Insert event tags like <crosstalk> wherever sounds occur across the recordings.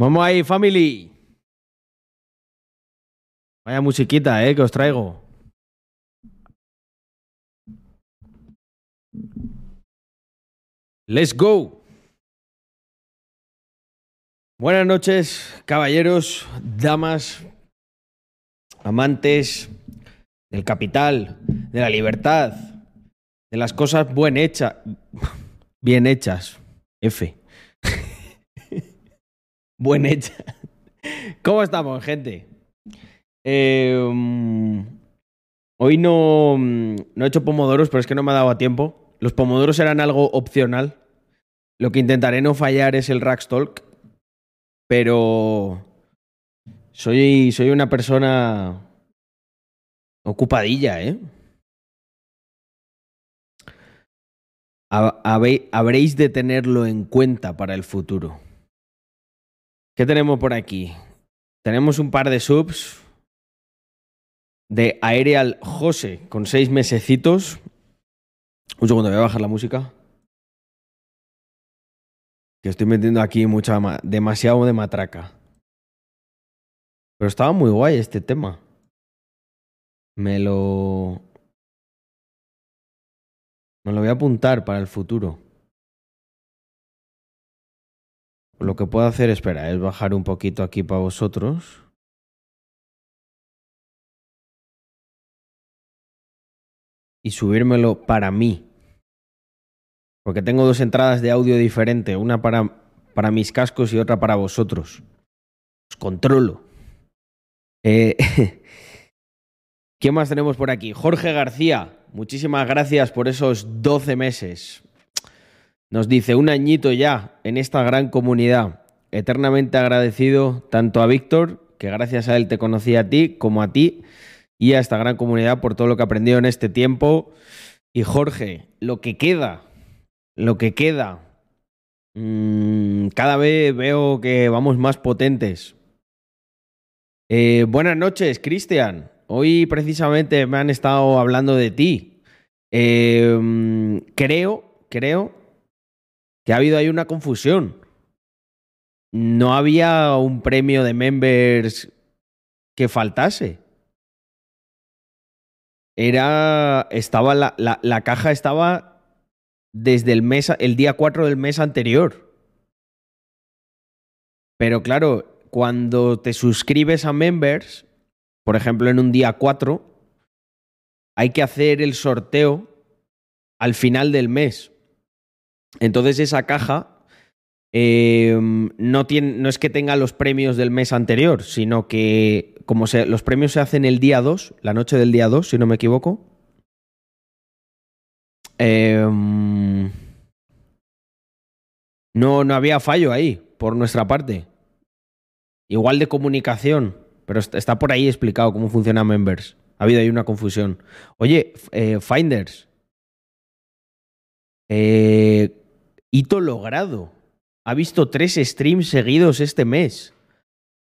Vamos ahí, family. Vaya musiquita, eh, que os traigo. Let's go. Buenas noches, caballeros, damas, amantes del capital, de la libertad, de las cosas buen hechas, bien hechas. F. buen hecha. ¿Cómo estamos, gente? Mm, hoy no, no he hecho pomodoros, pero es que no me ha dado a tiempo. Los pomodoros eran algo opcional. Lo que intentaré no fallar es el Rackstalk. Pero soy, soy una persona ocupadilla, ¿eh? Ha- habe- Habréis de tenerlo en cuenta para el futuro. ¿Qué tenemos por aquí? Tenemos un par de subs de Aerial Jose con seis mesecitos. Un segundo, voy a bajar la música. Que estoy metiendo aquí mucha ma- demasiado de matraca. Pero estaba muy guay este tema. Me lo. Me lo voy a apuntar para el futuro. Lo que puedo hacer, espera, es bajar un poquito aquí para vosotros. Y subírmelo para mí. Porque tengo dos entradas de audio diferente, una para, para mis cascos y otra para vosotros. Os controlo. Eh, <laughs> ¿Qué más tenemos por aquí? Jorge García, muchísimas gracias por esos 12 meses. Nos dice un añito ya en esta gran comunidad. Eternamente agradecido tanto a Víctor, que gracias a él te conocí a ti, como a ti y a esta gran comunidad por todo lo que aprendido en este tiempo. Y Jorge, lo que queda, lo que queda. Mm, cada vez veo que vamos más potentes. Eh, buenas noches, Cristian. Hoy precisamente me han estado hablando de ti. Eh, mm, creo, creo que ha habido ahí una confusión. No había un premio de members que faltase. Era. Estaba. La, la, caja estaba desde el mes. el día 4 del mes anterior. Pero claro, cuando te suscribes a members, por ejemplo, en un día 4, hay que hacer el sorteo al final del mes. Entonces esa caja eh, no, tiene, no es que tenga los premios del mes anterior, sino que como los premios se hacen el día 2, la noche del día 2, si no me equivoco. Eh, no, no había fallo ahí, por nuestra parte. Igual de comunicación, pero est- está por ahí explicado cómo funciona Members. Ha habido ahí una confusión. Oye, eh, Finders. Eh, hito logrado. Ha visto tres streams seguidos este mes.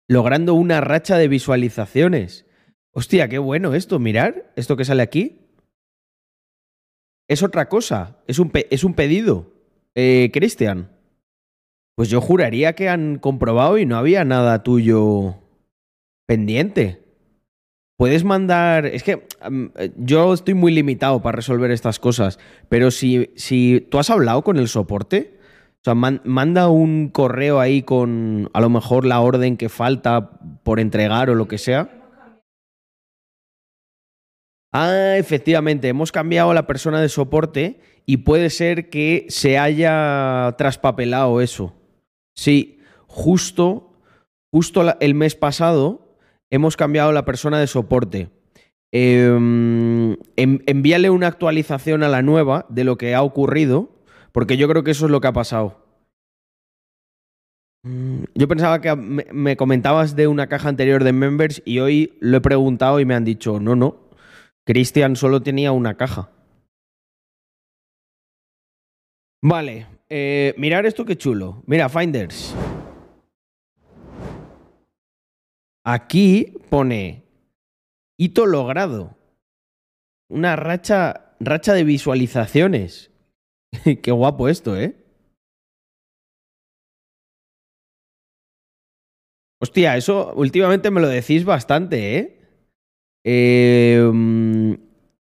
Logrando una racha de visualizaciones. Hostia, qué bueno esto. Mirar esto que sale aquí. Es otra cosa. Es un, pe- es un pedido. Eh, Cristian. Pues yo juraría que han comprobado y no había nada tuyo pendiente. Puedes mandar. Es que mm, eh, yo estoy muy limitado para resolver estas cosas. Pero si, si tú has hablado con el soporte, o sea, man- manda un correo ahí con a lo mejor la orden que falta por entregar o lo que sea. Ah, efectivamente, hemos cambiado a la persona de soporte y puede ser que se haya traspapelado eso. Sí, justo, justo el mes pasado hemos cambiado la persona de soporte. Em, en- envíale una actualización a la nueva de lo que ha ocurrido, porque yo creo que eso es lo que ha pasado. Mm, Yo pensaba que me, me comentabas de una caja anterior de members y hoy lo he preguntado y me han dicho, no, no, Cristian solo tenía una caja. Vale, eh, mirar esto que chulo. Mira, Finders. Aquí pone hito logrado. Una racha, racha de visualizaciones. <laughs> Qué guapo esto, ¿eh? Hostia, eso últimamente me lo decís bastante, ¿eh? mm,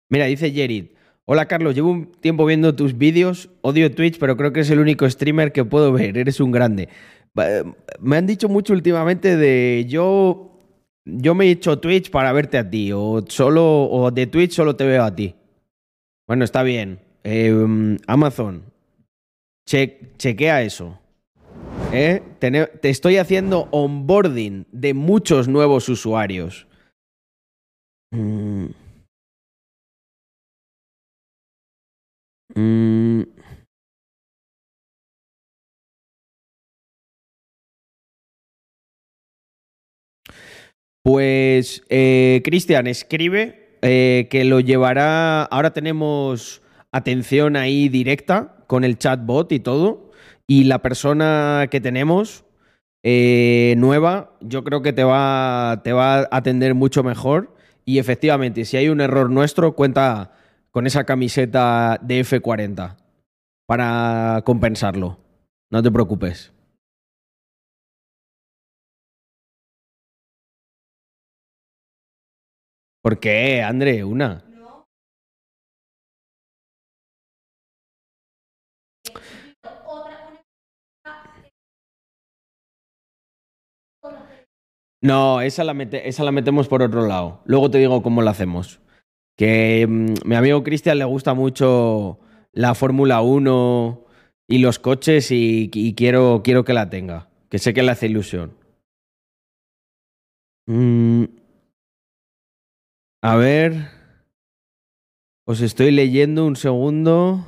mira, dice Jerid. Hola Carlos, llevo un tiempo viendo tus vídeos, odio Twitch, pero creo que es el único streamer que puedo ver, eres un grande. Me han dicho mucho últimamente de yo, yo me he hecho Twitch para verte a ti, o solo, o de Twitch solo te veo a ti. Bueno, está bien. Em, Amazon, chequea eso. ¿Eh? Te, estoy haciendo onboarding de muchos nuevos usuarios. Mm. Mm. Pues, eh, Cristian, escribe eh, que lo llevará. Ahora tenemos atención ahí directa con el chatbot y todo. Y la persona que tenemos eh, nueva, yo creo que te va, te va a atender mucho mejor. Y efectivamente, si hay un error nuestro, cuenta con esa camiseta de F40 para compensarlo. No te preocupes. ¿Por qué, André? Una. No, esa la, esa la metemos por otro lado. Luego te digo cómo la hacemos. Que mm, mi amigo Cristian le gusta mucho la Fórmula 1 y los coches y, quiero, quiero que la tenga. Que sé que le hace ilusión. Mm. A ver. Os estoy leyendo un segundo.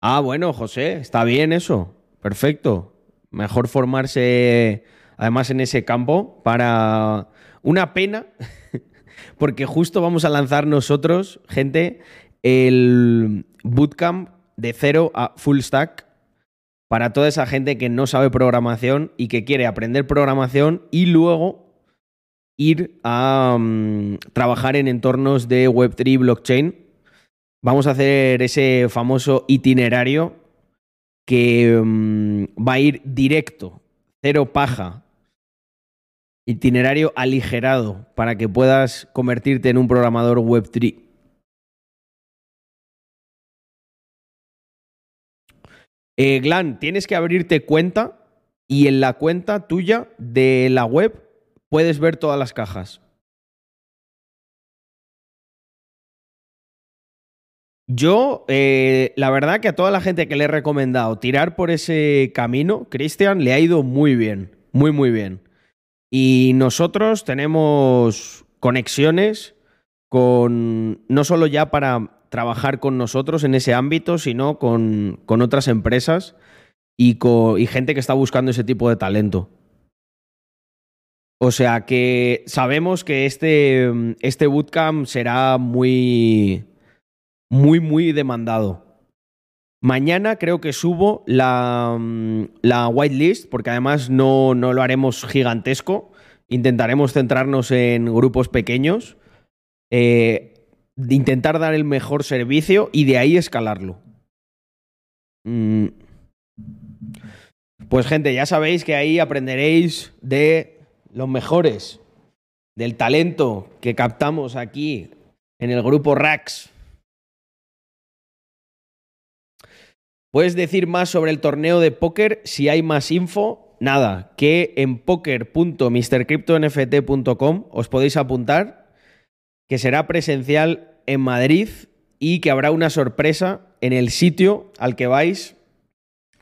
Ah, bueno, José, está bien eso. Perfecto. Mejor formarse además en ese campo para una pena, <laughs> porque justo vamos a lanzar nosotros, gente, el bootcamp de cero a full stack para toda esa gente que no sabe programación y que quiere aprender programación y luego ir a mm, trabajar en entornos de Web3 blockchain vamos a hacer ese famoso itinerario que mm, va a ir directo, cero paja, itinerario aligerado para que puedas convertirte en un programador Web3. Eh, Glan, tienes que abrirte cuenta y en la cuenta tuya de la web puedes ver todas las cajas. Yo, eh, la verdad que a toda la gente que le he recomendado tirar por ese camino, Cristian, le ha ido muy bien, muy, muy bien. Y nosotros tenemos conexiones con, no solo ya para trabajar con nosotros en ese ámbito, sino con, con otras empresas y, con, y gente que está buscando ese tipo de talento. O sea que sabemos que este, este bootcamp será muy muy, muy demandado. Mañana creo que subo la, la whitelist, porque además no, no lo haremos gigantesco. Intentaremos centrarnos en grupos pequeños, eh, intentar dar el mejor servicio y de ahí escalarlo. Mm. Pues gente, ya sabéis que ahí aprenderéis de los mejores, del talento que captamos aquí en el grupo Rax. ¿Puedes decir más sobre el torneo de póker? Si hay más info, nada, que en poker.mrcryptonft.com os podéis apuntar, que será presencial en Madrid y que habrá una sorpresa en el sitio al que vais,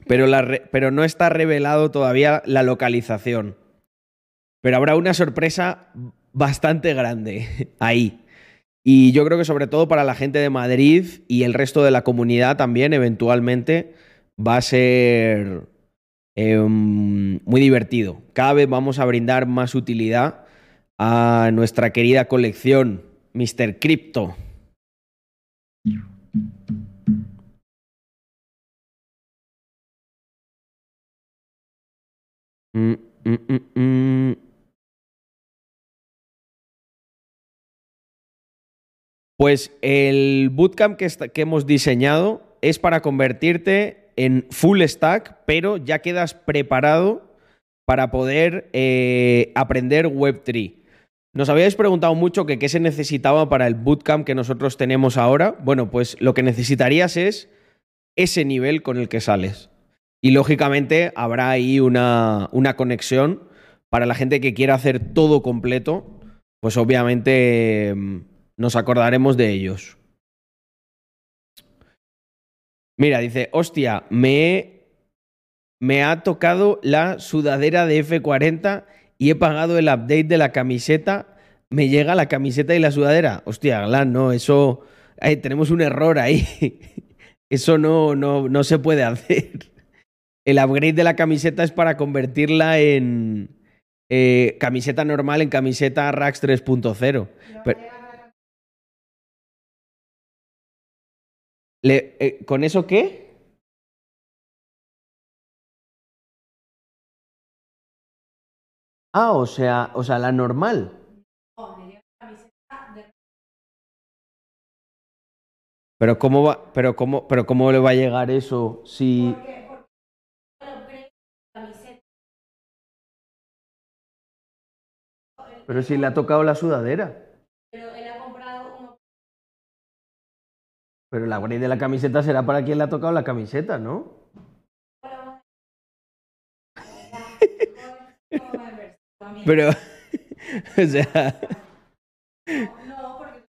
pero, pero no está revelado todavía la localización. Pero habrá una sorpresa bastante grande <laughs> ahí. Y yo creo que sobre todo para la gente de Madrid y el resto de la comunidad también, eventualmente, va a ser em, muy divertido. Cada vez vamos a brindar más utilidad a nuestra querida colección, Mr. Crypto. Mm, mm, mm, Pues el bootcamp que, hemos diseñado es para convertirte en full stack, pero ya quedas preparado para poder eh, aprender Web3. Nos habíais preguntado mucho qué se necesitaba para el bootcamp que nosotros tenemos ahora. Bueno, pues lo que necesitarías es ese nivel con el que sales. Y lógicamente habrá ahí una, una conexión para la gente que quiera hacer todo completo. Pues obviamente mm, nos acordaremos de ellos. Mira, dice, hostia, me, me ha tocado la sudadera de F40 y he pagado el update de la camiseta. Me llega la camiseta y la sudadera. Hostia, Glan, no, eso... tenemos un error ahí. <laughs> Eso no, no, no se puede hacer. <laughs> El upgrade de la camiseta es para convertirla en eh, camiseta normal en camiseta Rax 3.0. Eh, ¿Con eso qué? Ah, o sea, o sea, la normal. Pero cómo va, pero cómo, pero cómo le va a llegar eso si. Pero si le ha tocado la sudadera. Pero él ha comprado uno. Pero la upgrade de la camiseta será para quien le ha tocado la camiseta, ¿no? Pero, <laughs> o sea. No, porque.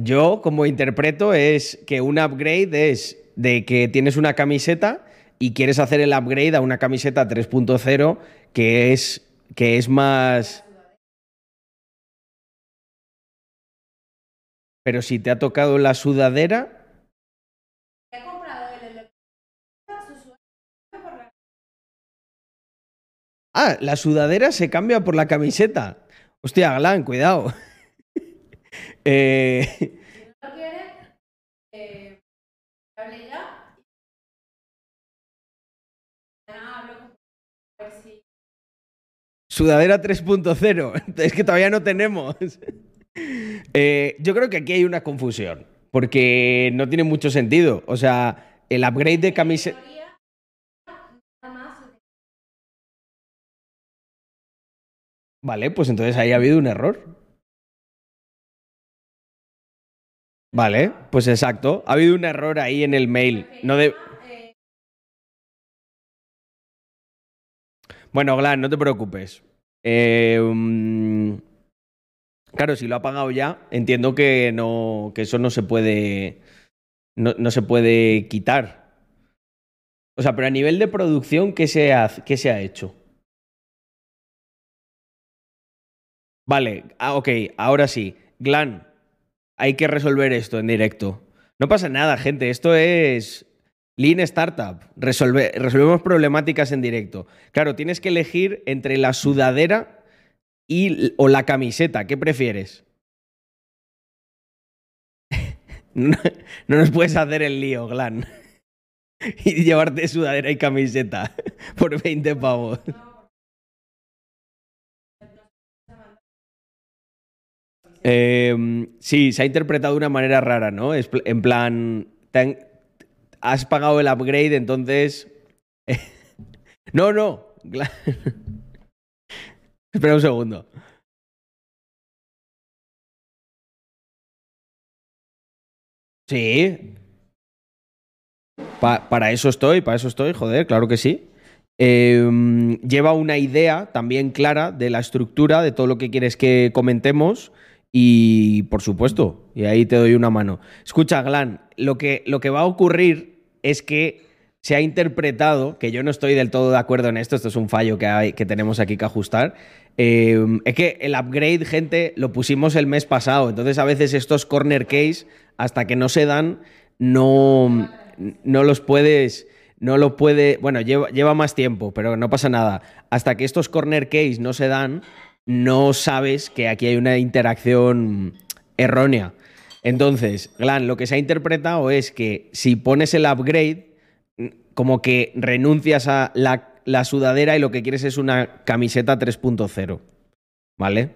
Yo, como interpreto, es que un upgrade es de que tienes una camiseta y quieres hacer el upgrade a una camiseta 3.0 que es que es más... Pero si te ha tocado la sudadera... Ah, la sudadera se cambia por la camiseta. Hostia, Galán, cuidado. <laughs> eh... Sudadera 3.0. <laughs> Es que todavía no tenemos. <laughs> Eh, yo creo que aquí hay una confusión. Porque no tiene mucho sentido. O sea, el upgrade de camiseta. Vale, pues entonces ahí ha habido un error. Vale, pues exacto. Ha habido un error ahí en el mail. No de... Bueno, Glan, no te preocupes. Mm, claro, si lo ha pagado ya, entiendo que, no, que eso no se puede. No, se puede quitar. O sea, pero a nivel de producción, ¿qué se ha, qué se ha hecho? Vale, ah, ok, ahora sí. Glan, hay que resolver esto en directo. No pasa nada, gente. Esto es Lean Startup, resolvemos problemáticas en directo. Claro, tienes que elegir entre la sudadera y, o la camiseta. ¿Qué prefieres? <laughs> no, nos puedes hacer el lío, Glan. <laughs> y llevarte sudadera y camiseta <laughs> por 20 pavos. Em, sí, se ha interpretado de una manera rara, ¿no? En plan, has pagado el upgrade, entonces... <laughs> no, no. <laughs> Espera un segundo. Sí. para eso estoy, para eso estoy, joder, claro que sí. Em, lleva una idea también clara de la estructura, de todo lo que quieres que comentemos. Y por supuesto, y ahí te doy una mano. Escucha, Glan, lo que, lo que va a ocurrir es que se ha interpretado, que yo no estoy del todo de acuerdo en esto, esto es un fallo que, que tenemos aquí que ajustar, eh, es que el upgrade, gente, lo pusimos el mes pasado, entonces a veces estos corner case, hasta que no se dan, no, no los puedes... No lo puede. Bueno, lleva, lleva más tiempo, pero no pasa nada. Hasta que estos corner case no se dan, no sabes que aquí hay una interacción errónea. Entonces, Glan, lo que se ha interpretado es que si pones el upgrade, como que renuncias a la, sudadera y lo que quieres es una camiseta 3.0. ¿Vale?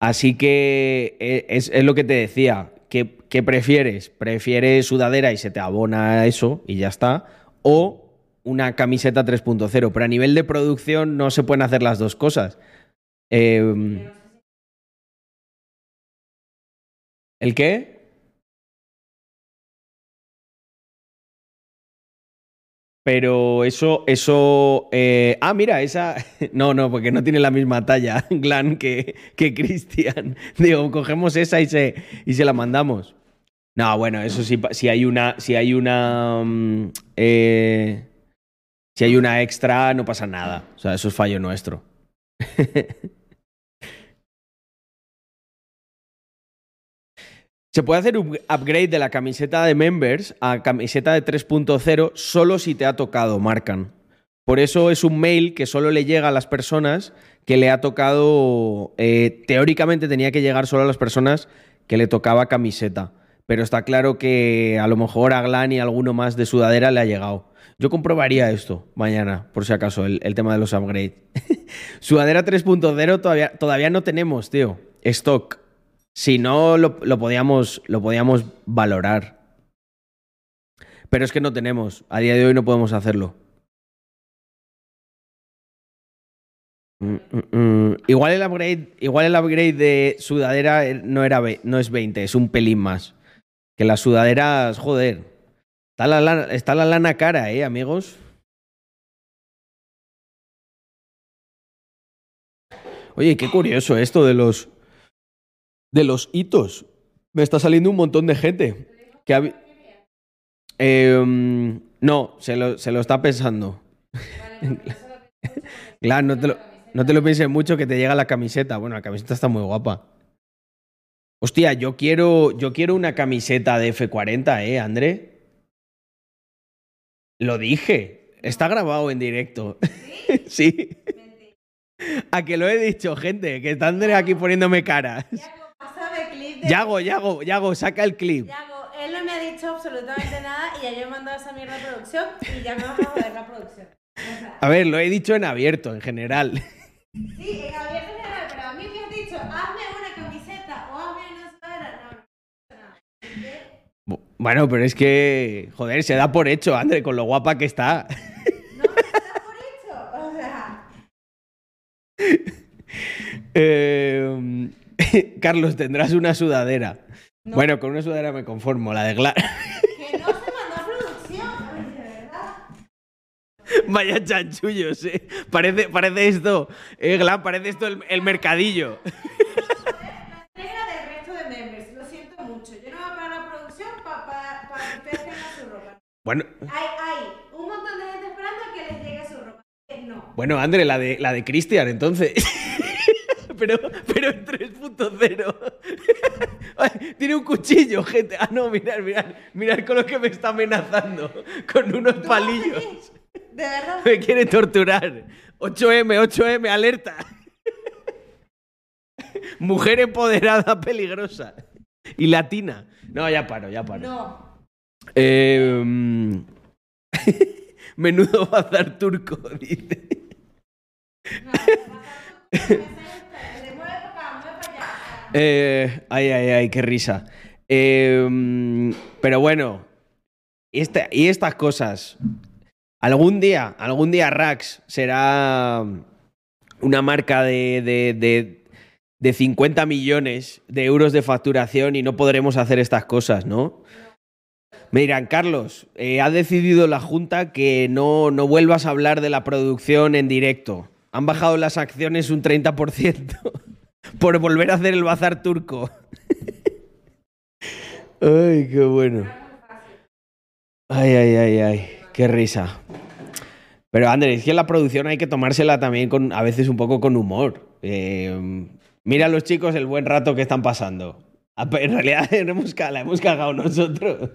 Así que eh, es, lo que te decía. ¿Qué, ¿Qué prefieres? ¿Prefieres sudadera y se te abona eso y ya está? ¿O una camiseta 3.0? Pero a nivel de producción no se pueden hacer las dos cosas. Eh, ¿El qué? Pero eso, eso. eh, Ah, mira, esa. <laughs> No, no, porque no tiene la misma talla, <laughs> Glan, que, que Cristian. <laughs> Digo, cogemos esa y se, y se la mandamos. No, bueno, eso sí, si hay una. Si hay una. mm, eh, si hay una extra, no pasa nada. O sea, eso es fallo nuestro. Se puede hacer un upgrade de la camiseta de members a camiseta de 3.0 solo si te ha tocado, marcan. Por eso es un mail que solo le llega a las personas que le ha tocado. eh, teóricamente tenía que llegar solo a las personas que le tocaba camiseta. Pero está claro que a lo mejor a Glan y alguno más de sudadera le ha llegado. Yo comprobaría esto mañana, por si acaso, el, el tema de los upgrades. <laughs> sudadera 3.0 todavía, todavía no tenemos, tío. Stock. Si no, lo, lo podíamos, lo podíamos valorar. Pero es que no tenemos. A día de hoy no podemos hacerlo. Mm, mm, mm. Igual el upgrade, igual el upgrade de sudadera eh, no, era, no es 20, es un pelín más. Que las sudaderas, joder. Está la lana, está la lana cara, eh, amigos. Oye, qué curioso esto de los de los hitos. Me está saliendo un montón de gente. Que ha vi- Em, no, se lo, se lo está pensando. <laughs> Claro, no te, lo, no te lo pienses mucho que te llega la camiseta. Bueno, la camiseta está muy guapa. Hostia, yo quiero, yo quiero una camiseta de F40, ¿eh, André? Lo dije. Está grabado en directo. <laughs> sí. <laughs> A que lo he dicho, gente, que está André aquí poniéndome caras. De... Yago, Yago, Yago, saca el clip. Yago, él no me ha dicho absolutamente nada y ya yo he mandado esa mierda a producción y ya me vas a joder la producción. O sea, A ver, lo he dicho en abierto, en general. sí, en abierto general, pero a mí me has dicho, hazme una camiseta o hazme una sudadera. No, no, Bueno, pero es que, joder, se da por hecho, André, con lo guapa que está. no me das por hecho. O sea, <laughs> Eh, <laughs> Carlos, tendrás una sudadera. No. Bueno, con una sudadera me conformo, la de Gla. que no se mandó a producción. De <laughs> verdad. Vaya chanchullos, eh. Parece, parece esto, eh, Glan, parece esto el, el mercadillo. <laughs> La entrega del resto de members, lo siento mucho. Yo no voy a pagar la producción para que ustedes tengan su ropa. Bueno, Hay, hay un montón de gente esperando a que les llegue su ropa. Que no. bueno, André, la de, la de Cristian, entonces. Pero, pero en 3.0. <laughs> Ay, Tiene un cuchillo, gente. Ah, no, mirad, mirad. Mirad con lo que me está amenazando. Con unos ¿Tú vas palillos. De verdad. Me quiere torturar. 8M, 8M, alerta. <laughs> Mujer empoderada peligrosa. Y latina. No, ya paro, ya paro. No. Eh, <laughs> menudo bazar turco, dice. No. Le mueve para acá, mueve para allá. Eh, ay, ay, ay, qué risa. Mm, pero bueno, y, esta- y estas cosas. Algún día, algún día Rax será una marca de, de, de, de 50 millones de euros de facturación y no podremos hacer estas cosas, ¿no? Me dirán, Carlos, eh, ha decidido la Junta que no, no vuelvas a hablar de la producción en directo. Han bajado las acciones un 30% <laughs> por volver a hacer el bazar turco. <laughs> Ay, qué bueno. Ay, ay, ay, ay. Qué risa. Pero Andrés, es que la producción hay que tomársela también con, a veces un poco con humor. Eh, mira a los chicos el buen rato que están pasando. Ah, En realidad <laughs> hemos la hemos cagado nosotros.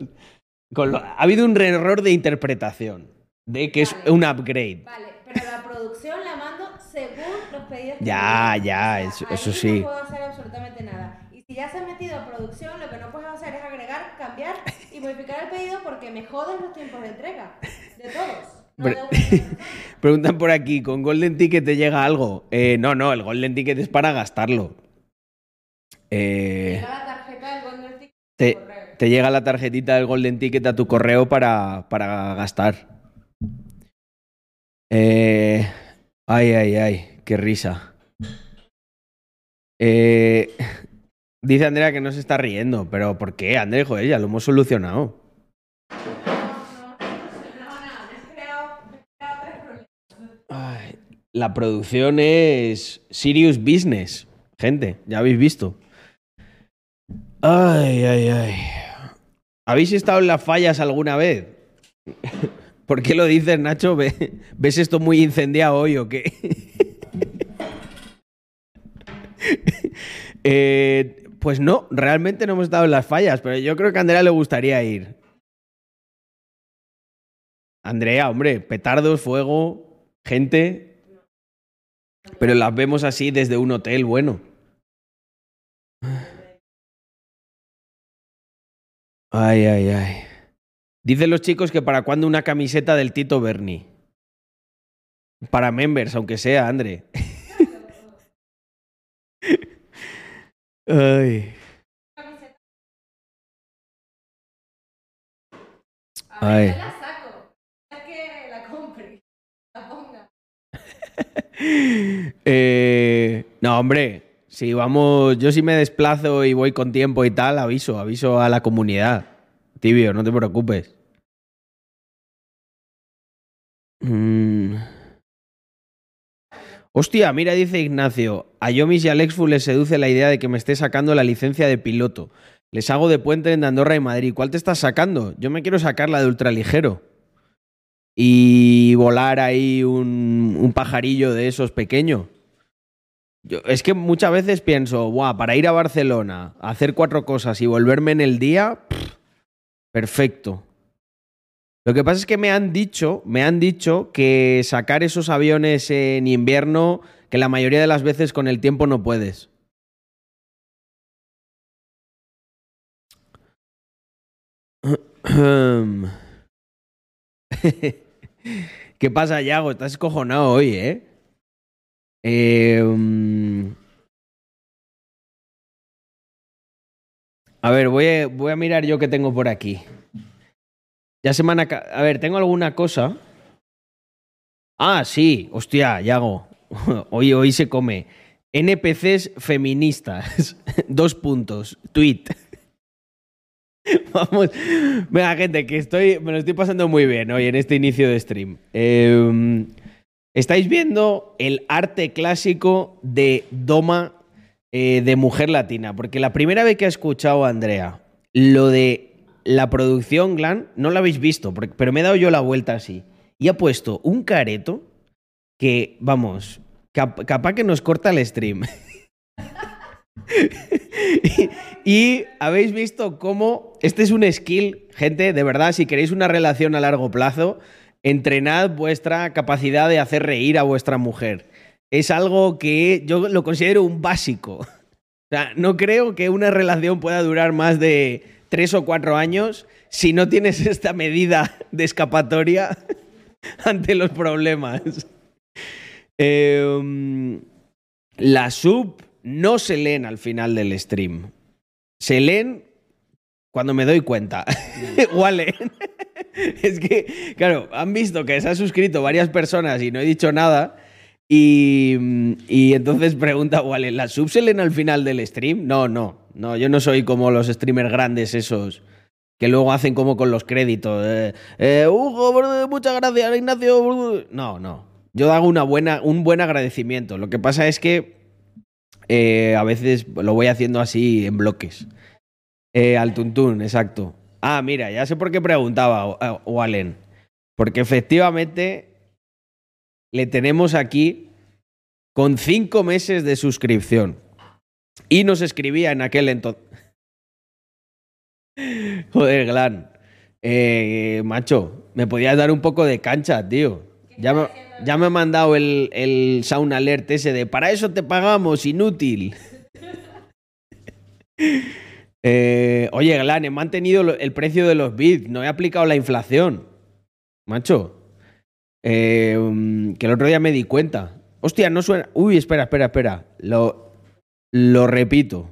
Con lo- ha habido un error de interpretación de que es Vale. un upgrade. Vale, pero la producción la mando según los pedidos. que Ya, llegan. ya, O sea, eso- ahí sí. No puedo hacer absolutamente nada. Y si ya se ha metido a producción, lo que no puedes hacer es agregar, cambiar y modificar el pedido porque me joden los tiempos de entrega. De todos. No. <laughs> Preguntan por aquí, ¿con Golden Ticket te llega algo? Eh, no, no, el Golden Ticket es para gastarlo. Eh, Llega la tarjeta del Golden Ticket te llega la tarjetita del Golden Ticket a tu correo para, para gastar. Eh, ay, ay, ay, qué risa. Eh, dice Andrea que no se está riendo, pero ¿por qué, Andrea? Joder, ya lo hemos solucionado. La producción es Serious Business, gente, ya habéis visto. Ay, ay, ay. ¿Habéis estado en las fallas alguna vez? <laughs> ¿Por qué lo dices, Nacho? Ve- ¿Ves esto muy incendiado hoy o qué? <laughs> Eh, pues no, realmente no hemos estado en las fallas, pero yo creo que a Andrea le gustaría ir. Andrea, hombre, petardos, fuego, gente. Pero las vemos así desde un hotel, bueno. Ay, ay, ay. Dicen los chicos que para cuándo una camiseta del Tito Berni. Para members, aunque sea, André. Ay. <laughs> Ay. A ver, yo la saco. Es que la compre. La ponga. <laughs> Eh, no, hombre. Si vamos, yo si me desplazo y voy con tiempo y tal, aviso, aviso a la comunidad. Tibio, no te preocupes. Mm. Hostia, mira, dice Ignacio, a Yomis y a Lexfu les seduce la idea de que me esté sacando la licencia de piloto. Les hago de puente en Andorra y Madrid. ¿Cuál te estás sacando? Yo me quiero sacar la de ultraligero. Y volar ahí un, pajarillo de esos pequeño. Es que muchas veces pienso, Buah, para ir a Barcelona, hacer cuatro cosas y volverme en el día, perfecto. Lo que pasa es que me han dicho, me han dicho que sacar esos aviones en invierno, que la mayoría de las veces con el tiempo no puedes. <coughs> ¿Qué pasa, Yago? Estás escojonado hoy, ¿eh? Eh, a ver, voy a, mirar yo qué tengo por aquí. Ya se me han aca- A ver, tengo alguna cosa. Ah, sí, hostia, Yago. <laughs> Hoy, hoy se come. NPCs feministas. <laughs> Dos puntos. Tweet. <laughs> Vamos. Venga, gente, que estoy. Me lo estoy pasando muy bien hoy en este inicio de stream. Eh, estáis viendo el arte clásico de Doma eh, de mujer latina. Porque la primera vez que he escuchado a Andrea lo de la producción Glan, no lo habéis visto, pero me he dado yo la vuelta así. Y ha puesto un careto que, vamos, cap- capaz que nos corta el stream. <laughs> y habéis visto cómo este es un skill, gente, de verdad, si queréis una relación a largo plazo, entrenad vuestra capacidad de hacer reír a vuestra mujer. Es algo que yo lo considero un básico. <laughs> O sea, no creo que una relación pueda durar más de tres o cuatro años si no tienes <laughs> esta medida de escapatoria <laughs> ante los problemas. Eh, la sub no se leen al final del stream. Se leen cuando me doy cuenta. Wale. es que, claro, han visto que se han suscrito varias personas y no he dicho nada. Y, y entonces pregunta Wale, ¿las subs se leen al final del stream? No, no. No, yo no soy como los streamers grandes esos que luego hacen como con los créditos. eh, eh, Hugo, muchas gracias, Ignacio. brother". No, no. Yo hago una buena, un buen agradecimiento. Lo que pasa es que eh, a veces lo voy haciendo así en bloques. Eh, al tuntún, exacto. Ah, mira, ya sé por qué preguntaba Wallen. Porque efectivamente le tenemos aquí con cinco meses de suscripción. Y nos escribía en aquel entonces. <laughs> Joder, Glan. Eh, macho, me podías dar un poco de cancha, tío. Ya me, ya me ha mandado el, el sound alert ese de para eso te pagamos, inútil. <laughs> Eh, oye, Glan, he mantenido el precio de los bits, no he aplicado la inflación. Macho. Mm, que el otro día me di cuenta. Hostia, no suena. Uy, espera, espera, espera. Lo, lo repito.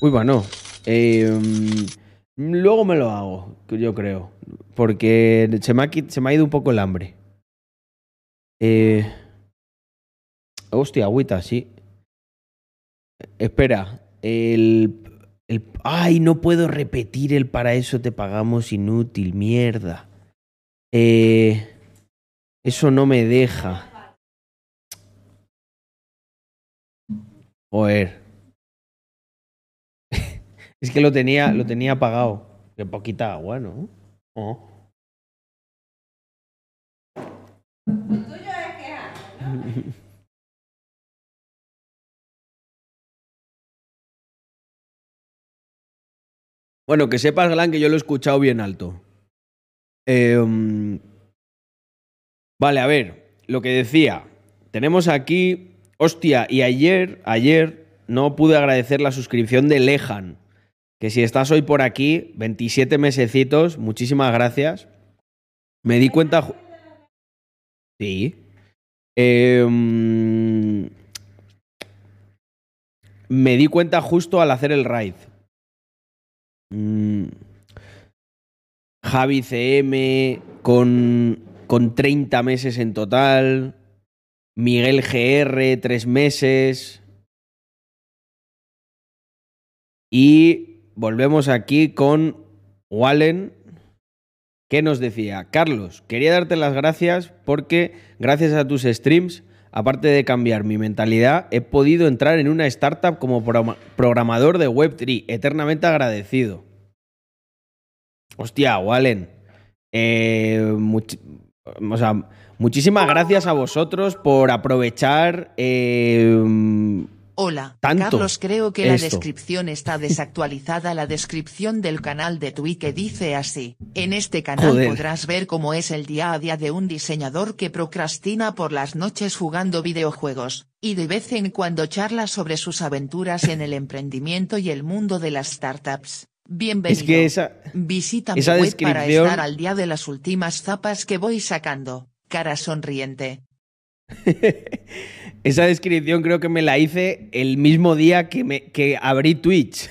Uy, bueno. Mm, luego me lo hago, yo creo. Porque se me ha, se me ha ido un poco el hambre. Eh, hostia, agüita, sí. Espera. El, el. Ay, no puedo repetir el para eso te pagamos inútil, mierda. Eh, eso no me deja. Joder. <laughs> es que lo tenía, lo tenía apagado. Qué poquita agua, ¿no? Oh. <laughs> Bueno, que sepas, Glan, que yo lo he escuchado bien alto. Um, vale, a ver, lo que decía. Tenemos aquí. Hostia, y ayer, ayer no pude agradecer la suscripción de Lejan. Que si estás hoy por aquí, 27 mesecitos, muchísimas gracias. Me di cuenta. Sí. Um, me di cuenta justo al hacer el raid. Mm. Javi CM con, con 30 meses en total. Miguel GR, 3 meses. Y volvemos aquí con Wallen, que nos decía, Carlos, quería darte las gracias porque gracias a tus streams, aparte de cambiar mi mentalidad, he podido entrar en una startup como programa- programador de Web3, eternamente agradecido. Hostia, Wallen. Eh, much- o sea, muchísimas gracias a vosotros por aprovechar eh, Hola, Tanto Carlos, creo que la descripción está desactualizada. La descripción del canal de Twitch dice así: En este canal Joder. podrás ver cómo es el día a día de un diseñador que procrastina por las noches jugando videojuegos, y de vez en cuando charla sobre sus aventuras en el emprendimiento y el mundo de las startups. Bienvenido. Es que esa. Visita esa mi web para estar al día de las últimas zapas que voy sacando. Cara sonriente. <laughs> Esa descripción creo que me la hice el mismo día que, me, que abrí Twitch.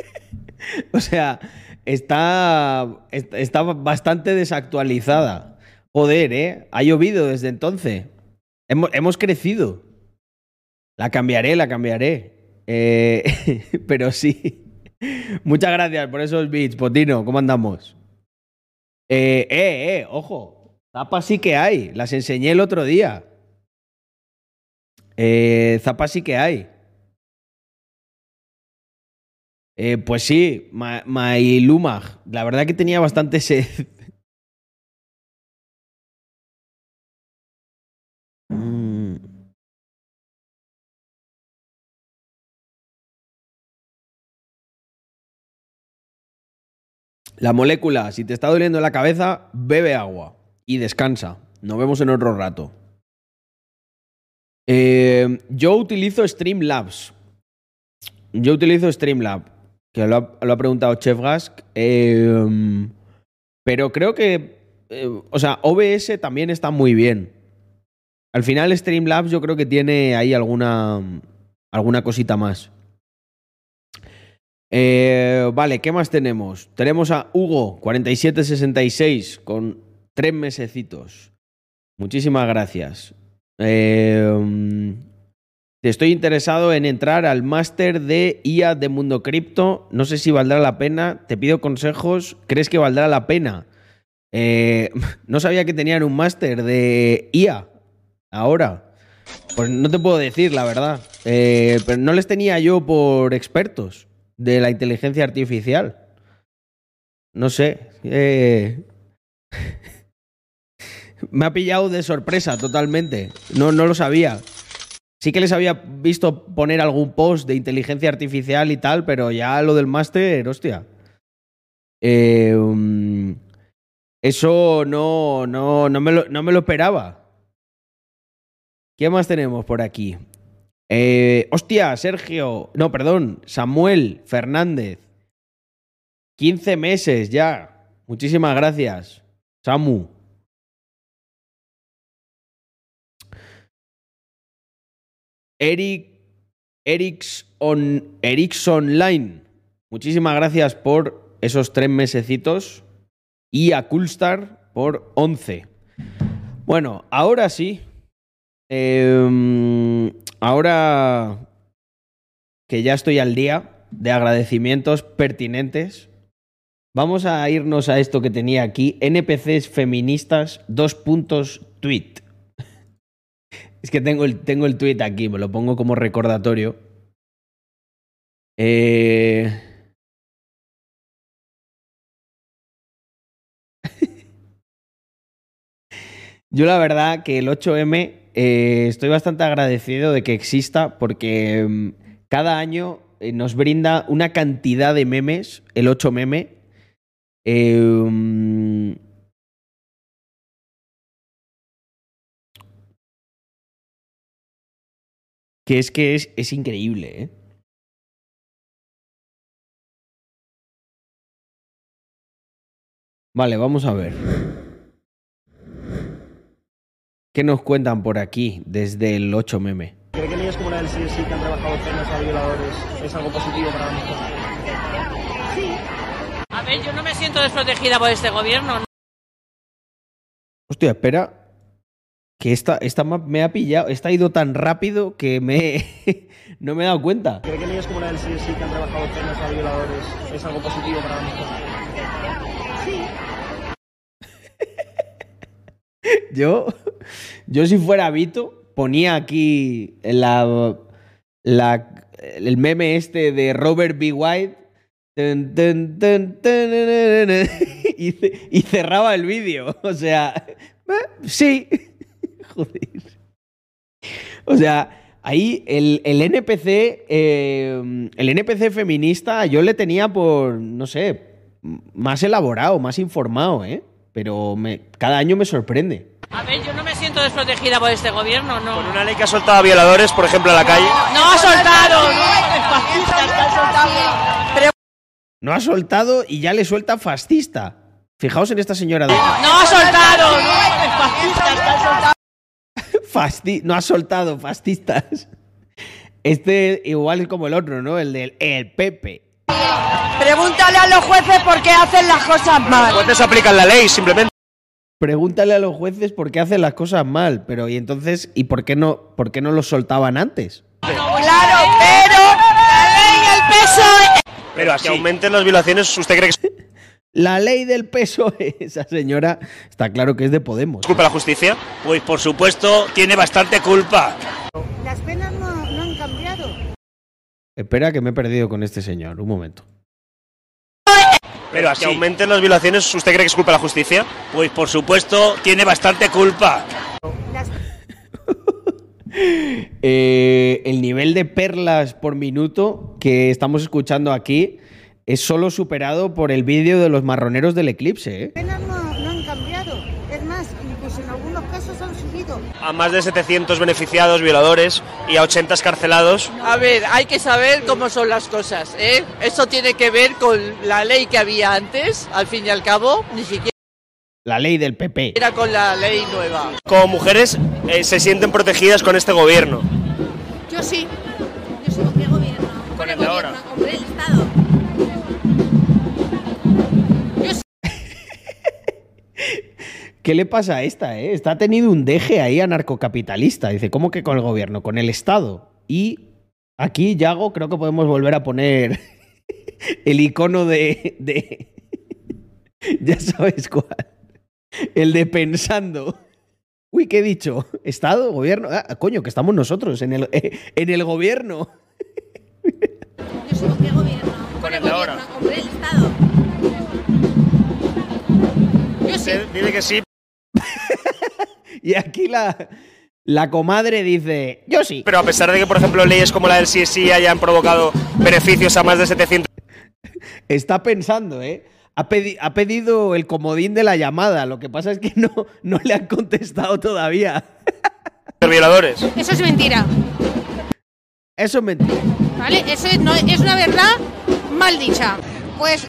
<laughs> o sea, está, está, está bastante desactualizada. Joder, ¿eh? Ha llovido desde entonces. Hemos, hemos crecido. La cambiaré, la cambiaré. Eh, <laughs> pero sí. Muchas gracias por esos beats, Potino. ¿Cómo andamos? Eh, eh, eh, ojo. Zapas sí que hay. Las enseñé el otro día. Eh, zapas sí que hay. Eh, pues sí, Ma- Mailumag. La verdad que tenía bastante sed. La molécula, si te está doliendo la cabeza, bebe agua y descansa. Nos vemos en otro rato. Eh, yo utilizo Streamlabs. Yo utilizo Streamlab, que lo ha, preguntado Chef Gask. eh, pero creo que, eh, o sea, OBS también está muy bien. Al final Streamlabs yo creo que tiene ahí alguna, alguna cosita más. Eh, vale, ¿qué más tenemos? Tenemos a Hugo, 4766, con tres mesecitos. Muchísimas gracias. Eh, estoy interesado en entrar al máster de IA de Mundo Cripto. No sé si valdrá la pena. Te pido consejos. ¿Crees que valdrá la pena? Eh, <laughs> no sabía que tenían un máster de IA. Ahora. Pues no te puedo decir, la verdad. Eh, pero no les tenía yo por expertos de la inteligencia artificial. No sé. eh, <laughs> Me ha pillado de sorpresa totalmente. No, no lo sabía. Sí que les había visto poner algún post de inteligencia artificial y tal, pero ya lo del máster, hostia. Um, eso no, no, no, me lo, no me lo esperaba. ¿Qué más tenemos por aquí? Eh, hostia, Sergio. No, perdón. Samuel Fernández. 15 meses ya. Muchísimas gracias. Samu. Eric. Erics on, Erics Online. Muchísimas gracias por esos tres mesecitos. Y a Coolstar por 11. Bueno, ahora sí. Em, ahora que ya estoy al día de agradecimientos pertinentes, vamos a irnos a esto que tenía aquí. NPCs feministas, dos puntos, tweet. <laughs> Es que tengo el, tengo el tweet aquí, me lo pongo como recordatorio. Eh... <laughs> Yo la verdad que el 8M eh, estoy bastante agradecido de que exista porque mm, cada año eh, nos brinda una cantidad de memes, el 8 meme. mm, que es que es, es increíble, ¿eh? Vale, vamos a ver. ¿Qué nos cuentan por aquí desde el 8 meme? ¿Cree que leyes como la del CSI que han rebajado penas a violadores es algo positivo para la mujer? A ver, yo no me siento desprotegida por este gobierno. Hostia, espera. Que esta, esta map me ha pillado. Esta ha ido tan rápido que me <laughs> no me he dado cuenta. ¿Cree que leyes como la del CSI que han rebajado penas a violadores es algo positivo para la <laughs> mujer? Yo, yo si fuera Vito, ponía aquí el meme este de Robert B. White. Y, ce- y cerraba el vídeo. <laughs> O sea, eh, sí. <laughs> Joder. O sea, ahí el, el NPC, eh, el NPC feminista, yo le tenía por, no sé, más elaborado, más informado, ¿eh? Pero cada año me sorprende. A ver, yo no me desprotegida por este gobierno, no. Con una ley que ha soltado a violadores, por ejemplo, a la calle. ¡No ha soltado! ¡No! ¡Es fascista! ¡Que ha soltado! No ha soltado y ya le suelta fascista. Fijaos en esta señora. de- ¡No ha soltado! ¡No! ¡Es fascista! ¡Que ha soltado! <laughs> Fasti- no ha soltado, fascistas. Este igual es como el otro, ¿no? El del el Pepe. Pregúntale a los jueces por qué hacen las cosas Los mal. jueces aplican la ley, simplemente. Pregúntale a los jueces por qué hacen las cosas mal, pero y entonces, ¿y por qué no, por qué no los soltaban antes? Claro, pero la ley y el peso. Pero así. Que aumenten las violaciones, ¿usted cree que <laughs> La ley del peso, esa señora está claro que es de Podemos. culpa la justicia? Pues por supuesto tiene bastante culpa. Las penas no, no han cambiado. Espera que me he perdido con este señor, un momento. Pero así, Que aumenten las violaciones, ¿usted cree que es culpa de la justicia? pues por supuesto tiene bastante culpa. <laughs> Eh, el nivel de perlas por minuto que estamos escuchando aquí es solo superado por el vídeo de los marroneros del eclipse, ¿eh? A más de 700 beneficiados violadores y a 80 escarcelados. A ver, hay que saber cómo son las cosas, ¿eh? Eso tiene que ver con la ley que había antes, al fin y al cabo, ni siquiera La ley del PP. era con la ley nueva. Como mujeres eh, se sienten protegidas con este gobierno. Yo sí. Yo sí, ¿con qué gobierno? Con el de ahora. Hombre, el Estado. ¿Qué le pasa a esta, eh? Está tenido un deje ahí anarcocapitalista. Dice, ¿cómo que con el gobierno? Con el Estado. Y aquí, Yago, creo que podemos volver a poner <laughs> el icono de... de... <laughs> ya sabes cuál. El de pensando. Uy, ¿qué he dicho? ¿Estado? ¿Gobierno? Ah, coño, que estamos nosotros en el, eh, <laughs> en el gobierno. Yo sí, ¿con qué gobierno? Con el de ahora. Hombre, el Estado. Yo sí. Usted dice que sí, <laughs> Y aquí la, la comadre dice, yo sí. pero a pesar de que, por ejemplo, leyes como la del CSI hayan provocado beneficios a más de 700 <laughs> Está pensando, ¿eh? Ha, pedi- ha pedido el comodín de la llamada. Lo que pasa es que no, no le han contestado todavía. <laughs> violadores. Eso es mentira. Eso es mentira. ¿Vale? Eso es, no, es una verdad mal dicha. Pues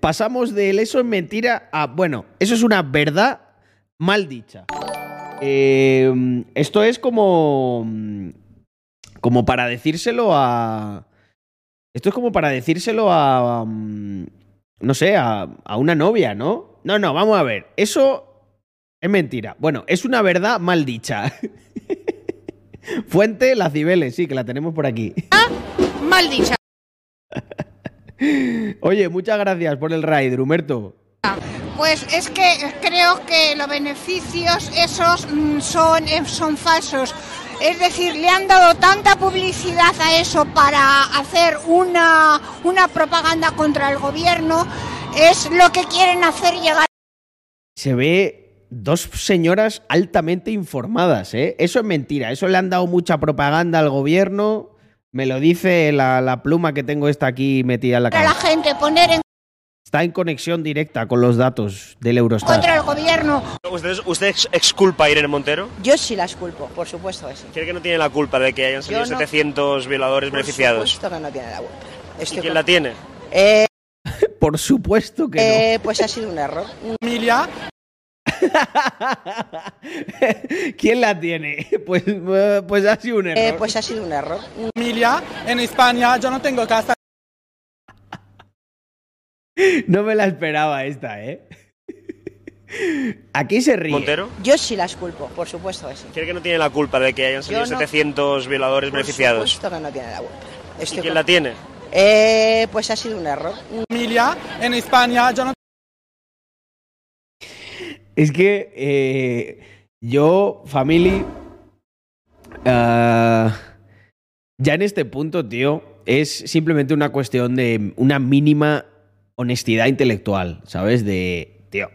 Pasamos del eso es mentira a, bueno, eso es una verdad mal dicha. Eh, esto es como, como para decírselo a... Esto es como para decírselo a... mm, No sé, a, a una novia, ¿no? No, no, vamos a ver. Eso es mentira. Bueno, es una verdad mal dicha. <laughs> Fuente, las Cibeles, sí, que la tenemos por aquí. <laughs> Mal dicha. Oye, muchas gracias por el raid, Rumerto. Pues es que creo que los beneficios esos mm, son, eh, son falsos. Es decir, le han dado tanta publicidad a eso para hacer una, una propaganda contra el gobierno. Es lo que quieren hacer llegar. se ve dos señoras altamente informadas, ¿eh? Eso es mentira, eso le han dado mucha propaganda al gobierno, me lo dice la, la pluma que tengo esta aquí metida en la a la gente, poner en Está en conexión directa con los datos del Eurostat. contra el gobierno. ¿Usted, usted ex- exculpa a Irene Montero? Yo sí las culpo, por supuesto que sí. ¿Cree que no tiene la culpa de que hayan salido no. 700 violadores Por beneficiados? supuesto que no tiene la culpa. ¿Y quién con- la tiene? Eh, <laughs> Por supuesto que eh, pues ha sido un error. familia, no. <laughs> ¿Quién la tiene? Pues, pues ha sido un error. Eh, pues ha sido un error. familia en España, yo no tengo casa. <laughs> No me la esperaba esta, ¿eh? <laughs> Aquí se ríe. ¿Montero? Yo sí las culpo, por supuesto que sí. ¿Cree que no tiene la culpa de que hayan salido no. 700 violadores Por beneficiados? supuesto que no tiene la culpa. ¿Y quién con- la tiene? Eh, pues ha sido un error. Familia en España, yo no Es que eh, yo, family, ah, ya en este punto, tío, es simplemente una cuestión de una mínima honestidad intelectual, ¿sabes? De, tío,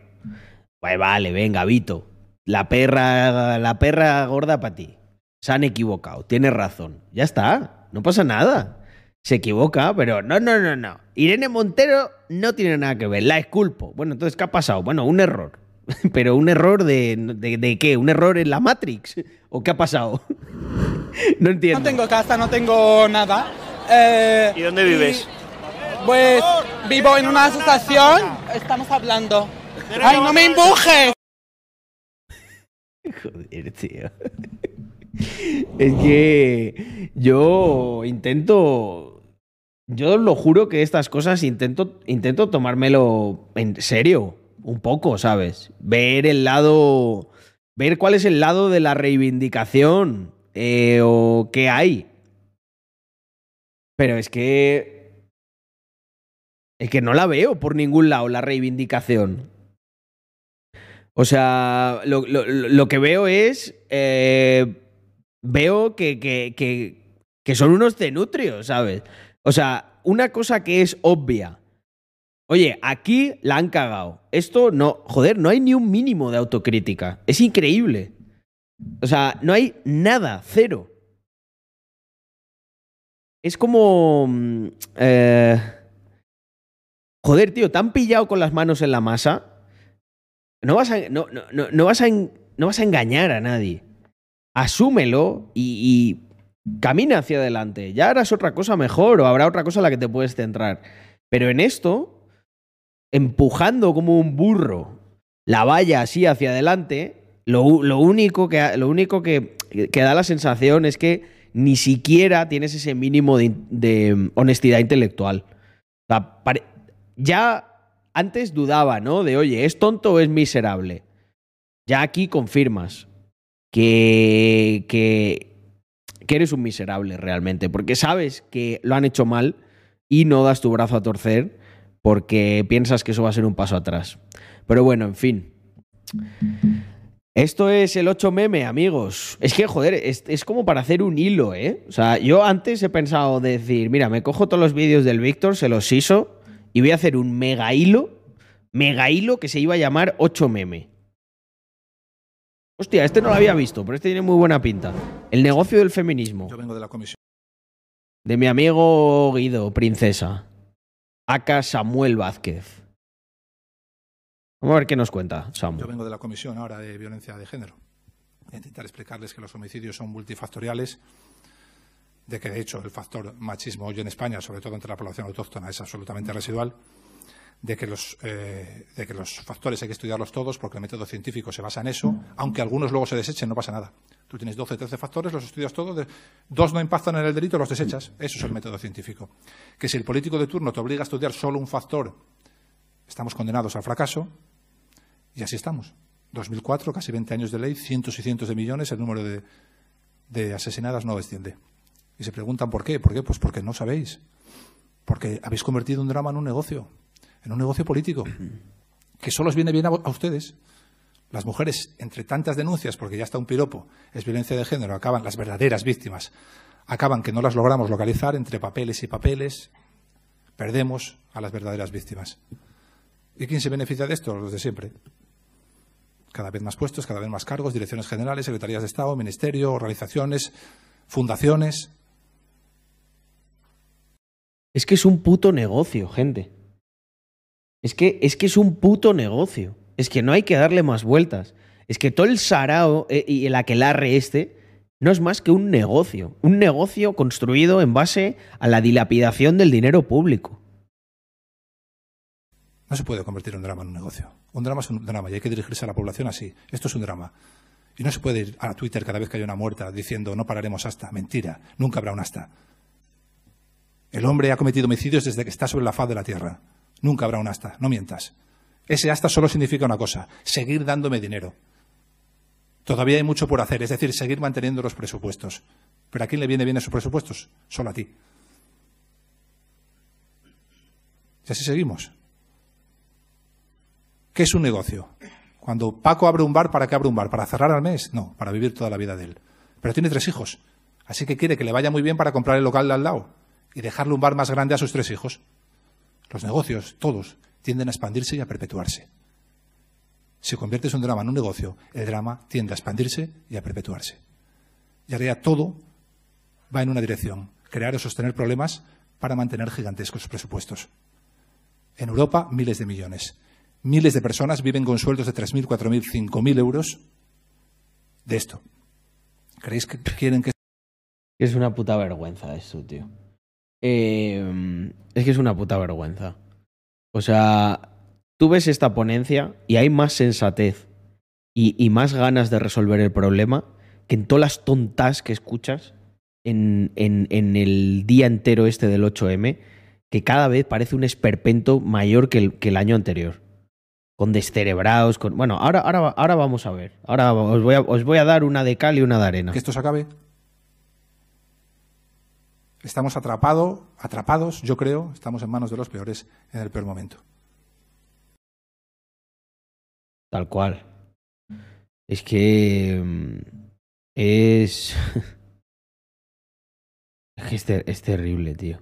pues vale, venga, Vito, la perra, la perra gorda para ti. Se han equivocado, tienes razón. Ya está, no pasa nada. Se equivoca, pero no, no, no, no. Irene Montero no tiene nada que ver, la esculpo. Bueno, entonces, ¿qué ha pasado? Bueno, un error. <laughs> Pero un error de, de, de qué? ¿Un error en la Matrix? ¿O qué ha pasado? <laughs> no entiendo. no tengo casa, no tengo nada. Eh, ¿Y dónde vives? Pues vivo en una asociación. Estamos hablando. ¡Ay, no me embuje! Joder, tío. Es que yo intento. Yo lo juro que estas cosas intento, intento tomármelo en serio. Un poco, ¿sabes? Ver el lado. Ver cuál es el lado de la reivindicación. eh, o qué hay. Pero es que. Es que no la veo por ningún lado, la reivindicación. O sea, lo, que veo es. eh, veo que, que, que, que son unos cenutrios, ¿sabes? O sea, una cosa que es obvia. Oye, aquí la han cagado. Esto no. Joder, no hay ni un mínimo de autocrítica. Es increíble. O sea, no hay nada, cero. Es como. mm, eh, joder, tío, te han pillado con las manos en la masa. No vas a, no, no, no, vas a, no vas a engañar a nadie. Asúmelo y, camina hacia adelante. Ya harás otra cosa mejor o habrá otra cosa en la que te puedes centrar. Pero en esto, empujando como un burro la valla así hacia adelante, lo, único, que, lo único que, da la sensación es que ni siquiera tienes ese mínimo de, de honestidad intelectual. O sea, pare- ya antes dudaba, ¿no? De, oye, ¿es tonto o es miserable? Ya aquí confirmas que, que, que eres un miserable realmente, porque sabes que lo han hecho mal y no das tu brazo a torcer porque piensas que eso va a ser un paso atrás. Pero bueno, en fin. Esto es el 8 meme, amigos. Es que, joder, es, es como para hacer un hilo, ¿eh? O sea, yo antes he pensado decir, mira, me cojo todos los vídeos del Víctor, se los hizo y voy a hacer un mega hilo, mega hilo que se iba a llamar 8 meme. Hostia, este no lo había visto, pero este tiene muy buena pinta. El negocio del feminismo. Yo vengo de la comisión. De mi amigo Guido, princesa. Acá Samuel Vázquez. Vamos a ver qué nos cuenta, Yo Samuel. vengo de la comisión ahora de violencia de género. Voy a intentar explicarles que los homicidios son multifactoriales. De que de hecho el factor machismo hoy en España, sobre todo entre la población autóctona, es absolutamente residual, de que los, eh, de que los factores hay que estudiarlos todos porque el método científico se basa en eso, aunque algunos luego se desechen, no pasa nada. Tú tienes 12, 13 factores, los estudias todos, dos no impactan en el delito, los desechas. Eso es el método científico. Que si el político de turno te obliga a estudiar solo un factor, estamos condenados al fracaso y así estamos. 2004, casi 20 años de ley, cientos y cientos de millones, el número de, de asesinadas no desciende. Y se preguntan por qué. ¿Por qué? Pues porque no sabéis. Porque habéis convertido un drama en un negocio, en un negocio político, que solo os viene bien a, ustedes. Las mujeres, entre tantas denuncias, porque ya está un piropo, es violencia de género, acaban las verdaderas víctimas, acaban que no las logramos localizar entre papeles y papeles, perdemos a las verdaderas víctimas. ¿Y quién se beneficia de esto? Los de siempre. Cada vez más puestos, cada vez más cargos, direcciones generales, secretarías de Estado, ministerio, organizaciones, fundaciones. Es que es un puto negocio, gente. Es que, es que es un puto negocio. Es que no hay que darle más vueltas. Es que todo el sarao eh, y el aquelarre este no es más que un negocio. Un negocio construido en base a la dilapidación del dinero público. No se puede convertir un drama en un negocio. Un drama es un drama y hay que dirigirse a la población así. Esto es un drama. Y no se puede ir a Twitter cada vez que haya una muerta diciendo no pararemos hasta. Mentira. Nunca habrá un hasta. El hombre ha cometido homicidios desde que está sobre la faz de la tierra. Nunca habrá un hasta. No mientas. Ese hasta solo significa una cosa. Seguir dándome dinero. Todavía hay mucho por hacer. Es decir, seguir manteniendo los presupuestos. ¿Pero a quién le viene bien esos presupuestos? Solo a ti. Y así seguimos. ¿Qué es un negocio? Cuando Paco abre un bar, ¿para qué abre un bar? ¿Para cerrar al mes? No, para vivir toda la vida de él. Pero tiene tres hijos. Así que quiere que le vaya muy bien para comprar el local de al lado y dejarle un bar más grande a sus tres hijos. Los negocios, todos, tienden a expandirse y a perpetuarse. Si conviertes un drama en un negocio, el drama tiende a expandirse y a perpetuarse. Y ahora todo va en una dirección, crear o sostener problemas para mantener gigantescos presupuestos. En Europa, miles de millones. Miles de personas viven con sueldos de 3.000, 4.000, 5.000 euros de esto. ¿Creéis que quieren que Es una puta vergüenza esto, tío. Eh, es que es una puta vergüenza. O sea, tú ves esta ponencia y hay más sensatez y, más ganas de resolver el problema que en todas las tontas que escuchas en, el día entero este del 8M, que cada vez parece un esperpento mayor que el, año anterior. Con descerebrados, con... Bueno, ahora vamos a ver. Ahora os voy a, os voy a dar una de cal y una de arena. que esto se acabe? Estamos atrapado, atrapados, yo creo, estamos en manos de los peores en el peor momento. Tal cual. Es que. mm, Es. <laughs> es que es, ter- es terrible, tío.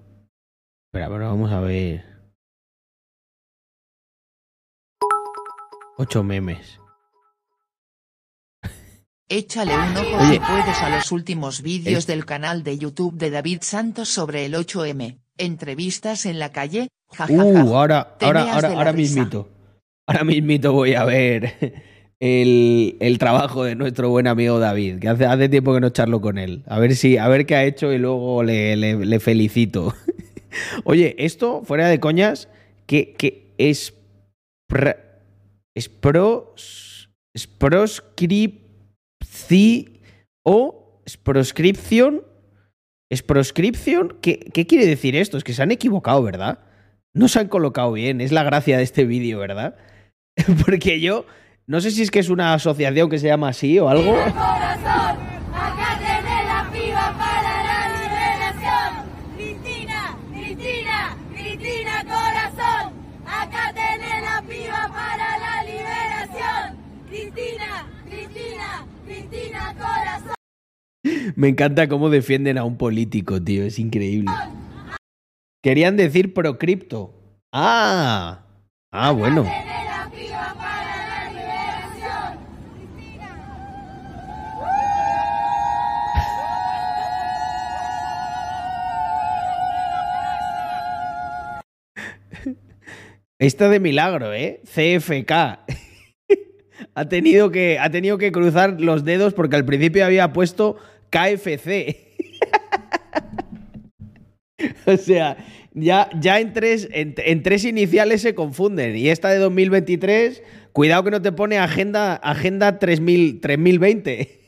Espera, pero vamos a ver. Ocho memes. Échale un ojo Oye. si puedes a los últimos vídeos Es- del canal de YouTube de David Santos sobre el 8M. Entrevistas en la calle. jajaja. Uh, ahora, ahora, ahora, ahora mismito. Ahora mismito voy a ver el, el trabajo de nuestro buen amigo David, que hace, hace tiempo que no charlo con él. A ver si, a ver qué ha hecho y luego le, le- le felicito. <laughs> Oye, esto, fuera de coñas, que, que es. es pros. Es proscripci o es proscripción. ¿Es proscripción? ¿Qué, ¿Qué quiere decir esto? Es que se han equivocado, ¿verdad? No se han colocado bien, es la gracia de este vídeo, ¿verdad? <laughs> Porque yo no sé si es que es una asociación que se llama así o algo. corazón, acá tenés la piba para la liberación. Cristina, Cristina, Cristina corazón, acá tenés la piba para la liberación. Cristina, Cristina, Cristina corazón. <laughs> Me encanta cómo defienden a un político, tío, es increíble. Querían decir procripto. Ah, ah, bueno. Esta de milagro, ¿eh? CFK. <laughs> ha, tenido que, ha tenido que cruzar los dedos porque al principio había puesto KFC. <laughs> o sea, ya, ya en, tres, en, en tres iniciales se confunden. Y esta de 2023, cuidado que no te pone agenda, agenda 3000, 3020.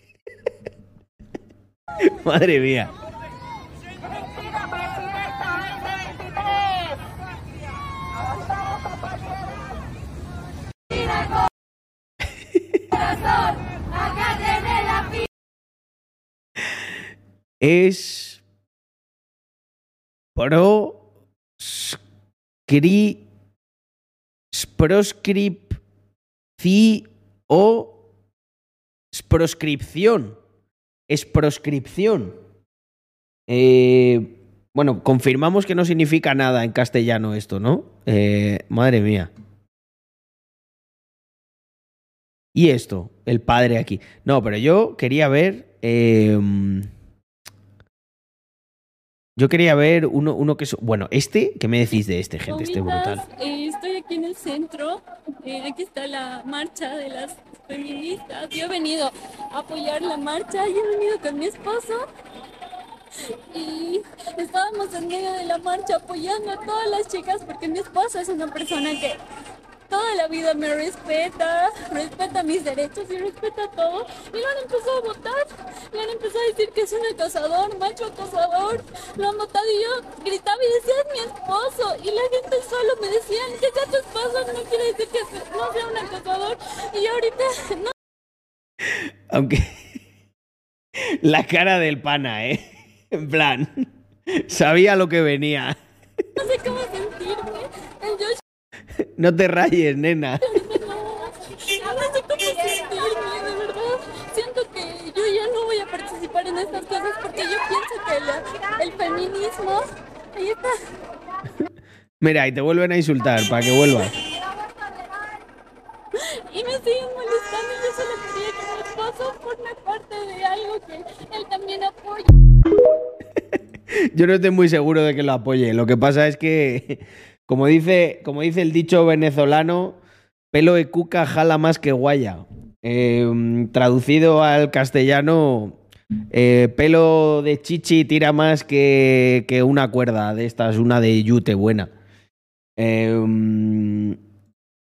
<laughs> Madre mía. Es pro scri o proscripción. Es proscripción. Eh, bueno, confirmamos que no significa nada en castellano esto, ¿no? Eh, madre mía. Y esto, el padre aquí. No, pero yo quería ver. Eh, yo quería ver uno, uno que es. Bueno, este, ¿qué me decís de este, gente? Este brutal. Eh, estoy aquí en el centro. Eh, aquí está la marcha de las feministas. Yo he venido a apoyar la marcha. Yo he venido con mi esposo. Y estábamos en medio de la marcha apoyando a todas las chicas porque mi esposo es una persona que toda la vida me respeta, respeta mis derechos y respeta todo. Y lo han empezado a votar, le han empezado a decir que es un acosador, macho acosador. Lo han votado y yo gritaba y decía es mi esposo. Y la gente solo me decía que sea tu esposo no quiere decir que no sea un acosador. Y yo ahorita <laughs> no. Aunque <laughs> la cara del pana, ¿eh? En plan, sabía lo que venía. No sé cómo sentirme. <laughs> No te rayes, nena. No sé cómo sentirme, de verdad. Siento que yo ya no voy a participar en estas cosas porque yo pienso que la- el feminismo. Ahí está. <laughs> Mira, y te vuelven a insultar para que vuelvas. <laughs> Y me siguen molestando. y Yo solo quería que mi esposo forme parte de algo que él también apoya. Yo no estoy muy seguro de que lo apoye. Lo que pasa es que, como dice, como dice el dicho venezolano, pelo de cuca jala más que guaya. Eh, traducido al castellano, eh, pelo de chichi tira más que, que una cuerda de estas, una de yute buena. Eh,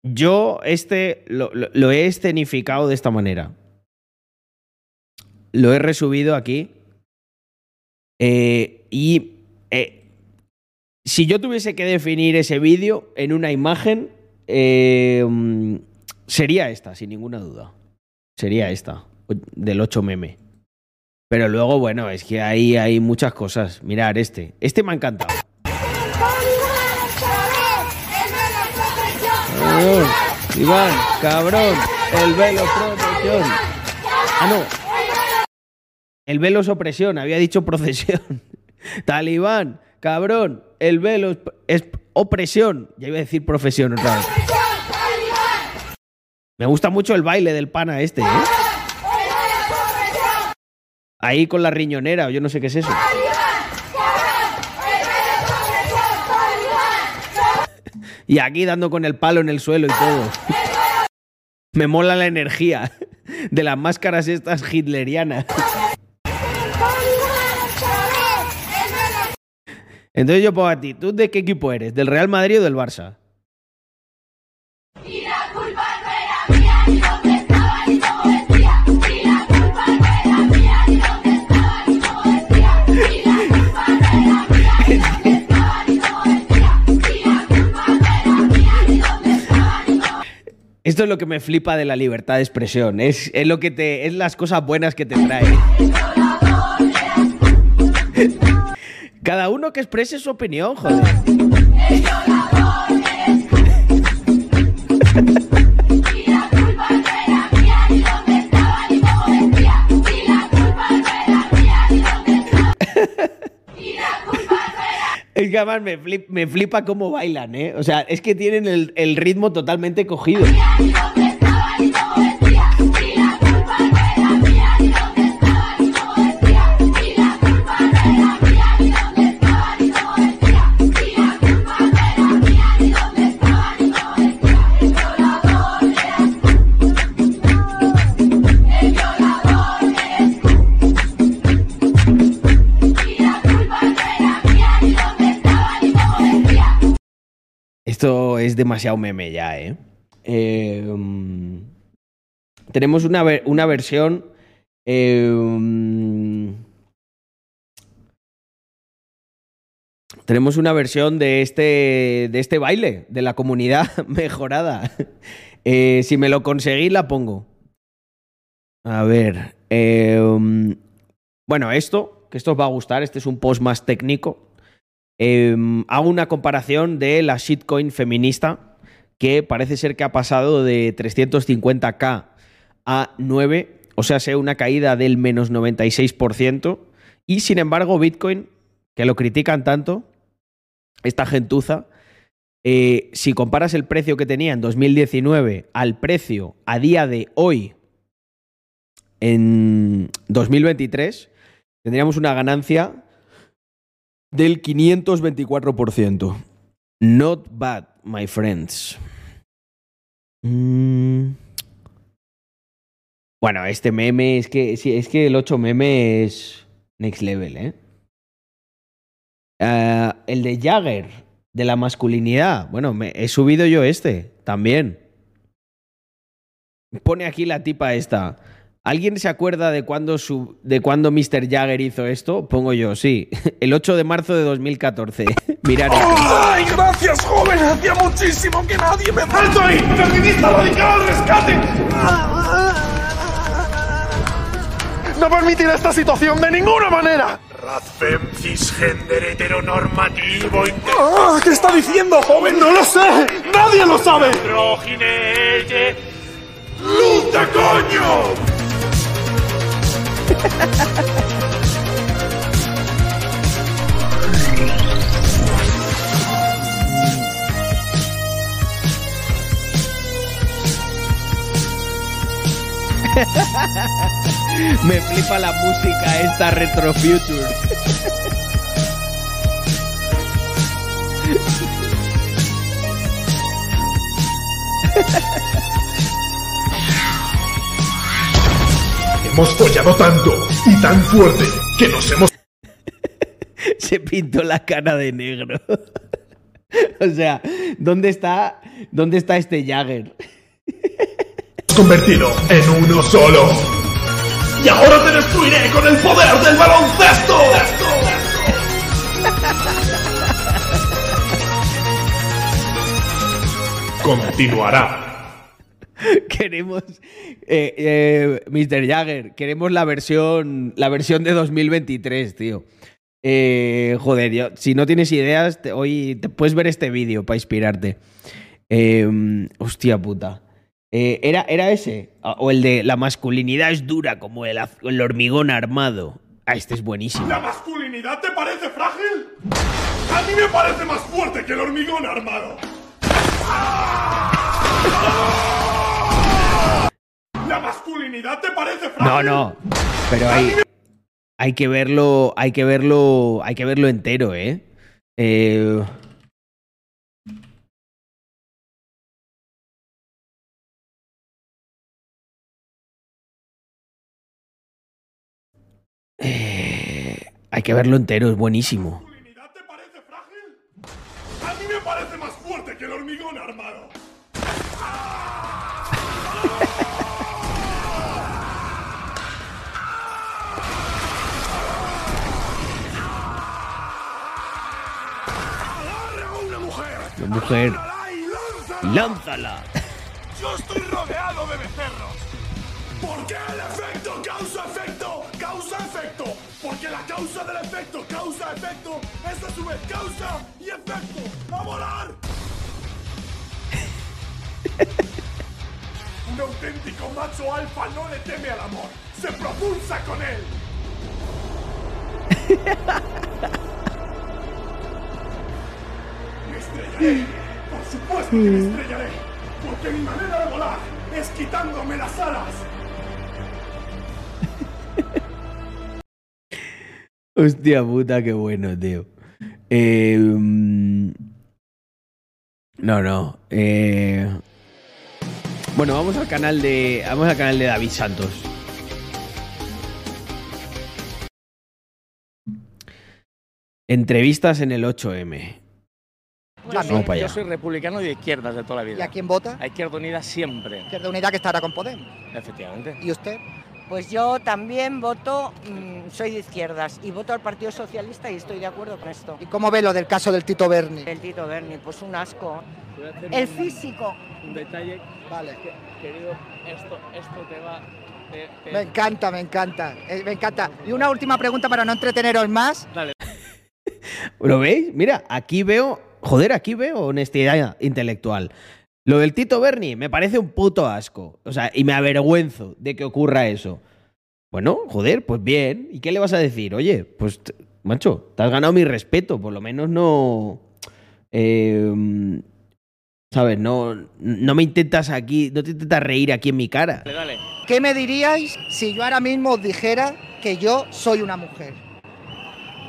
yo este lo, lo- lo he escenificado de esta manera. Lo he resubido aquí. Eh, y eh, si yo tuviese que definir ese vídeo en una imagen, eh, mm, sería esta, sin ninguna duda. Sería esta, del 8 meme. Pero luego, bueno, es que ahí hay muchas cosas. Mirar este. Este me ha encantado. Cabrón, Iván, cabrón, el velo protección. Ah, no. El velo es opresión, había dicho procesión. <laughs> Talibán, cabrón, el velo es, es opresión. Ya iba a decir profesión otra. Me gusta mucho el baile del pana este, ¿eh? Ahí con la riñonera, o yo no sé qué es eso. Y aquí dando con el palo en el suelo y todo. Me mola la energía de las máscaras estas hitlerianas. Entonces yo pongo a ti, ¿tú de qué equipo eres? ¿Del Real Madrid o del Barça? Esto es lo que me flipa de la libertad de expresión. Es, es lo que te. es las cosas buenas que te trae. Cada uno que exprese su opinión, joder. Es que además me, flip- me flipa cómo bailan, ¿eh? O sea, es que tienen el ritmo totalmente cogido. Esto es demasiado meme ya, ¿eh? Mm, tenemos una, una versión. mm, tenemos una versión de este, de este baile, de la comunidad <laughs> mejorada. Eh, si me lo conseguí, la pongo. A ver. mm, bueno, esto, que esto os va a gustar, este es un post más técnico. Eh, hago una comparación de la shitcoin feminista, que parece ser que ha pasado de 350k a 9, o sea, sea una caída del menos 96%. Y sin embargo, Bitcoin, que lo critican tanto, esta gentuza, eh, si comparas el precio que tenía en 2019 al precio a día de hoy, en 2023, tendríamos una ganancia del 524%. Not bad, my friends. Mm. Bueno, este meme es que es que el 8 meme es next level, ¿eh? Ah, el de Jagger, de la masculinidad. Bueno, me, he subido yo este también. Pone aquí la tipa esta. ¿Alguien se acuerda de cuándo, su, de cuándo Mr. Jagger hizo esto? Pongo yo, sí. <laughs> El 8 de marzo de 2014. <laughs> Mirad. ¡Ay, gracias, joven! Hacía muchísimo que nadie me... ¡Alto ahí! ¡Feminista radical al rescate! ¡No permitiré esta situación de ninguna manera! Razfem cisgender heteronormativo inter... Ah, ¿Qué está diciendo, joven? ¡No lo sé! ¡Nadie lo sabe! ¡Luta, coño! <laughs> Me flipa la música esta Retro Future. <laughs> Hemos follado tanto y tan fuerte que nos hemos <laughs> Se pintó la cara de negro. <laughs> o sea, ¿dónde está, ¿dónde está este Jagger? convertido en uno solo. Y ahora te destruiré con el poder del baloncesto. Continuará. Queremos, eh, eh, Mr. Jagger, queremos la versión, la versión de 2023, tío. Eh, joder, si no tienes ideas, hoy te puedes ver este vídeo para inspirarte. Eh, hostia puta. Eh, ¿era, ¿Era ese? Ah, O el de la masculinidad es dura como el, hormigón armado. Ah, este es buenísimo. ¿La masculinidad te parece frágil? A mí me parece más fuerte que el hormigón armado. ¿La masculinidad te parece frágil? No, no. Pero hay, hay que verlo, hay que verlo, hay que verlo entero, ¿eh? Eh, eh, hay que verlo entero, es buenísimo. Mujer. ¡Lánzala! Yo estoy rodeado de becerros. ¿Por qué el efecto causa efecto? Causa efecto. Porque la causa del efecto causa efecto. Es a su vez causa y efecto. ¡A volar! <laughs> Un auténtico macho alfa no le teme al amor. Se propulsa con él. <laughs> Por supuesto que me estrellaré. Porque mi manera de volar es quitándome las alas. Hostia puta, qué bueno, tío. Mm, no, no. eh, bueno, vamos al canal de. Vamos al canal de David Santos. Entrevistas en el 8M. Yo, soy, allá. yo soy republicano y de izquierdas de toda la vida. ¿Y a quién vota? A Izquierda Unida siempre. Izquierda Unida que estará con Podemos. Efectivamente. ¿Y usted? Pues yo también voto, mm, soy de izquierdas y voto al Partido Socialista y estoy de acuerdo con esto. ¿Y cómo ve lo del caso del Tito Berni? El Tito Berni, pues un asco. El un- físico. Un detalle. Vale. que- querido, esto, esto te va. te- te- Me encanta, me encanta, eh, me encanta. Y una última pregunta para no entreteneros más. Dale. <laughs> ¿Lo veis? Mira, aquí veo, joder, aquí veo honestidad intelectual. Lo del Tito Berni me parece un puto asco. O sea, y me avergüenzo de que ocurra eso. Bueno, joder, pues bien. ¿Y qué le vas a decir? Oye, pues, macho, te has ganado mi respeto. Por lo menos no. eh, ¿Sabes? No, no me intentas aquí, no te intentas reír aquí en mi cara. Dale, dale. ¿Qué me diríais si yo ahora mismo os dijera que yo soy una mujer?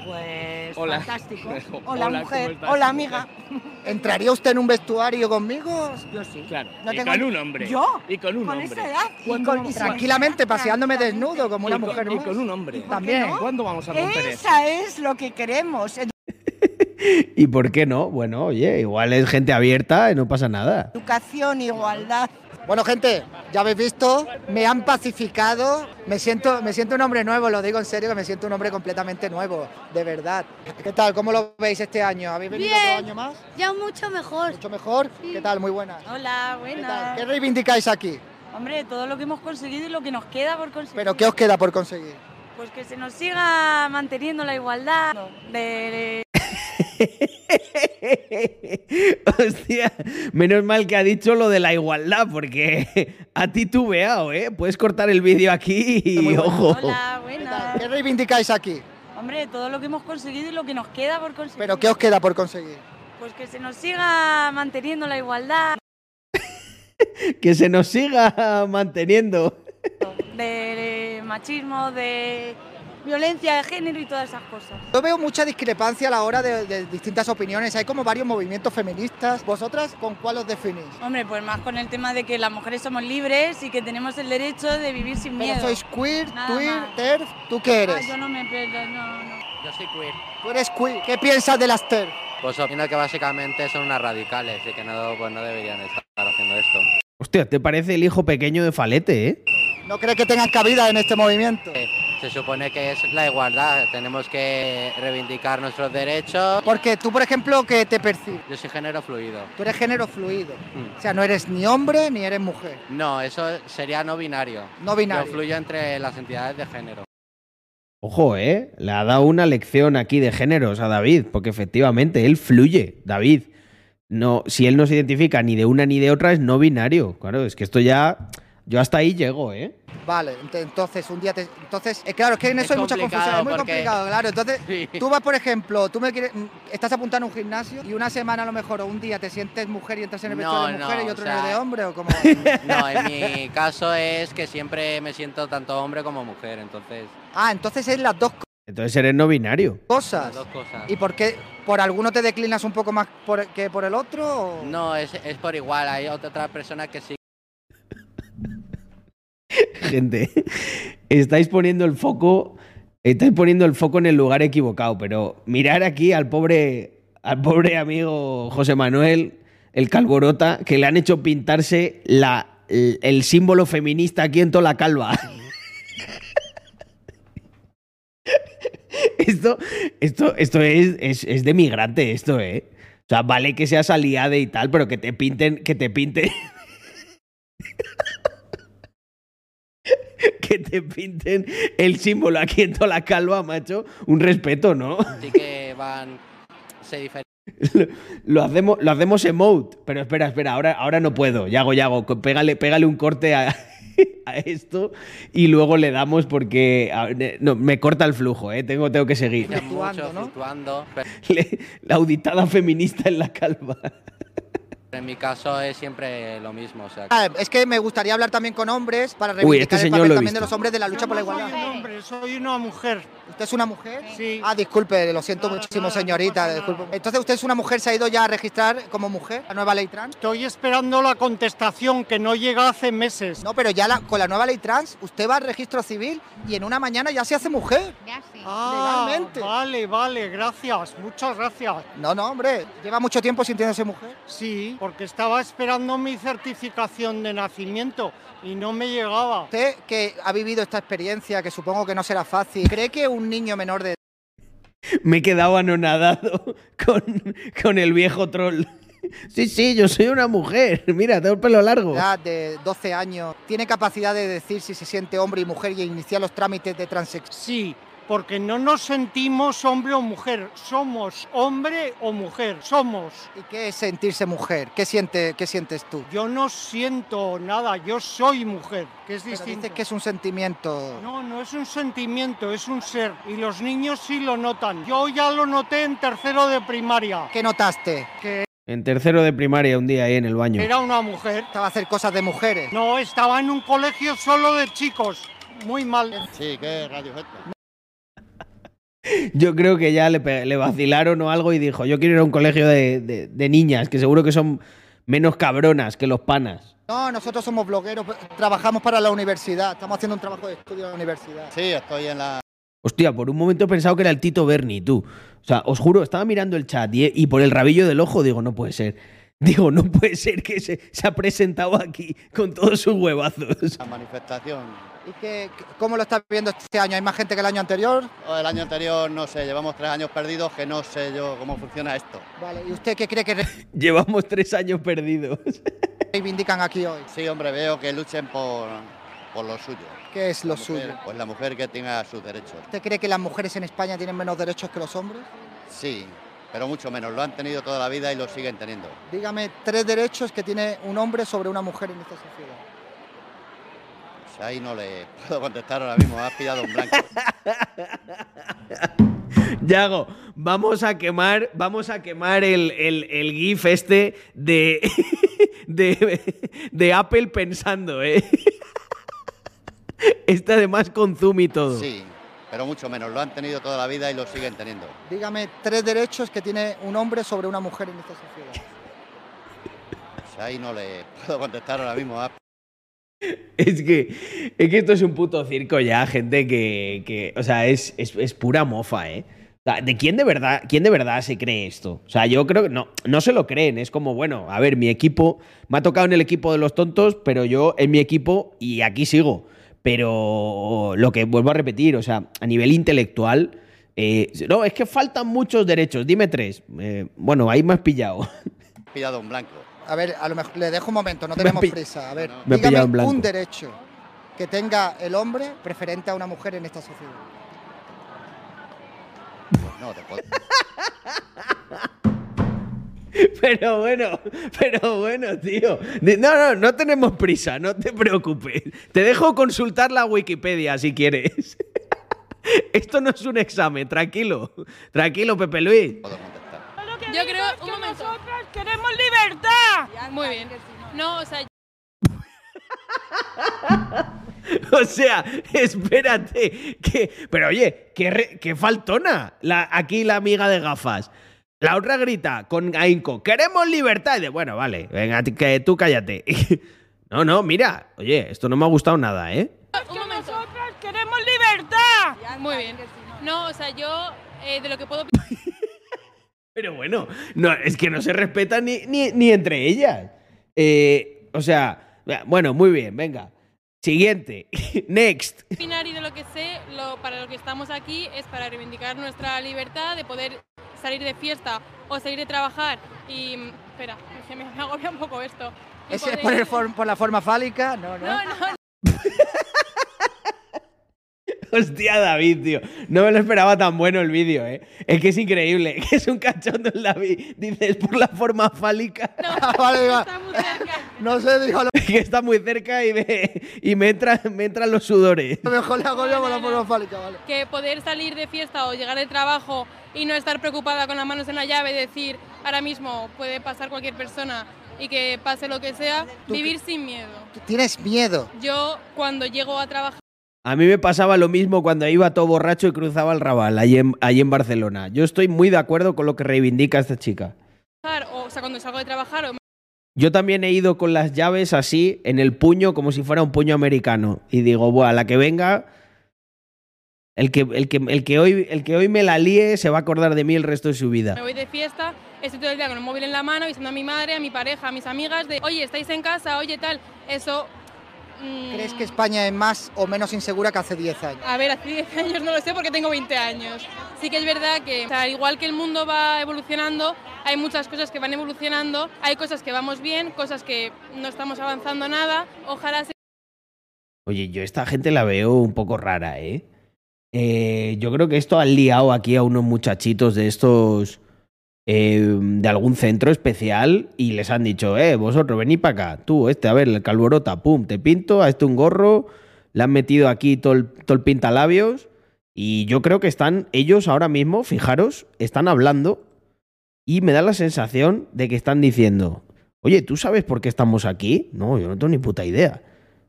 Pues Hola. fantástico. <laughs> Hola, Hola, ¿cómo mujer. Hola amiga. ¿Entraría usted en un vestuario conmigo? Yo sí. Claro. No y tengo- con un hombre. ¿Yo? Y con un Con hombre. esa edad. Y ¿Cuándo con- vamos y a- Tranquilamente, paseándome desnudo como una y con- mujer Y con un hombre. También. ¿Cuándo vamos a romper eso? Esa es lo que queremos. <laughs> ¿Y por qué no? Bueno, oye, igual es gente abierta y no pasa nada. Educación, igualdad. Bueno, gente, ya habéis visto, me han pacificado, me siento, me siento un hombre nuevo, lo digo en serio, que me siento un hombre completamente nuevo, de verdad. ¿Qué tal? ¿Cómo lo veis este año? ¿Habéis venido Bien. otro año más? Ya mucho mejor. ¿Mucho mejor? ¿Qué tal? Muy buenas. Hola, ¿Qué, buenas. ¿Qué reivindicáis aquí? Hombre, todo lo que hemos conseguido y lo que nos queda por conseguir. ¿Pero qué os queda por conseguir? Pues que se nos siga manteniendo la igualdad de... <laughs> Hostia, menos mal que ha dicho lo de la igualdad, porque ha titubeado, ¿eh? Puedes cortar el vídeo aquí y ojo. Hola, buenas. ¿Qué reivindicáis aquí? Hombre, todo lo que hemos conseguido y lo que nos queda por conseguir. ¿Pero qué os queda por conseguir? Pues que se nos siga manteniendo la igualdad <laughs> Que se nos siga manteniendo. de machismo, de violencia de género y todas esas cosas. Yo veo mucha discrepancia a la hora de, de distintas opiniones, hay como varios movimientos feministas. ¿Vosotras con cuál os definís? Hombre, pues más con el tema de que las mujeres somos libres y que tenemos el derecho de vivir sin ¿Pero miedo. sois queer, Nada queer, más. TERF? ¿Tú qué eres? Ah, yo no me pierdo, no, no. Yo soy queer. Tú eres queer. ¿Qué piensas de las TERF? Pues opino que básicamente son unas radicales y que no, pues no deberían estar haciendo esto. Hostia, ¿te parece el hijo pequeño de Falete, eh? ¿No crees que tengan cabida en este movimiento? Se supone que es la igualdad, tenemos que reivindicar nuestros derechos. Porque tú, por ejemplo, ¿qué te percibes? Yo soy género fluido. Tú eres género fluido. Mm. O sea, no eres ni hombre ni eres mujer. No, eso sería no binario. No binario. Yo fluyo entre las entidades de género. Ojo, ¿eh? Le ha dado una lección aquí de géneros a David, porque efectivamente él fluye, David. No, si él no se identifica ni de una ni de otra, es no binario. Claro, es que esto ya. Yo hasta ahí llego, ¿eh? Vale, ent- entonces un día te... Entonces, eh, claro, es que en Es eso hay mucha confusión, es muy porque- complicado, claro. Entonces, <laughs> Sí. tú vas, por ejemplo, tú me quieres, mm, estás apuntando a un gimnasio y una semana a lo mejor o un día te sientes mujer y entras en el No, vestuario de no, mujer y o otro sea- en el de hombre o como... <laughs> No, en mi caso es que siempre me siento tanto hombre como mujer, entonces Ah, entonces es las dos Entonces eres no binario. cosas. las dos cosas. ¿Y por qué? ¿Por alguno te declinas un poco más por- que por el otro? o- No, es, es por igual, hay otras personas que sí. <laughs> Gente, estáis poniendo el foco. Estáis poniendo el foco en el lugar equivocado, pero mirar aquí al pobre. Al pobre amigo José Manuel, el Calborota, que le han hecho pintarse la, el, símbolo feminista aquí en toda la calva. <laughs> Esto, esto, esto es, es, es de migrante, esto, ¿eh? O sea, vale que seas aliade y tal, pero que te pinten, que te pinten. <laughs> <laughs> que te pinten el símbolo aquí en toda la calva, macho. Un respeto, ¿no? Sí que van. Se diferencian. Lo hacemos, lo hacemos emote. Pero espera, espera, ahora, ahora no puedo. Yago, Yago, pégale, pégale un corte a, <laughs> a esto y luego le damos porque a- no, me corta el flujo, ¿eh? Tengo, tengo que seguir. mucho, fluctuando. Pero Le- la auditada feminista en la calva. En mi caso es siempre lo mismo. O sea, Ah, es que me gustaría hablar también con hombres para Uy, este reivindicar el señor papel también de los hombres de la lucha por la igualdad. Soy un hombre, soy una mujer. ¿Usted es una mujer? Sí. Ah, disculpe, lo siento muchísimo, señorita. disculpe. Entonces, ¿usted es una mujer? ¿Se ha ido ya a registrar como mujer la nueva ley trans? Estoy esperando la contestación que no llega hace meses. No, pero ya la- con la nueva ley trans, usted va al registro civil y en una mañana ya se hace mujer. Ya sí. Ah, legalmente. Vale, vale, gracias, muchas gracias. No, no, hombre, lleva mucho tiempo sintiéndose mujer. Sí, porque estaba esperando mi certificación de nacimiento y no me llegaba. Usted que ha vivido esta experiencia, que supongo que no será fácil, ¿cree que un niño menor de <laughs> Me he quedado anonadado con, con el viejo troll. Sí, sí, yo soy una mujer. Mira, tengo el pelo largo. edad de 12 años tiene capacidad de decir si se siente hombre y mujer y iniciar los trámites de transexualidad? Sí, porque no nos sentimos hombre o mujer, somos hombre o mujer, somos. ¿Y qué es sentirse mujer? ¿Qué, siente, qué sientes tú? Yo no siento nada, yo soy mujer, que es Pero distinto. dices que es un sentimiento. No, no es un sentimiento, es un ser. Y los niños sí lo notan. Yo ya lo noté en tercero de primaria. ¿Qué notaste? Que En tercero de primaria, un día ahí en el baño. era una mujer. Estaba a hacer cosas de mujeres. No, estaba en un colegio solo de chicos. Muy mal. Sí, ¿qué radio Yo creo que ya le, vacilaron o algo y dijo, yo quiero ir a un colegio de, de- de niñas, que seguro que son menos cabronas que los panas. No, nosotros somos blogueros, trabajamos para la universidad, estamos haciendo un trabajo de estudio en la universidad. Sí, estoy en la. Hostia, por un momento he pensado que era el Tito Berni, tú. O sea, os juro, estaba mirando el chat y, y por el rabillo del ojo digo, no puede ser. <laughs> Digo, no puede ser que se, se ha presentado aquí con todos sus huevazos. La manifestación. ¿Y qué, cómo lo estás viendo este año? ¿Hay más gente que el año anterior? O el año anterior, no sé, llevamos tres años perdidos que no sé yo cómo funciona esto. Vale, ¿y usted qué cree que <laughs> Llevamos tres años perdidos. <laughs> reivindican aquí hoy? Sí, hombre, veo que luchen por, por lo suyo. ¿Qué es lo mujer, suyo? Pues la mujer que tenga sus derechos. ¿Usted cree que las mujeres en España tienen menos derechos que los hombres? Sí, pero mucho menos. Lo han tenido toda la vida y lo siguen teniendo. Dígame tres derechos que tiene un hombre sobre una mujer en esta sociedad. Pues ahí no le puedo contestar ahora mismo. Has pillado un blanco. <laughs> Yago, vamos a quemar, vamos a quemar el, el- el GIF este de, <laughs> de, de Apple pensando, ¿eh? <laughs> Este además con zoom y todo. Sí, pero mucho menos. Lo han tenido toda la vida y lo siguen teniendo. Dígame tres derechos que tiene un hombre sobre una mujer en esta sociedad. Pues ahí no le puedo contestar ahora mismo. Has Es que, es que esto es un puto circo ya, gente que, que o sea, es, es, es pura mofa, ¿eh? ¿de quién de verdad, quién de verdad se cree esto? O sea, yo creo que no, no se lo creen. Es como, bueno, a ver, mi equipo me ha tocado en el equipo de los tontos, pero yo en mi equipo y aquí sigo. Pero lo que vuelvo a repetir, o sea, a nivel intelectual, eh, no, es que faltan muchos derechos. Dime tres. Eh, bueno, ahí me has pillado. pillado un blanco. A ver, a lo mejor le dejo un momento, no tenemos prisa. A ver, Me he dígame un derecho que tenga el hombre preferente a una mujer en esta sociedad. Pues no, te puedo. <laughs> Pero bueno, pero bueno, tío. No, no, no tenemos prisa, no te preocupes. Te dejo consultar la Wikipedia si quieres. <laughs> Esto no es un examen, tranquilo. Tranquilo, Pepe Luis. Yo creo, un momento. Queremos libertad. Muy bien. No, o sea, <laughs> O sea, espérate. Que, pero oye, qué, re- qué faltona. La, aquí la amiga de gafas. La otra grita con ahínco, queremos libertad. Y de, bueno, vale, venga, que tú cállate. <laughs> No, no, mira, oye, esto no me ha gustado nada, ¿eh? momento. nosotras queremos libertad. Muy bien. No, o sea, yo eh, de lo que puedo <laughs> Pero bueno, no, es que no se respetan ni, ni, ni entre ellas. Eh, o sea, bueno, muy bien, venga. Siguiente. <laughs> Next. opinar y de lo que sé, lo, para lo que estamos aquí es para reivindicar nuestra libertad de poder salir de fiesta o salir de trabajar y... mm, Espera, es que me, <laughs> agobia un poco esto. Y ¿Ese es poder- por, el for- por la forma fálica? No, no. No, no, <laughs> <laughs> Hostia, David, tío. No me lo esperaba tan bueno el vídeo, ¿eh? Es que es increíble. <laughs> Que es un cachondo el David. Dices, por la forma fálica. <laughs> Ah, vale, va. No sé, dijo lo que está muy cerca y me, y me, entra- me entran los sudores. mejor le hago yo por la forma fálica, vale. que poder salir de fiesta o llegar de trabajo y no estar preocupada con las manos en la llave, decir, ahora mismo puede pasar cualquier persona y que pase lo que sea, vivir sin miedo. Tienes miedo. Yo cuando llego a trabajar A mí me pasaba lo mismo cuando iba todo borracho y cruzaba el Raval, allí en, allí en Barcelona. Yo estoy muy de acuerdo con lo que reivindica esta chica. o, o sea, cuando salgo de trabajar o Yo también he ido con las llaves así, en el puño, como si fuera un puño americano. Y digo, buah, la que venga, El que, el, que, el, que hoy, el que hoy me la líe se va a acordar de mí el resto de su vida. Me voy de fiesta, estoy todo el día con el móvil en la mano, avisando a mi madre, a mi pareja, a mis amigas de, oye, estáis en casa, oye, tal. Eso. Mm, ¿Crees que España es más o menos insegura que hace 10 años? A ver, hace 10 años no lo sé porque tengo 20 años. Sí que es verdad que, o sea, igual que el mundo va evolucionando, hay muchas cosas que van evolucionando, hay cosas que vamos bien, cosas que no estamos avanzando nada. Ojalá se Oye, yo esta gente la veo un poco rara, ¿eh? Eh, yo creo que esto han liado aquí a unos muchachitos de estos eh, de algún centro especial y les han dicho, eh, vosotros venid para acá, tú, este, a ver, el calborota, pum, te pinto, a este un gorro, le han metido aquí todo el, todo el pintalabios y yo creo que están ellos ahora mismo, fijaros, están hablando y me da la sensación de que están diciendo, oye, ¿tú sabes por qué estamos aquí? No, yo no tengo ni puta idea.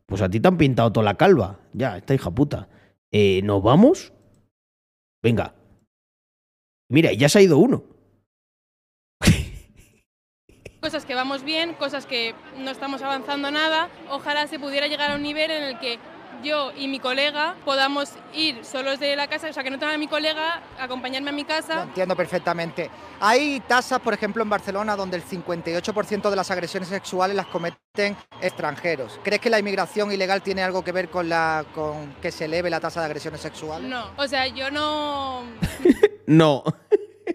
Pues a ti te han pintado toda la calva, ya, esta hija puta. Eh, ¿Nos vamos? Venga. Mira, ya se ha ido uno. Cosas que vamos bien, cosas que no estamos avanzando nada. Ojalá se pudiera llegar a un nivel en el que yo y mi colega podamos ir solos de la casa, o sea, que no tenga a mi colega acompañarme a mi Lo casa. entiendo perfectamente. Hay tasas, por ejemplo, en Barcelona donde el 58% de las agresiones sexuales las cometen extranjeros. ¿Crees que la inmigración ilegal tiene algo que ver con, la, con que se eleve la tasa de agresiones sexuales? No, o sea, yo no... <laughs> No.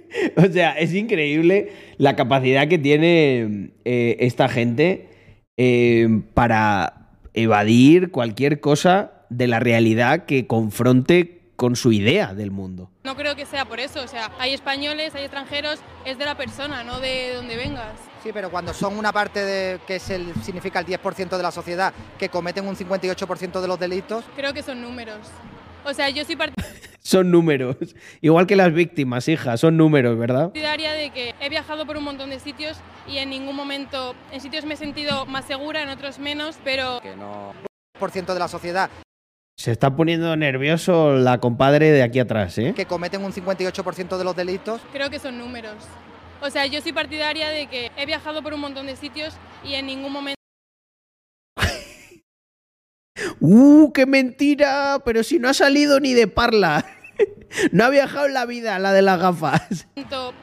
<laughs> o sea, es increíble la capacidad que tiene eh, esta gente eh, para evadir cualquier cosa de la realidad que confronte con su idea del mundo. No creo que sea por eso, o sea, hay españoles, hay extranjeros, es de la persona, no de donde vengas. Sí, pero cuando son una parte de, que es el, significa el 10% de la sociedad que cometen un 58% de los delitos, Creo que son números. O sea, yo soy <laughs> Son números. Igual que las víctimas, hija, son números, ¿verdad? partidaria de que he viajado por un montón de sitios y en ningún momento, en sitios me he sentido más segura, en otros menos, pero... que no... por ciento de la sociedad Se está poniendo nervioso la compadre de aquí atrás, ¿eh? que cometen un 58% de los delitos, Creo que son números. O sea, yo soy partidaria de que he viajado por un montón de sitios y en ningún momento <laughs> ¡Uh, qué mentira! Pero si no ha salido ni de parla. No ha viajado en la vida, la de las gafas.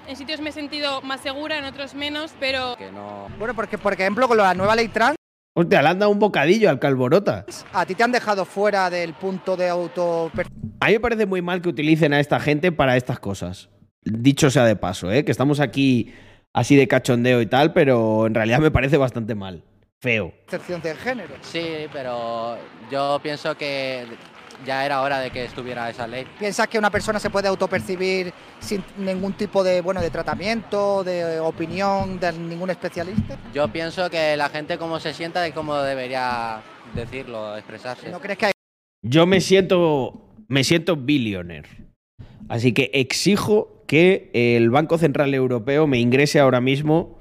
en sitios me he sentido más segura, en otros menos, pero que no... Bueno, porque por ejemplo con la nueva ley trans, Hostia, le han dado un bocadillo al calborota. a ti te han dejado fuera del punto de auto... A mí me parece muy mal que utilicen a esta gente para estas cosas. Dicho sea de paso, ¿eh? Que estamos aquí así de cachondeo y tal, pero en realidad me parece bastante mal. Feo. Excepción de género. Sí, pero yo pienso que ya era hora de que estuviera esa ley. ¿Piensas que una persona se puede autopercibir sin ningún tipo de, bueno, de tratamiento, de opinión de ningún especialista? Yo pienso que la gente como se sienta y cómo debería decirlo, expresarse. ¿No crees que hay Yo me siento. Me siento billionaire. Así que exijo que el Banco Central Europeo me ingrese ahora mismo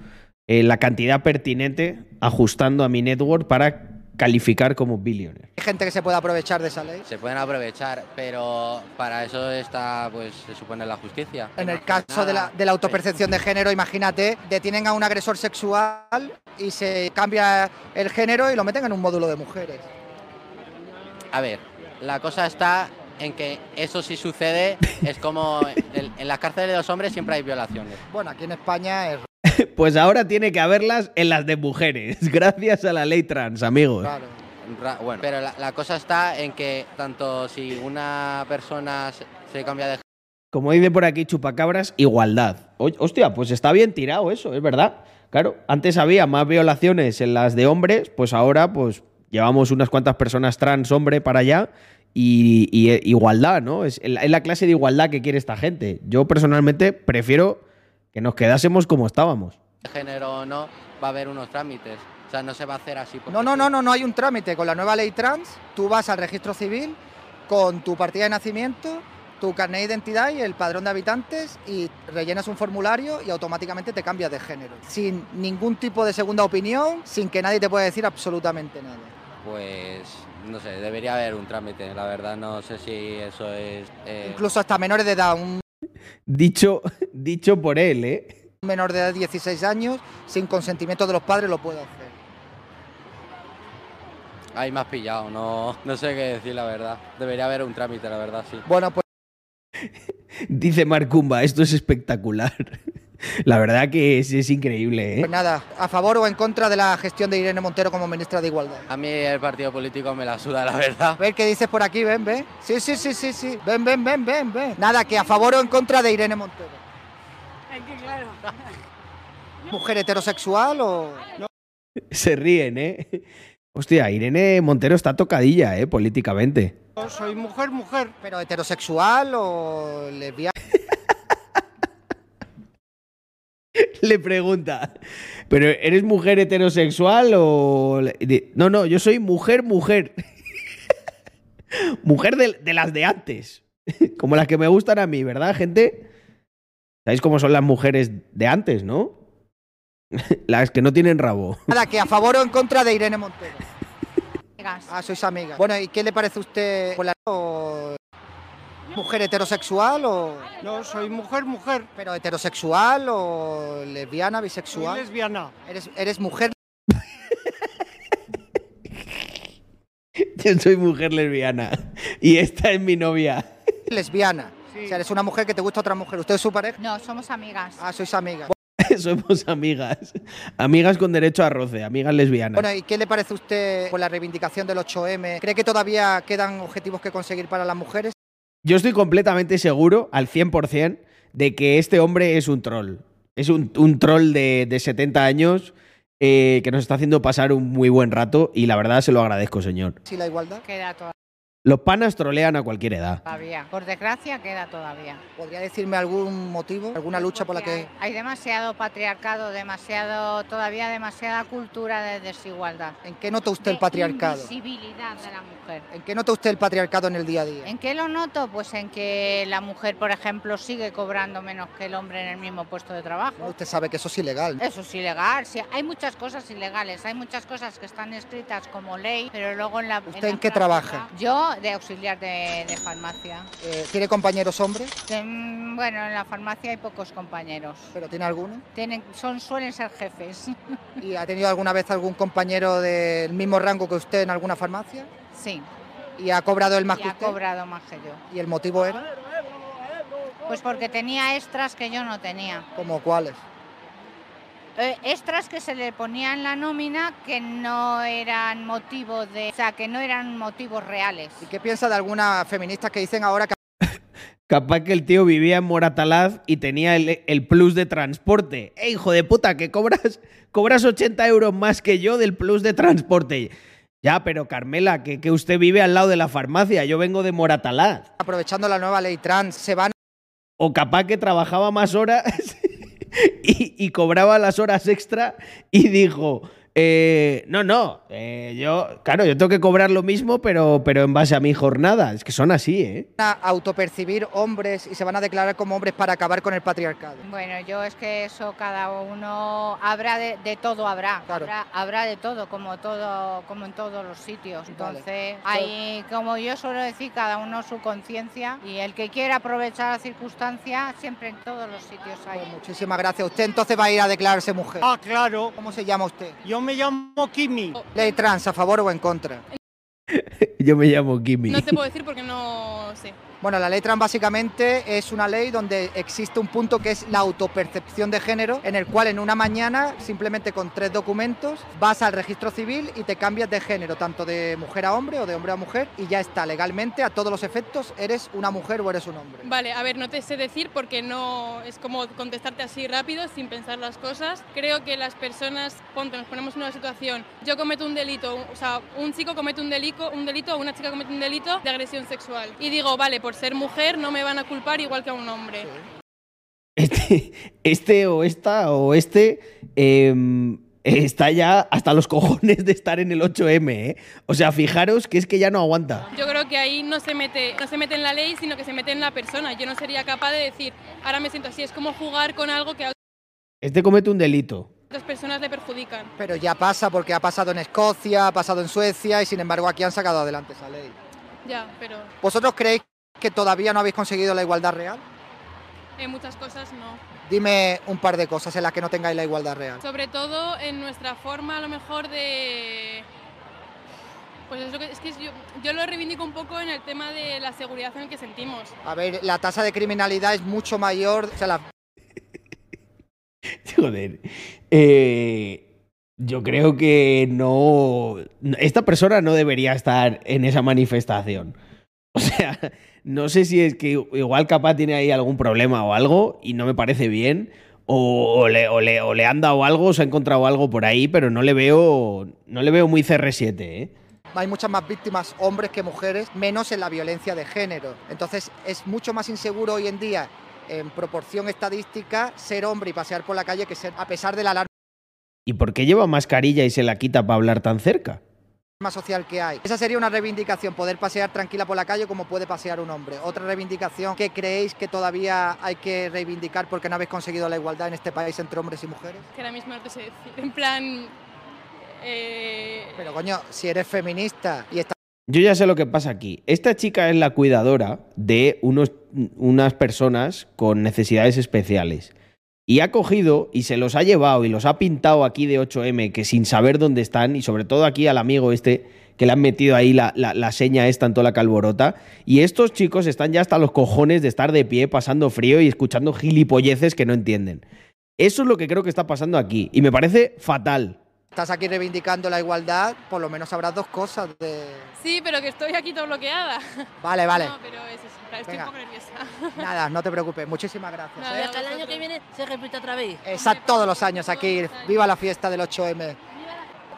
eh, la cantidad pertinente ajustando a mi network para calificar como billionaire. gente que se puede aprovechar de esa ley? Se pueden aprovechar, pero para eso está, pues, se supone la justicia. En el caso de la, de la autopercepción de género, imagínate, detienen a un agresor sexual y se cambia el género y lo meten en un módulo de mujeres. A ver, la cosa está en que eso si sucede es como <laughs> en, en las cárceles de los hombres siempre hay violaciones. Bueno, aquí en España es... <laughs> Pues ahora tiene que haberlas en las de mujeres, <laughs> gracias a la ley trans, amigos. Ra- Bueno, pero la, la cosa está en que tanto si una persona se, cambia de Como dice por aquí Chupacabras, igualdad. O- Hostia, pues está bien tirado eso, es verdad. Claro, antes había más violaciones en las de hombres, pues ahora pues llevamos unas cuantas personas trans hombre para allá y, y, eh, igualdad, ¿no? Es, es la clase de igualdad que quiere esta gente. Yo personalmente prefiero que nos quedásemos como estábamos. género o no, va a haber unos trámites. O sea, no se va a hacer así. No, no, no, no, no hay un trámite. Con la nueva ley trans, tú vas al registro civil con tu partida de nacimiento, tu carnet de identidad y el padrón de habitantes y rellenas un formulario y automáticamente te cambias de género. Sin ningún tipo de segunda opinión, sin que nadie te pueda decir absolutamente nada. Pues no sé, debería haber un trámite. La verdad no sé si eso es... eh, Incluso hasta menores de edad, un Dicho, <laughs> dicho por él, ¿eh? menor de edad de 16 años, sin consentimiento de los padres, lo puede hacer. Ahí me has pillado, no, no sé qué decir la verdad. Debería haber un trámite, la verdad, sí. Bueno, pues <laughs> Dice Marcumba, esto es espectacular. <laughs> <laughs> La verdad que es, es increíble, ¿eh? Pues nada, ¿a favor o en contra de la gestión de Irene Montero como ministra de Igualdad? A mí el partido político me la suda, la verdad. A ver qué dices por aquí, ven, ven. Sí, sí, sí, sí, sí. Ven, ven, ven, ven, ven. Nada, que a favor o en contra de Irene Montero. Es que claro. <laughs> ¿Mujer heterosexual o...? Se ríen, ¿eh? <laughs> Hostia, Irene Montero está tocadilla, ¿eh? Políticamente. Soy mujer, mujer. ¿Pero heterosexual o lesbiana? <laughs> Le pregunta, ¿pero eres mujer heterosexual o...? No, no, yo soy mujer, mujer. <laughs> mujer de, de las de antes. <laughs> Como las que me gustan a mí, ¿verdad, gente? ¿Sabéis cómo son las mujeres de antes, no? las que no tienen rabo. Nada, que a favor o en contra de Irene Montero. Ah, sois amigas. Bueno, ¿y qué le parece a usted o- mujer heterosexual o...? No, soy mujer, mujer. ¿Pero heterosexual o lesbiana, Soy bisexual? lesbiana. ¿Eres, eres mujer <laughs> Yo soy mujer lesbiana. Y esta es mi novia. lesbiana? O sea, eres una mujer que te gusta otra mujer. ¿Usted es su pareja? No, somos amigas. Ah, sois amigas. <laughs> Somos amigas. Amigas con derecho a roce, amigas lesbianas. Bueno, ¿y qué le parece a usted con la reivindicación del 8M? ¿Cree que todavía quedan objetivos que conseguir para las mujeres? Yo estoy completamente seguro, al 100%, de que este hombre es un troll. Es un, un troll de, de 70 años eh, que nos está haciendo pasar un muy buen rato y la verdad se lo agradezco, señor. ¿Sí la igualdad? Queda to- Los panas trolean a cualquier edad. todavía. Por desgracia, queda todavía. ¿Podría decirme algún motivo, alguna lucha por la que...? Hay demasiado patriarcado, demasiado, todavía demasiada cultura de desigualdad. ¿En qué nota usted el patriarcado? Invisibilidad de la mujer. ¿En qué nota usted el patriarcado en el día a día? ¿En qué lo noto? Pues en que la mujer, por ejemplo, sigue cobrando menos que el hombre en el mismo puesto de trabajo. Usted sabe que eso es ilegal. Eso es ilegal. Sí, hay muchas cosas ilegales, hay muchas cosas que están escritas como ley, pero luego en la. ¿Usted la en qué práctica- trabaja? Yo de auxiliar de, de farmacia. Eh, ¿Tiene compañeros hombres? Mm, Bueno, en la farmacia hay pocos compañeros. ¿Pero tiene alguno? Tienen, son, suelen ser jefes. <laughs> ¿Y ha tenido alguna vez algún compañero del mismo rango que usted en alguna farmacia? Sí. ¿Y ha cobrado el más y que ha usted? cobrado más que yo. ¿Y el motivo era? Pues porque tenía extras que yo no tenía. ¿Como cuáles? Eh, extras que se le ponía en la nómina que no eran motivo de, o sea, que no eran motivos reales. ¿Y qué piensa de algunas feministas que dicen ahora que Capaz que el tío vivía en Moratalaz y tenía el, el plus de transporte. ¡Eh, hijo de puta! Que cobras, cobras 80 euros más que yo del plus de transporte. Ya, pero Carmela, que, que usted vive al lado de la farmacia. Yo vengo de Moratalaz. aprovechando la nueva ley trans se van O capaz que trabajaba más horas <laughs> <laughs> y, y cobraba las horas extra y dijo, eh, no, no, eh, yo, claro, yo tengo que cobrar lo mismo, pero, pero en base a mi jornada. Es que son así, ¿eh? a autopercibir hombres y se van a declarar como hombres para acabar con el patriarcado? Bueno, yo es que eso cada uno habrá de, de todo habrá, habrá, habrá de todo como todo, como en todos los sitios. Vale. Entonces, hay, como yo suelo decir, cada uno su conciencia y el que quiera aprovechar la circunstancia, siempre en todos los sitios hay. Muchísimas gracias. ¿Usted entonces va a ir a declararse mujer? Ah, claro. ¿Cómo se llama usted? Yo me llamo Kimi. Ley trans, ¿a favor o en contra? Yo me llamo Kimi. No te puedo decir porque no. Bueno, la ley trans básicamente es una ley donde existe un punto que es la autopercepción de género, en el cual en una mañana, simplemente con tres documentos, vas al registro civil y te cambias de género, tanto de mujer a hombre o de hombre a mujer, y ya está, legalmente, a todos los efectos, eres una mujer o eres un hombre. Vale, a ver, no te sé decir porque no es como contestarte así rápido, sin pensar las cosas. Creo que las personas, ponte, nos ponemos en una situación, yo cometo un delito, o sea, un chico comete un delito, un delito una chica comete un delito de agresión sexual. Y digo, vale, por ser mujer no me van a culpar igual que a un hombre. Este, este o esta o este em, está ya hasta los cojones de estar en el 8M, ¿eh? O sea, fijaros que es que ya no aguanta. Yo creo que ahí no se mete, no se mete en la ley, sino que se mete en la persona. Yo no sería capaz de decir, ahora me siento así. Es como jugar con algo que a Este comete un delito. otras personas le perjudican. Pero ya pasa porque ha pasado en Escocia, ha pasado en Suecia y sin embargo aquí han sacado adelante esa ley. Ya, pero ¿Vosotros creéis que todavía no habéis conseguido la igualdad real? en muchas cosas no. Dime un par de cosas en las que no tengáis la igualdad real. Sobre todo en nuestra forma a lo mejor de... Pues es, lo que, es que yo, yo lo reivindico un poco en el tema de la seguridad en el que sentimos. A ver, la tasa de criminalidad es mucho mayor. O sea, la- <laughs> Joder. Eh, yo creo que no. Esta persona no debería estar en esa manifestación. <laughs> O sea, no sé si es que igual capaz tiene ahí algún problema o algo y no me parece bien. O, o le, o le- o le han dado algo, o se ha encontrado algo por ahí, pero no le veo. No le veo muy CR7, ¿eh? hay muchas más víctimas hombres que mujeres, menos en la violencia de género. Entonces es mucho más inseguro hoy en día, en proporción estadística, ser hombre y pasear por la calle que ser, a pesar de la alarma ¿Y por qué lleva mascarilla y se la quita para hablar tan cerca? Social que hay. Esa sería una reivindicación, poder pasear tranquila por la calle como puede pasear un hombre. Otra reivindicación que creéis que todavía hay que reivindicar porque no habéis conseguido la igualdad en este país entre hombres y mujeres. Que ahora mismo no te sé decir. En plan. eh, Pero coño, si eres feminista y estás Yo ya sé lo que pasa aquí. Esta chica es la cuidadora de unos, unas personas con necesidades especiales. Y ha cogido y se los ha llevado y los ha pintado aquí de 8M, que sin saber dónde están, y sobre todo aquí al amigo este, que le han metido ahí la, la- la seña esta en toda la calborota. Y estos chicos están ya hasta los cojones de estar de pie, pasando frío y escuchando gilipolleces que no entienden. Eso es lo que creo que está pasando aquí. Y me parece fatal. Estás aquí reivindicando la igualdad, por lo menos habrá dos cosas de... Sí, pero que estoy aquí todo bloqueada. Vale, vale. No, pero es eso. Estoy Venga. un poco nerviosa. Nada, no te preocupes. Muchísimas gracias. Nada, ¿eh? a Que el año que viene se repite otra vez. Está todos los años aquí. Viva la fiesta del 8M.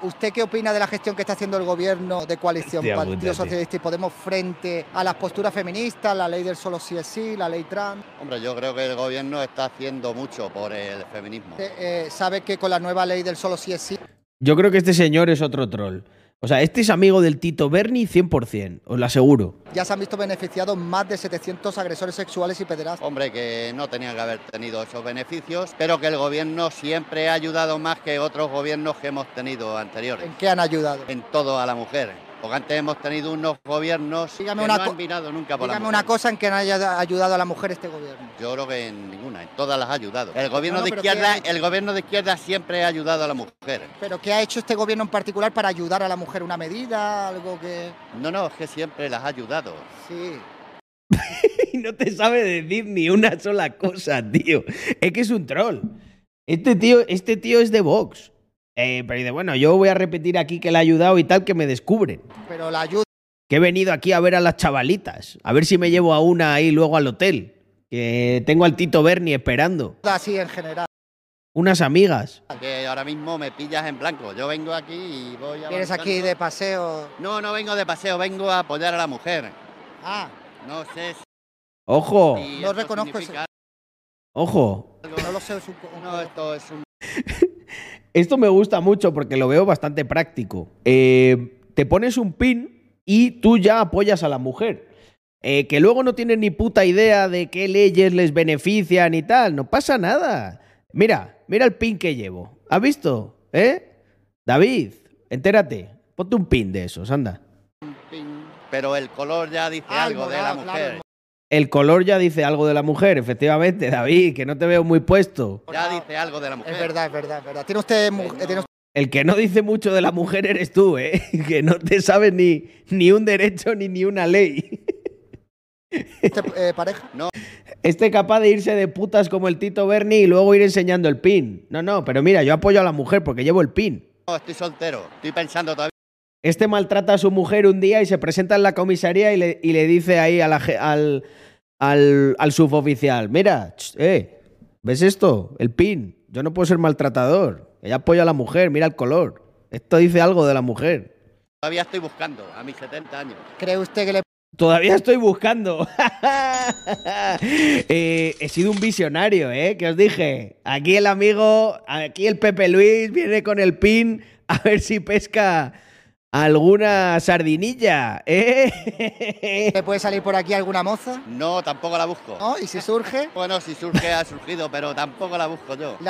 ¿Usted qué opina de la gestión que está haciendo el gobierno de coalición Partido. Socialista y Podemos frente a las posturas feministas, la ley del solo sí es sí, la ley trans? Hombre, yo creo que el gobierno está haciendo mucho por el feminismo. Eh, eh, ¿Sabe que con la nueva ley del solo sí es sí Yo creo que este señor es otro troll. O sea, este es amigo del Tito Berni 100%, os lo aseguro. ya se han visto beneficiados más de 700 agresores sexuales y pederastas? Hombre, que no tenían que haber tenido esos beneficios, pero que el gobierno siempre ha ayudado más que otros gobiernos que hemos tenido anteriores. ¿En qué han ayudado? En todo a la mujer. Porque antes hemos tenido unos gobiernos Dígame que una no han mirado nunca por la Dígame mujer. una cosa en que no haya ayudado a la mujer este gobierno. Yo creo que en ninguna, en todas las ha ayudado. El gobierno No, no, de pero ¿qué izquierda, el gobierno de izquierda siempre ha ayudado a la mujer. ¿Pero qué ha hecho este gobierno en particular para ayudar a la mujer? ¿Una medida? ¿Algo que...? No, no, es que siempre las ha ayudado. Sí. Y <laughs> no te sabe decir ni una sola cosa, tío. Es que es un troll. Este tío, este tío es de Vox. Eh, pero dice, bueno, yo voy a repetir aquí que le ha ayudado y tal, que me descubren. Pero la ayuda... Que he venido aquí a ver a las chavalitas. A ver si me llevo a una ahí luego al hotel. Que tengo al Tito Berni esperando. así en general. Unas amigas. Que ahora mismo me pillas en blanco. Yo vengo aquí y voy a. Vienes aquí de paseo. No, no vengo de paseo, vengo a apoyar a la mujer. Ah, No sé si. Ojo, no reconozco ese... ojo. No lo sé, es un... No, esto es un. <laughs> Esto me gusta mucho porque lo veo bastante práctico. Eh, te pones un pin y tú ya apoyas a la mujer. Eh, que luego no tienes ni puta idea de qué leyes les benefician y tal. No pasa nada. Mira, mira el pin que llevo. ¿Has visto? ¿Eh? David, entérate. Ponte un pin de esos, anda. Pero el color ya dice algo de la mujer. El color ya dice algo de la mujer, efectivamente, David, que no te veo muy puesto. Ya dice algo de la mujer. Es verdad, es verdad, es verdad. Tiene usted... eh, tiene usted- El que no dice mucho de la mujer eres tú, ¿eh? <laughs> Que no te sabes ni, ni un derecho ni, ni una ley. <laughs> eh, pareja? No. Este capaz de irse de putas como el Tito Berni y luego ir enseñando el pin. No, no, pero mira, yo apoyo a la mujer porque llevo el pin. No, estoy soltero. Estoy pensando todavía. Este maltrata a su mujer un día y se presenta en la comisaría y le, y le dice ahí a la ge- al, al, al suboficial, mira, ch, eh, ¿ves esto? El pin. Yo no puedo ser maltratador. Ella apoya a la mujer, mira el color. Esto dice algo de la mujer. Todavía estoy buscando a mis 70 años. ¿Cree usted que le Todavía estoy buscando. <laughs> Eh, he sido un visionario, ¿eh? Que os dije. Aquí el amigo, aquí el Pepe Luis viene con el pin a ver si pesca alguna sardinilla, ¿eh? ¿Le puede salir por aquí alguna moza? No, tampoco la busco. ¿No? ¿Y si surge? Bueno, si surge, ha surgido, pero tampoco la busco yo. <laughs>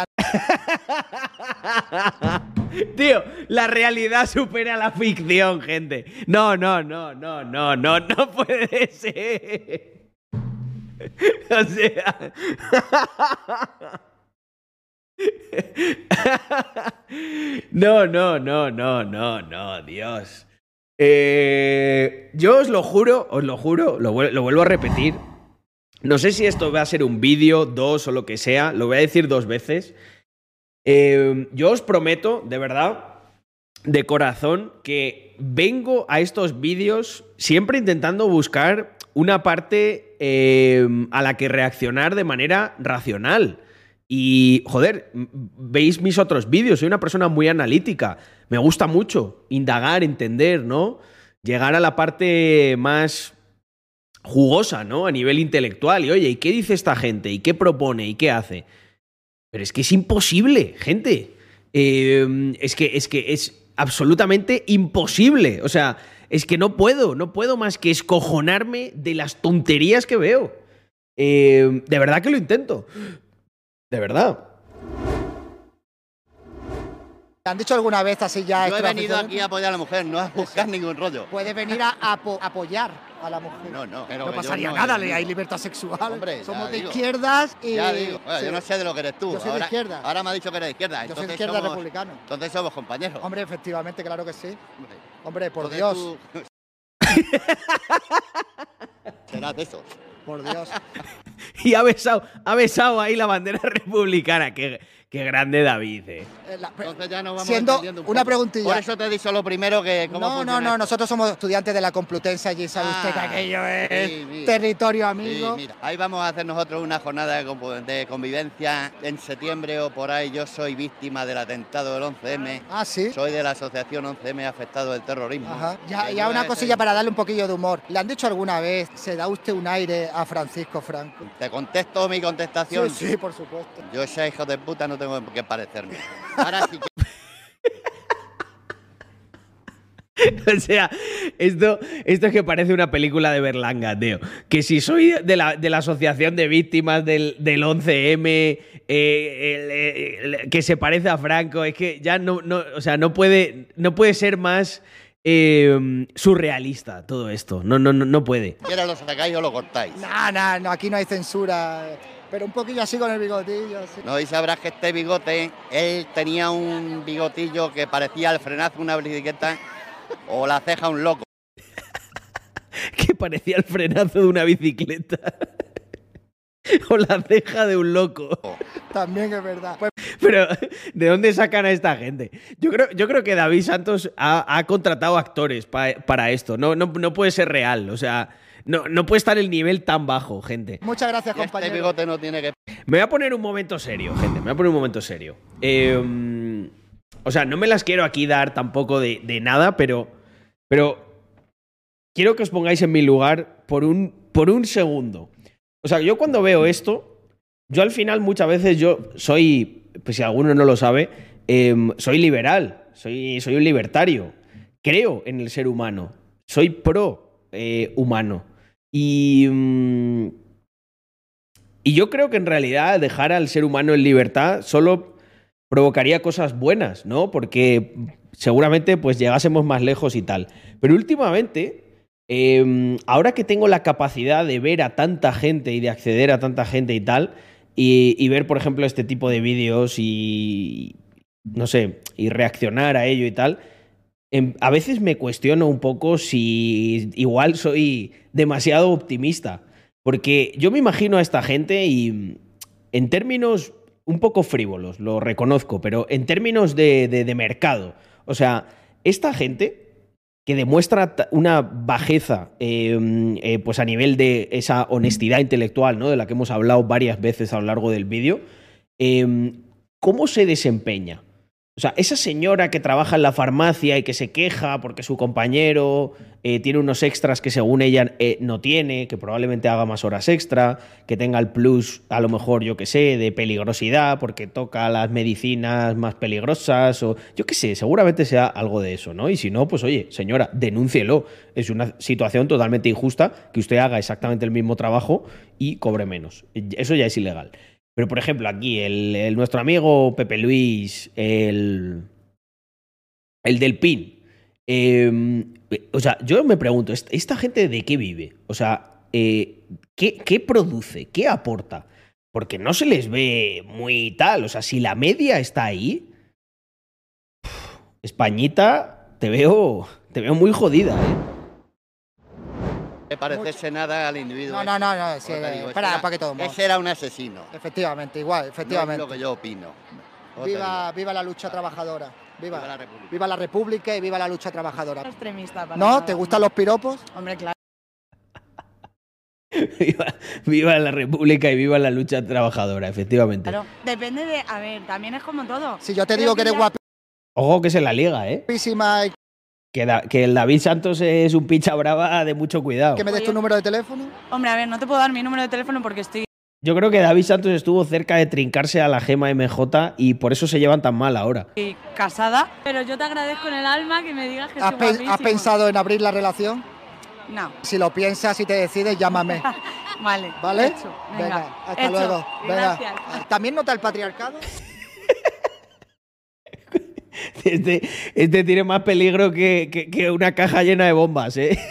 Tío, la realidad supera la ficción, gente. No, no, no, no, no, no, no puede ser. <laughs> O sea. <laughs> <laughs> No, no, no, no, no, no, Dios. Eh, yo os lo juro, os lo juro, lo, vuel- lo vuelvo a repetir. No sé si esto va a ser un vídeo, dos o lo que sea, lo voy a decir dos veces. Eh, yo os prometo, de verdad, de corazón, que vengo a estos vídeos siempre intentando buscar una parte eh, a la que reaccionar de manera racional. Y, joder, veis mis otros vídeos, soy una persona muy analítica. Me gusta mucho indagar, entender, ¿no? Llegar a la parte más jugosa, ¿no? A nivel intelectual. Y oye, ¿y qué dice esta gente? ¿Y qué propone? ¿Y qué hace? Pero es que es imposible, gente. Eh, es, que, es que es absolutamente imposible. O sea, es que no puedo, no puedo más que escojonarme de las tonterías que veo. Eh, de verdad que lo intento. De verdad. ¿Te han dicho alguna vez así ya? Yo he venido aquí a apoyar a la mujer, no a buscar ningún rollo. Puedes venir a apo- apoyar a la mujer. No, no, pero no pasaría no nada, hay libertad sexual. Hombre, Somos de digo. izquierdas y. Ya digo, bueno, sí. yo no sé de lo que eres tú. Yo soy de izquierda. ahora me ha dicho que eres de izquierda. Yo soy de izquierda somos- republicano. Entonces somos compañeros. Hombre, efectivamente, claro que sí. Hombre, por Entonces Dios. tú- <laughs> Serás de esos. Por Dios. <laughs> Y ha besado, ha besado ahí la bandera <laughs> republicana. Qué, qué grande David, eh. Eh, la- Entonces ya nos vamos Siendo un una preguntilla. Por eso te he dicho lo primero que cómo No, no, no, esto. nosotros somos estudiantes de la Complutense allí, sabe usted que Ah, aquello es sí, mira. territorio Sí, amigo. mira, ahí vamos a hacer nosotros una jornada de, convivencia en septiembre o por ahí. Yo soy víctima del atentado del 11M. Ah, sí. Soy de la asociación 11M afectado del terrorismo. Ajá. Ya, ya una cosilla para darle un poquillo de humor. ¿Le han dicho alguna vez, se da usted un aire a Francisco Franco? Te contesto mi contestación. Sí, sí, por supuesto. Yo ese hijo de puta no tengo que parecerme. Ahora sí que... <laughs> O sea, esto, esto es que parece una película de Berlanga, tío. Que si soy de la, de la asociación de víctimas del, del 11M, eh, el- el- que se parece a Franco, es que ya no, no, o sea, no puede, no puede ser más eh, surrealista todo esto. No, no, no, no puede. Quiera lo sacáis o lo cortáis. No, no, no, aquí no hay censura. Pero un poquillo así con el bigotillo. así. No, y sabrás que este bigote, él tenía un bigotillo que parecía el frenazo de una bicicleta o la ceja un loco. <laughs> Que parecía el frenazo de una bicicleta. <laughs> o la ceja de un loco. También es verdad. Pues Pero, ¿de dónde sacan a esta gente? Yo creo, yo creo que David Santos ha, ha contratado actores pa- para esto. No, no, no puede ser real. O sea, no, no puede estar el nivel tan bajo, gente. muchas gracias, este compañero. bigote no tiene que... Me voy a poner un momento serio, gente. Me voy a poner un momento serio. Eh, o sea, no me las quiero aquí dar tampoco de, de nada, pero, pero quiero que os pongáis en mi lugar por un, por un segundo. O sea, yo cuando veo esto, yo al final muchas veces yo soy, pues si alguno no lo sabe, em, soy liberal, soy, soy un libertario. Creo en el ser humano, soy pro eh, humano. Y, mm, y yo creo que en realidad dejar al ser humano en libertad solo provocaría cosas buenas, ¿no? Porque seguramente pues llegásemos más lejos y tal. Pero últimamente, eh, ahora que tengo la capacidad de ver a tanta gente y de acceder a tanta gente y tal, y, y ver, por ejemplo, este tipo de vídeos y, no sé, y reaccionar a ello y tal, em, a veces me cuestiono un poco si igual soy demasiado optimista. Porque yo me imagino a esta gente y en términos un poco frívolos, lo reconozco, pero en términos de, mercado, o sea, esta gente que demuestra una bajeza eh, eh, pues a nivel de esa honestidad intelectual, ¿no? De la que hemos hablado varias veces a lo largo del vídeo, eh, ¿cómo se desempeña? O sea, esa señora que trabaja en la farmacia y que se queja porque su compañero eh, tiene unos extras que según ella eh, no tiene, que probablemente haga más horas extra, que tenga el plus, a lo mejor, yo que sé, de peligrosidad porque toca las medicinas más peligrosas o yo que sé, seguramente sea algo de eso, ¿no? Y si no, pues oye, señora, denúncielo. Es una situación totalmente injusta que usted haga exactamente el mismo trabajo y cobre menos. Eso ya es ilegal. Pero, por ejemplo, aquí, el, nuestro amigo Pepe Luis, el, el del PIN. eh, o sea, yo me pregunto, ¿est- ¿esta gente de qué vive? O sea, eh, ¿qué, ¿qué produce? ¿Qué aporta? Porque no se les ve muy tal. O sea, si la media está ahí, Españita, te veo, Te veo muy jodida, ¿eh? Parecerse nada al individuo. No, no, no, no, sí, te digo, para- era- para que todo. Ese era un asesino. Efectivamente, igual, efectivamente. No es lo que yo opino. Te Viva, viva la lucha trabajadora. Viva, viva la República. y viva la lucha trabajadora. extremista para ¿No? ¿Te gustan los piropos? Hombre, claro. <laughs> viva, viva la República y viva la lucha trabajadora, efectivamente. Claro, depende de. A ver, también es como todo. Si yo te digo que eres Ojo que se la liga, ¿eh? guapísima y Que, Da- que el David Santos es un picha brava de mucho cuidado. que me des tu número de teléfono. Hombre, a ver, no te puedo dar mi número de teléfono porque estoy. Yo creo que David Santos estuvo cerca de trincarse a la gema MJ y por eso se llevan tan mal ahora. casada. Pero yo te agradezco en el alma que me digas que ¿Has, pe- has pensado en abrir la relación? No. Si lo piensas y te decides, llámame. <laughs> Vale. ¿Vale? hecho. Venga, hasta hecho. luego. Venga. Gracias. ¿También nota el patriarcado? <laughs> Este, este tiene más peligro que, que- que una caja llena de bombas, ¿eh? <laughs>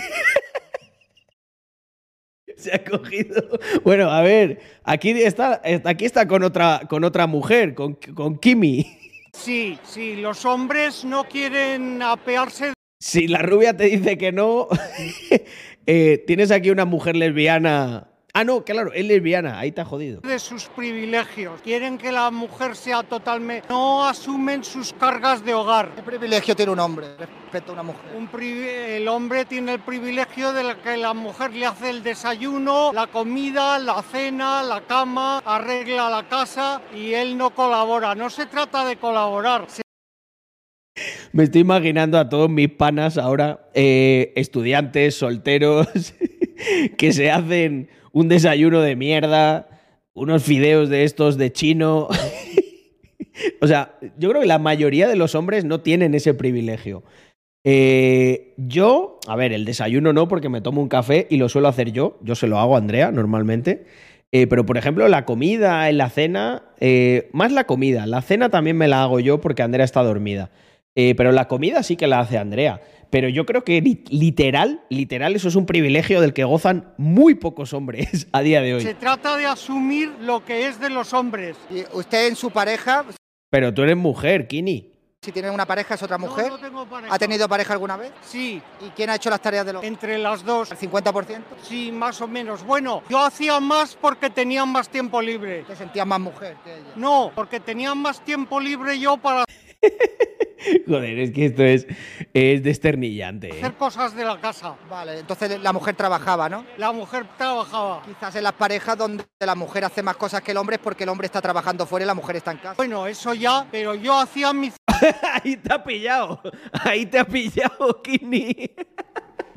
Se ha cogido. Bueno, a ver, aquí está, aquí está con otra, con otra mujer, con, con Kimi. Sí, sí, los hombres no quieren apearse Si la rubia te dice que no, <laughs> eh, tienes aquí una mujer lesbiana. Ah, no, claro, es lesbiana, ahí te ha jodido. de sus privilegios. Quieren que la mujer sea totalmente... No asumen sus cargas de hogar. ¿Qué privilegio tiene un hombre respecto a una mujer? Un privi- el hombre tiene el privilegio de que la mujer le hace el desayuno, la comida, la cena, la cama, arregla la casa y él no colabora. No se trata de colaborar. se Me estoy imaginando a todos mis panas ahora, eh, estudiantes, solteros, <laughs> que se hacen un desayuno de mierda, unos fideos de estos de chino. <laughs> o sea, yo creo que la mayoría de los hombres no tienen ese privilegio. Eh, yo, a ver, el desayuno no, porque me tomo un café y lo suelo hacer yo. Yo se lo hago a Andrea normalmente. Eh, pero, por ejemplo, la comida en la cena, eh, más la comida. La cena también me la hago yo porque Andrea está dormida. Pero la comida sí que la hace Andrea. Pero yo creo que li- literal, literal, eso es un privilegio del que gozan muy pocos hombres <laughs> a día de hoy. Se trata de asumir lo que es de los hombres. Y usted en su pareja, Pero tú eres mujer, Kini. si tiene una pareja, es otra mujer. no tengo pareja. ¿Ha tenido pareja alguna vez? Sí. ¿Y quién ha hecho las tareas de los Entre las dos. ¿El 50%? Sí, más o menos. Bueno, yo hacía más porque tenía más tiempo libre. Te sentías más mujer que ella. No, porque tenía más tiempo libre yo para <laughs> Joder, es que esto es, es desternillante. ¿eh? hacer cosas de la casa. Vale, entonces la mujer trabajaba, ¿no? La mujer trabajaba. Quizás en las parejas donde la mujer hace más cosas que el hombre es porque el hombre está trabajando fuera y la mujer está en casa. Bueno, eso ya, pero yo hacía mi <laughs> Ahí te ha pillado. Ahí te ha pillado, Kini.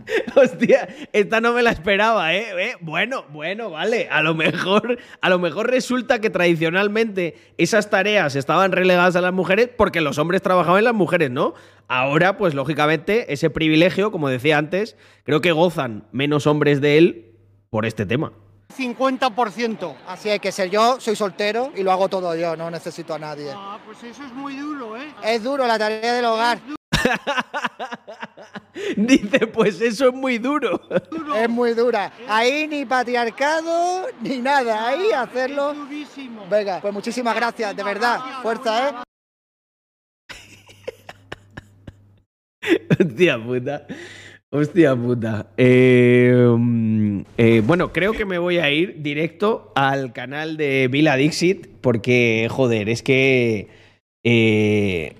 <laughs> Hostia, esta no me la esperaba, ¿eh? ¿Eh? Bueno, bueno, vale. A lo mejor, a lo mejor resulta que tradicionalmente esas tareas estaban relegadas a las mujeres porque los hombres trabajaban en las mujeres, ¿no? Ahora, pues lógicamente, ese privilegio, como decía antes, creo que gozan menos hombres de él por este tema. 50%. Así hay que ser yo, soy soltero y lo hago todo yo, no necesito a nadie. Ah, pues eso es muy duro, ¿eh? Es duro la tarea del hogar. <laughs> Dice, pues eso es muy duro. <laughs> Es muy dura. Ahí ni patriarcado ni nada. Ahí hacerlo. Venga, pues muchísimas gracias, de verdad. Fuerza, ¿eh? <laughs> Hostia puta. Hostia puta. Eh, mm, eh, bueno, creo que me voy a ir directo al canal de Vila Dixit porque, joder, es que... eh,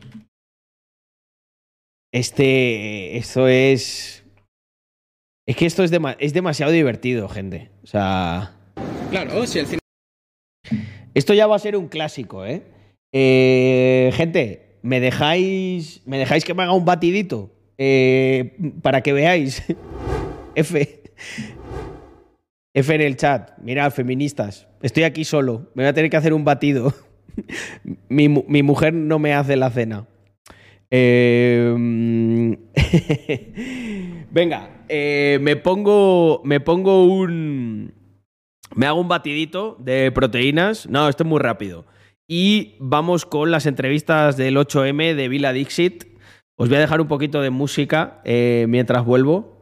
este... Esto es... Es que esto es, es demasiado divertido, gente. O sea... Claro, si el cine. Esto ya va a ser un clásico, ¿eh? Eh, gente, ¿me dejáis, ¿me dejáis que me haga un batidito? Eh, para que veáis. <laughs> F. F en el chat. Mirad, feministas. Estoy aquí solo. Me voy a tener que hacer un batido. <laughs> mi, mi mujer no me hace la cena. Mm, <laughs> Venga, eh, me pongo. Me pongo un. Me hago un batidito de proteínas. No, esto es muy rápido. Y vamos con las entrevistas del 8M de Vila Dixit. Os voy a dejar un poquito de música eh, mientras vuelvo.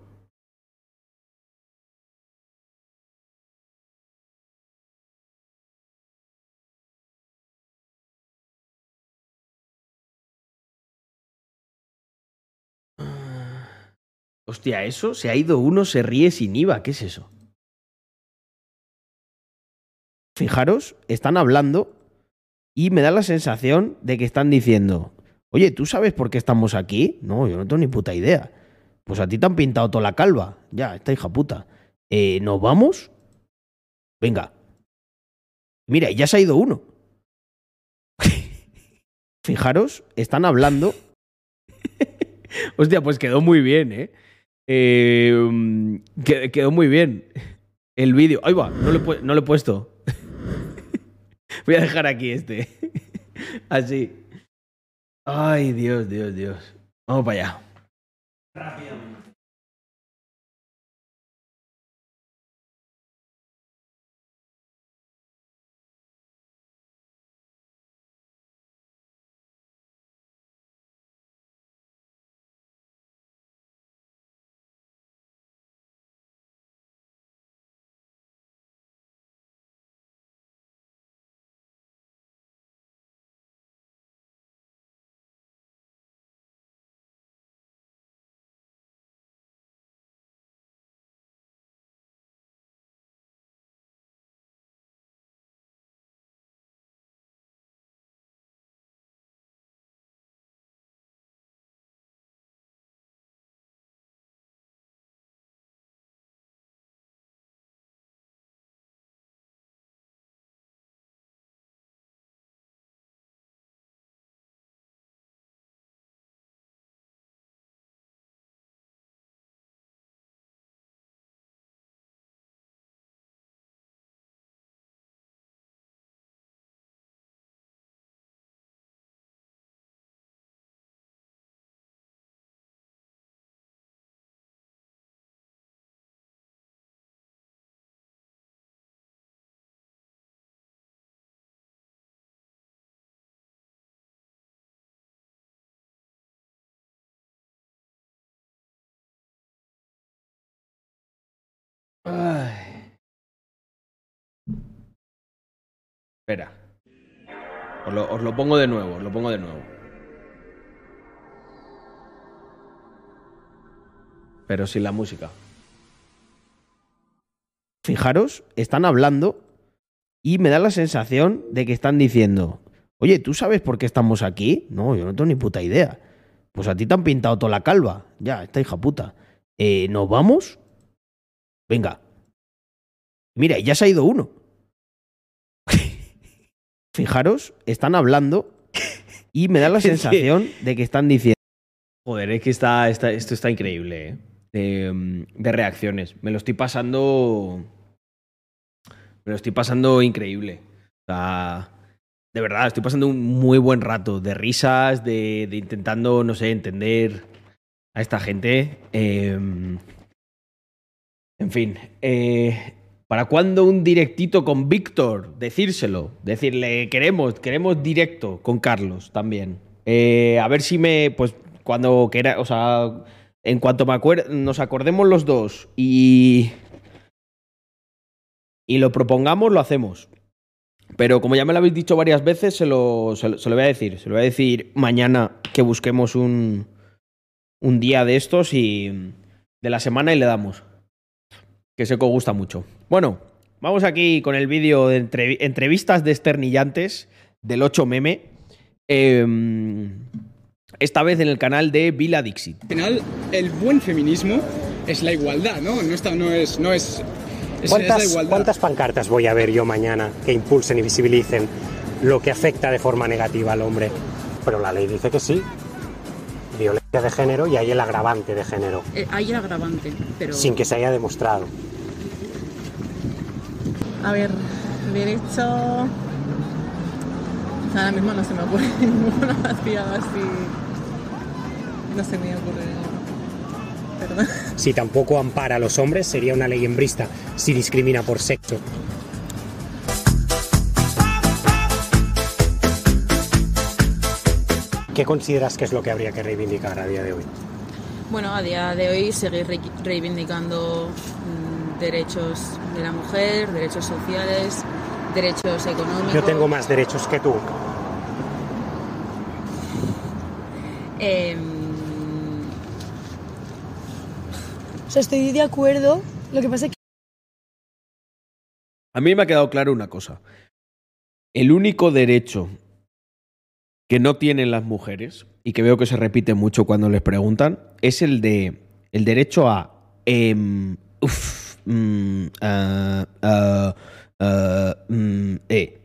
Hostia, eso, se ha ido uno, se ríe sin IVA. ¿Qué es eso? Fijaros, están hablando y me da la sensación de que están diciendo, oye, ¿tú sabes por qué estamos aquí? No, yo no tengo ni puta idea. Pues a ti te han pintado toda la calva. Ya, esta hija puta. Eh, ¿Nos vamos? Venga. Mira, ya se ha ido uno. <laughs> Fijaros, están hablando. <laughs> Hostia, pues quedó muy bien, ¿eh? Eh qued- quedó muy bien. El vídeo. Ahí va, no lo, he puesto. <laughs> Voy a dejar aquí este. <laughs> Así. Ay, Dios, Dios, Dios. Vamos para allá. Espera. Os lo, pongo de nuevo, os lo pongo de nuevo. Pero sin la música. Fijaros, están hablando y me da la sensación de que están diciendo, oye, ¿tú sabes por qué estamos aquí? No, yo no tengo ni puta idea. Pues a ti te han pintado toda la calva. Ya, esta hija puta. Eh, ¿Nos vamos? Venga. Mira, ya se ha ido uno. Fijaros, están hablando y me da la <laughs> sensación de que están diciendo. Joder, es que está, está- esto está increíble, ¿eh? De, mm, de reacciones. Me lo estoy pasando. Me lo estoy pasando increíble. O sea, de verdad, estoy pasando un muy buen rato de risas, de, de intentando, no sé, entender a esta gente. Em, en fin, eh, ¿para cuándo un directito con Víctor? Decírselo, decirle, queremos, queremos directo con Carlos también. Eh, a ver si me, pues, cuando quiera, o sea, en cuanto me acuer- nos acordemos los dos y, y lo propongamos, lo hacemos. Pero como ya me lo habéis dicho varias veces, se lo, se lo, se lo voy a decir. Se lo voy a decir mañana que busquemos un, un día de estos y de la semana y le damos que sé que os gusta mucho. Bueno, vamos aquí con el vídeo de entrevi- entrevistas desternillantes del 8 meme. Eh, esta vez en el canal de Vila Dixit. Al final, el buen feminismo es la igualdad, ¿no? No, está, no es. No es, es, es la ¿Cuántas, igualdad. cuántas pancartas voy a ver yo mañana que impulsen y visibilicen lo que afecta de forma negativa al hombre? Pero la ley dice que sí. De género y hay el agravante de género, Eh, hay el agravante, pero... sin que se haya demostrado. A ver, derecho... Ahora mismo no se me ocurre <laughs> ninguna así, así... No se me ocurre. Perdón. Si tampoco ampara a los hombres, sería una ley hembrista si discrimina por sexo. ¿Qué consideras que es lo que habría que reivindicar a día de hoy? Bueno, a día de hoy seguir re- reivindicando mm, derechos de la mujer, derechos sociales, derechos económicos. Yo tengo más derechos que tú. Em, sea, estoy de acuerdo. Lo que pasa es que A mí me ha quedado claro una cosa. El único derecho que no tienen las mujeres, y que veo que se repite mucho cuando les preguntan, es el de el derecho a em, mm, mm, eh.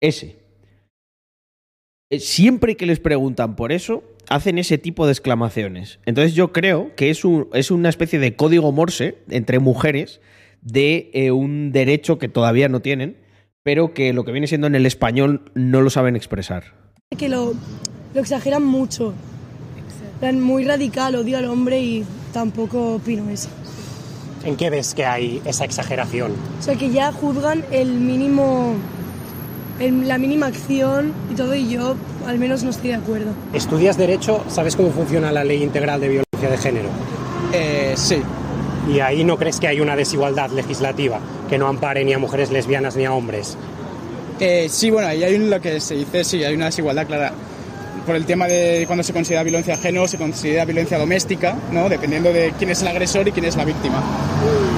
Ese. Eh, Siempre que les preguntan por eso, hacen ese tipo de exclamaciones. Entonces yo creo que es, un- es una especie de código morse entre mujeres de eh, un derecho que todavía no tienen, pero que lo que viene siendo en el español no lo saben expresar. Que lo, lo exageran mucho. En plan, Muy radical, odio al hombre y tampoco opino eso. ¿En qué ves que hay esa exageración? O sea, que ya juzgan el mínimo, el- la mínima acción y todo, y yo al menos no estoy de acuerdo. ¿Estudias Derecho? ¿Sabes cómo funciona la ley integral de violencia de género? sí. ¿Y ahí no crees que hay una desigualdad legislativa que no ampare ni a mujeres lesbianas ni a hombres? Eh, sí, bueno, ahí hay un- lo que se dice, sí, hay una desigualdad clara. Por el tema de cuando se considera violencia de género, se considera violencia doméstica, ¿no? Dependiendo de quién es el agresor y quién es la víctima.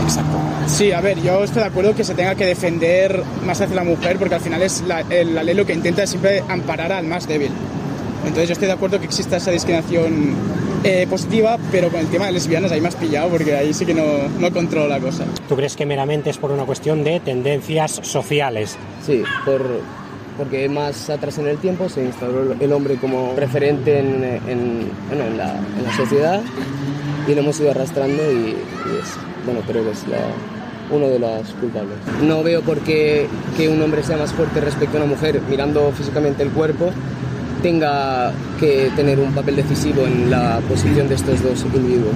Exacto. Sí, a ver, yo estoy de acuerdo que se tenga que defender más hacia la mujer, porque al final es la, el- la ley lo que intenta es siempre amparar al más débil. Entonces yo estoy de acuerdo que exista esa discriminación eh, positiva, pero con el tema de lesbianas ahí has pillado, porque ahí sí que no, no controlo la cosa. ¿Tú crees que meramente es por una cuestión de tendencias sociales? Sí, por, porque más atrás en el tiempo se instauró el hombre como referente en, en- bueno, en la, en la sociedad y lo hemos ido arrastrando y, y es, bueno, creo que es la, uno de los culpables. No veo por qué que un hombre sea más fuerte respecto a una mujer mirando físicamente el cuerpo tenga que tener un papel decisivo en la posición de estos dos individuos.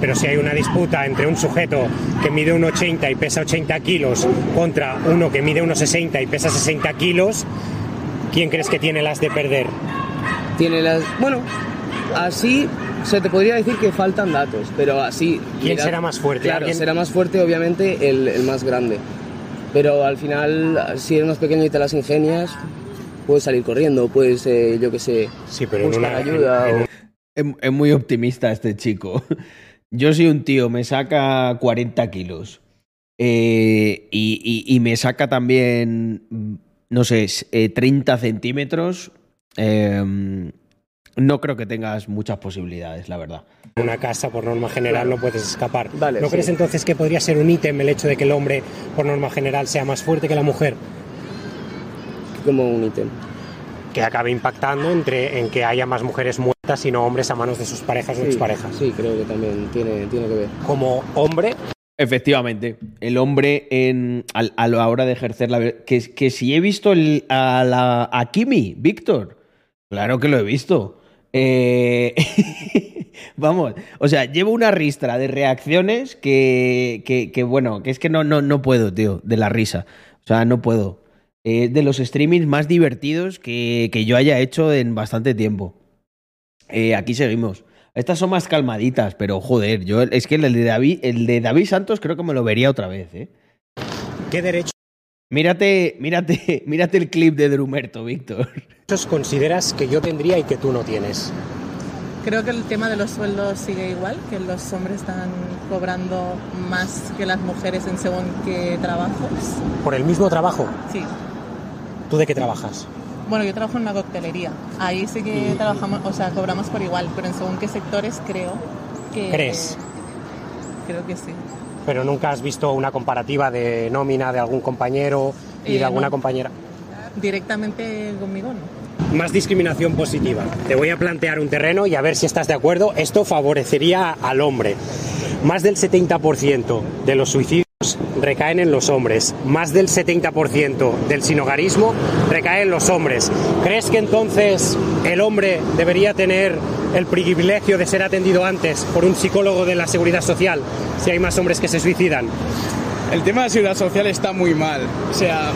Pero si hay una disputa entre un sujeto que mide 1,80 y pesa 80 kilos contra uno que mide 1,60 y pesa 60 kilos, ¿quién crees que tiene las de perder? Tiene las. Bueno, así se te podría decir que faltan datos, pero así. ¿Quién será más fuerte? Claro, ¿Alguien? será más fuerte, obviamente, el, el más grande. Pero al final, si eres más pequeño y te las ingenias, puedes salir corriendo, puedes, eh, yo qué sé, pero en buscar una- ayuda. en- o- Es, es muy optimista este chico. <laughs> Yo soy un tío, me saca 40 kilos. eh, y, y- y me saca también, no sé, eh, 30 centímetros. eh, no creo que tengas muchas posibilidades, la verdad. En una casa, por norma general, no puedes escapar. Vale, ¿No sí. crees entonces que podría ser un ítem el hecho de que el hombre, por norma general, sea más fuerte que la mujer? Como un ítem. Que acabe impactando entre, en que haya más mujeres muertas y no hombres a manos de sus parejas o Sí, exparejas. Sí, creo que también tiene, tiene que ver. Como hombre, Efectivamente, el hombre en, a, la hora de ejercer la... Que, que si he visto el- a, la, a Kimi, Víctor, claro que lo he visto. Eh, <laughs> vamos, o sea, llevo una ristra de reacciones que, que, que, bueno, que es que no, no, no puedo, tío, de la risa. O sea, no puedo. Es de los streamings más divertidos que, que yo haya hecho en bastante tiempo. Eh, aquí seguimos. Estas son más calmaditas, pero joder, yo es que el de David, el de David Santos creo que me lo vería otra vez, ¿eh? ¿qué derechos Mírate, mírate, <laughs> mírate el clip de Drumerto, Víctor. consideras que yo tendría y que tú no tienes? Creo que el tema de los sueldos sigue igual, que los hombres están cobrando más que las mujeres en según qué trabajos. ¿Por el mismo trabajo? Sí. ¿Tú de qué trabajas? Bueno, yo trabajo en una coctelería. Ahí sí que trabajamos, o sea, cobramos por igual, pero en según qué sectores creo que... ¿Crees? Creo que sí. Pero nunca has visto una comparativa de nómina de algún compañero y Eh, de alguna no. compañera. Directamente conmigo no. Más discriminación positiva. Te voy a plantear un terreno y a ver si estás de acuerdo. Esto favorecería al hombre. Más del 70% de los suicidios recaen en los hombres. Más del 70% del sinogarismo recae en los hombres. ¿Crees que entonces el hombre debería tener el privilegio de ser atendido antes por un psicólogo de la seguridad social si hay más hombres que se suicidan? El tema de la seguridad social está muy mal. O sea,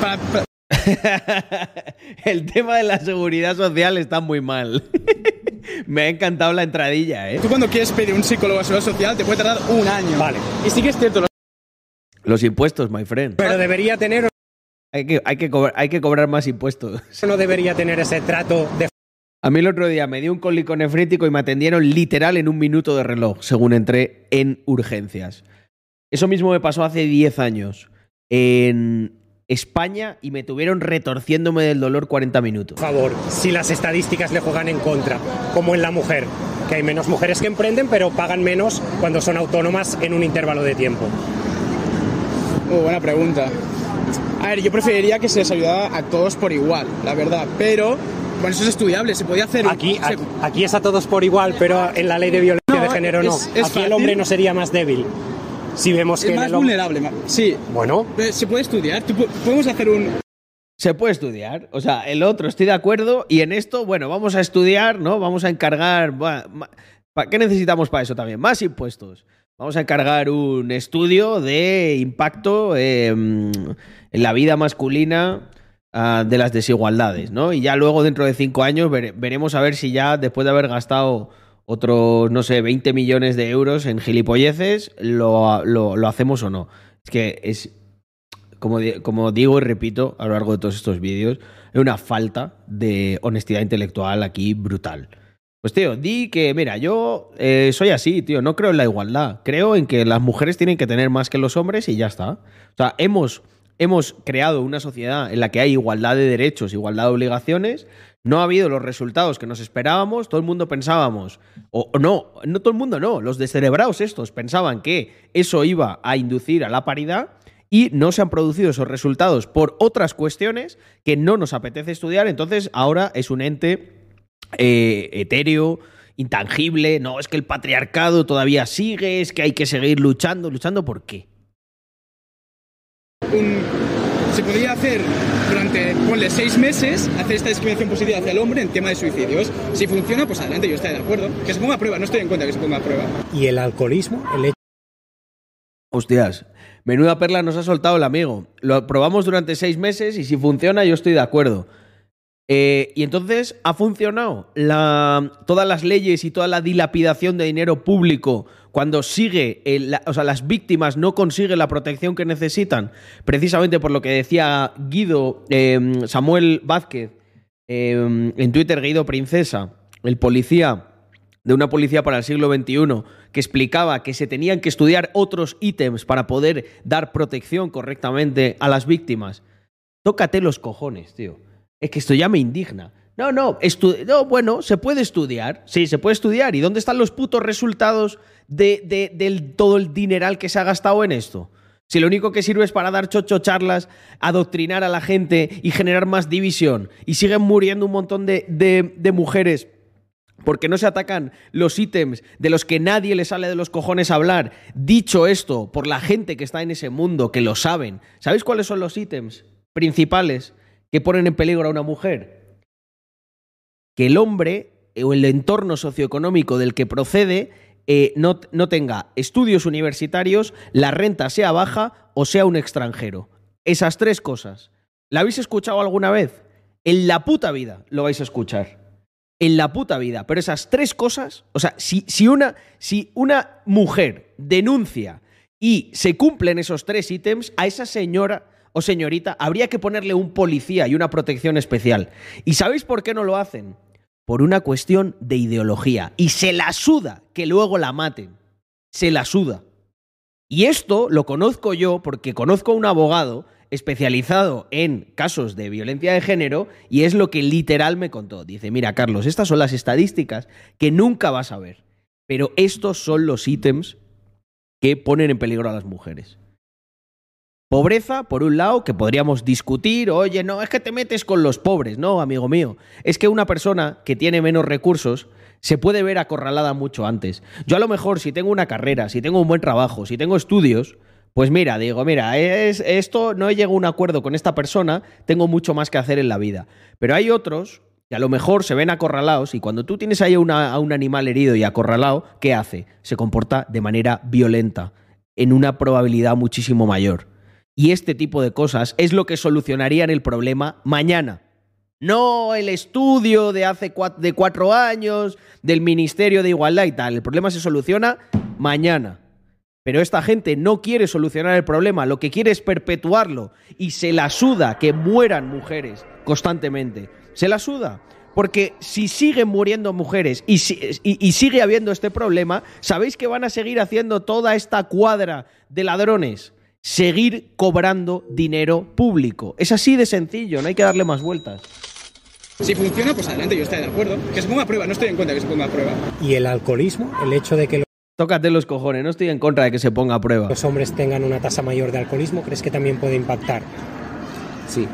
para- para- <laughs> El tema de la seguridad social está muy mal. <laughs> Me ha encantado la entradilla, ¿eh? tú cuando quieres pedir un psicólogo de seguridad social te puede tardar un año. Vale. Y sí que es cierto, Los impuestos, my friend. Pero debería tener Hay que, hay que, cobrar, hay que cobrar más impuestos. no debería tener ese trato de A mí el otro día me dio un cólico nefrítico y me atendieron literal en un minuto de reloj, según entré en urgencias. Eso mismo me pasó hace 10 años en España y me tuvieron retorciéndome del dolor 40 minutos. Por favor, si las estadísticas le juegan en contra, como en la mujer, que hay menos mujeres que emprenden, pero pagan menos cuando son autónomas en un intervalo de tiempo. Muy buena pregunta. A ver, yo preferiría que se les ayudara a todos por igual, la verdad. Pero, bueno, eso es estudiable, se podía hacer. Aquí, aquí, aquí es a todos por igual, pero en la ley de violencia No, de género no. es- es aquí el hombre no sería más débil. Si vemos que es más el hombre- vulnerable. Sí. Bueno. Eh, Se puede estudiar. Podemos hacer un. Se puede estudiar. O sea, el otro, estoy de acuerdo. Y en esto, bueno, vamos a estudiar, ¿no? Vamos a encargar. buah, ma- ¿pa- ¿Qué necesitamos para eso también? Más impuestos. Vamos a encargar un estudio de impacto eh, en la vida masculina ah, de las desigualdades, ¿no? Y ya luego, dentro de cinco años, vere- veremos a ver si ya, después de haber gastado otros, no sé, 20 millones de euros en gilipolleces, lo, lo- lo hacemos o no. Es que es, como, como digo y repito a lo largo de todos estos vídeos, hay una falta de honestidad intelectual aquí brutal. Pues tío, di que, mira, yo eh, soy así, tío, no creo en la igualdad. Creo en que las mujeres tienen que tener más que los hombres y ya está. O sea, hemos, hemos creado una sociedad en la que hay igualdad de derechos, igualdad de obligaciones. No ha habido los resultados que nos esperábamos. Todo el mundo pensábamos, o, o no, no todo el mundo no, los descerebrados estos pensaban que eso iba a inducir a la paridad y no se han producido esos resultados por otras cuestiones que no nos apetece estudiar. Entonces ahora es un ente eh, etéreo, intangible. No, es que el patriarcado todavía sigue, es que hay que seguir luchando. ¿Luchando por qué? un- se podría hacer durante, ponle, seis meses, hacer esta discriminación positiva hacia el hombre en tema de suicidios. Si funciona, pues adelante, yo estoy de acuerdo. Que se ponga a prueba, no estoy en contra de que se ponga a prueba. Y el alcoholismo, el hecho Hostias, menuda perla nos ha soltado el amigo. Lo probamos durante seis meses y si funciona yo estoy de acuerdo. Eh, y entonces ha funcionado la, todas las leyes y toda la dilapidación de dinero público cuando sigue, la- o sea, las víctimas no consiguen la protección que necesitan, precisamente por lo que decía Guido, eh, Samuel Vázquez, eh, en Twitter, Guido Princesa, el policía de una policía para el siglo XXI que explicaba que se tenían que estudiar otros ítems para poder dar protección correctamente a las víctimas. Tócate los cojones, tío. Es que esto ya me indigna. No, no, no, bueno, se puede estudiar. Sí, se puede estudiar. ¿Y dónde están los putos resultados de, de- del todo el dineral que se ha gastado en esto? Si lo único que sirve es para dar chocho charlas, adoctrinar a la gente y generar más división. Y siguen muriendo un montón de, de- de mujeres porque no se atacan los ítems de los que nadie le sale de los cojones hablar. Dicho esto, por la gente que está en ese mundo, que lo saben, ¿sabéis cuáles son los ítems principales que ponen en peligro a una mujer? Que el hombre o el entorno socioeconómico del que procede eh, no, no tenga estudios universitarios, la renta sea baja o sea un extranjero. Esas tres cosas. ¿La habéis escuchado alguna vez? En la puta vida lo vais a escuchar en la puta vida. Pero esas tres cosas, o sea, si, si, una, si una mujer denuncia y se cumplen esos tres ítems, a esa señora o señorita habría que ponerle un policía y una protección especial. ¿Y sabéis por qué no lo hacen? Por una cuestión de ideología. Y se la suda que luego la maten. Se la suda. Y esto lo conozco yo porque conozco a un abogado especializado en casos de violencia de género y es lo que literal me contó. Dice, mira Carlos, estas son las estadísticas que nunca vas a ver, pero estos son los ítems que ponen en peligro a las mujeres. Pobreza, por un lado, que podríamos discutir, oye, no, es que te metes con los pobres, no, amigo mío, es que una persona que tiene menos recursos se puede ver acorralada mucho antes. Yo a lo mejor si tengo una carrera, si tengo un buen trabajo, si tengo estudios, pues mira, digo, mira, es, esto no he llegado a un acuerdo con esta persona, tengo mucho más que hacer en la vida. Pero hay otros que a lo mejor se ven acorralados y cuando tú tienes ahí una- a un animal herido y acorralado, ¿qué hace? Se comporta de manera violenta, en una probabilidad muchísimo mayor. Y este tipo de cosas es lo que solucionarían el problema mañana. No el estudio de hace cua- de cuatro años, del Ministerio de Igualdad y tal. El problema se soluciona mañana. Pero esta gente no quiere solucionar el problema, lo que quiere es perpetuarlo. Y se la suda que mueran mujeres constantemente. Se la suda. Porque si siguen muriendo mujeres y sigue habiendo este problema, ¿sabéis que van a seguir haciendo toda esta cuadra de ladrones? Seguir cobrando dinero público. Es así de sencillo, no hay que darle más vueltas. Si funciona, pues adelante, yo estoy de acuerdo. Que se ponga a prueba, no estoy en contra de que se ponga a prueba. Y el alcoholismo, el hecho de que Tócate los cojones, no estoy en contra de que se ponga a prueba. los hombres tengan una tasa mayor de alcoholismo, ¿crees que también puede impactar? Sí,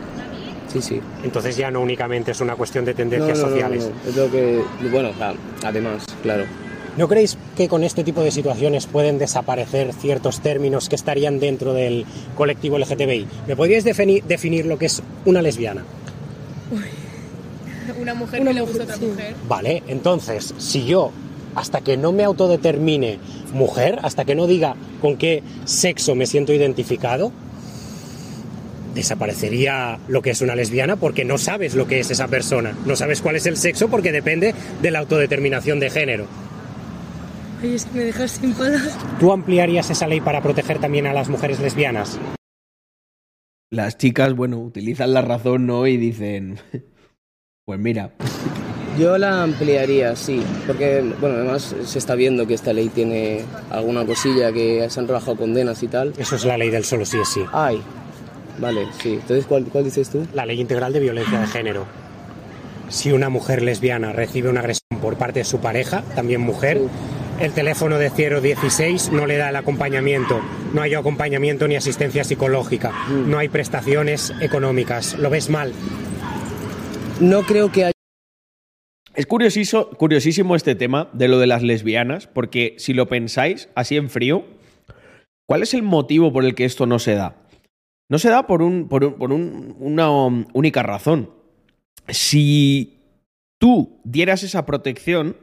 sí, sí. Entonces ya no únicamente es una cuestión de tendencias no, no, sociales. no, Es lo que, bueno, además, claro. ¿No creéis que con este tipo de situaciones pueden desaparecer ciertos términos que estarían dentro del colectivo LGTBI? ¿Me podríais defini- definir lo que es una lesbiana? <laughs> Una mujer que le gusta a otra mujer. Vale, entonces, si yo, hasta que no me autodetermine mujer, hasta que no diga con qué sexo me siento identificado, desaparecería lo que es una lesbiana porque no sabes lo que es esa persona, no sabes cuál es el sexo porque depende de la autodeterminación de género. Oye, es que me dejas sin palabras. ¿Tú ampliarías esa ley para proteger también a las mujeres lesbianas? Las chicas, bueno, utilizan la razón, ¿no? Y dicen, pues mira, Yo la ampliaría, sí, porque, bueno, además se está viendo que esta ley tiene alguna cosilla que se han rebajado condenas y tal. Eso es la ley del solo sí es sí. Ay, vale, sí. Entonces, ¿cuál, cuál dices tú? La ley integral de violencia de género. Si una mujer lesbiana recibe una agresión por parte de su pareja, también mujer, el teléfono de 016 no le da el acompañamiento, no hay acompañamiento ni asistencia psicológica, no hay prestaciones económicas. ¿Lo ves mal? No creo que haya... Es curiosiso- curiosísimo este tema de lo de las lesbianas, porque si lo pensáis así en frío, ¿cuál es el motivo por el que esto no se da? No se da por, un, por, un- por un- una um, única razón. Si tú dieras esa protección,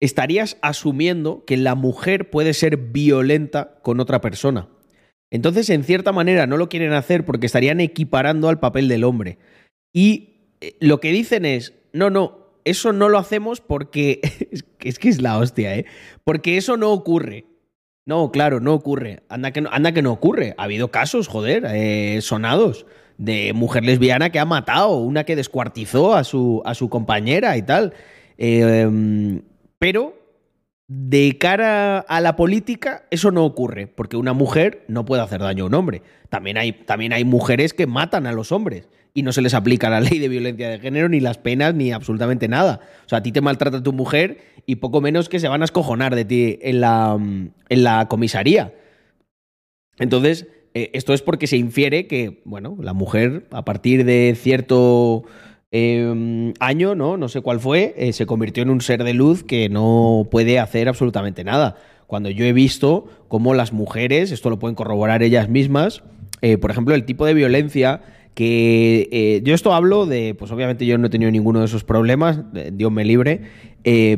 estarías asumiendo que la mujer puede ser violenta con otra persona. Entonces, en cierta manera, no lo quieren hacer porque estarían equiparando al papel del hombre. Y eh, lo que dicen es, no, no, eso no lo hacemos porque <laughs> es que es, la hostia, ¿eh? Porque eso no ocurre. No, claro, no ocurre. Anda que no, anda que no ocurre. Ha habido casos, joder, eh, sonados de mujer lesbiana que ha matado, una que descuartizó a su, a su compañera y tal. Eh, em, pero de cara a la política, eso no ocurre, porque una mujer no puede hacer daño a un hombre. También hay, también hay mujeres que matan a los hombres y no se les aplica la <laughs> ley de violencia de género, ni las penas, ni absolutamente nada. O sea, a ti te maltrata tu mujer y poco menos que se van a escojonar de ti en la, en la comisaría. Entonces, eh, esto es porque se infiere que, bueno, la mujer, a partir de cierto eh, año, ¿no? No sé cuál fue, eh, se convirtió en un ser de luz que no puede hacer absolutamente nada. Cuando yo he visto cómo las mujeres, esto lo pueden corroborar ellas mismas, eh, por ejemplo, el tipo de violencia que eh, yo esto hablo de, pues obviamente yo no he tenido ninguno de esos problemas, Dios me libre,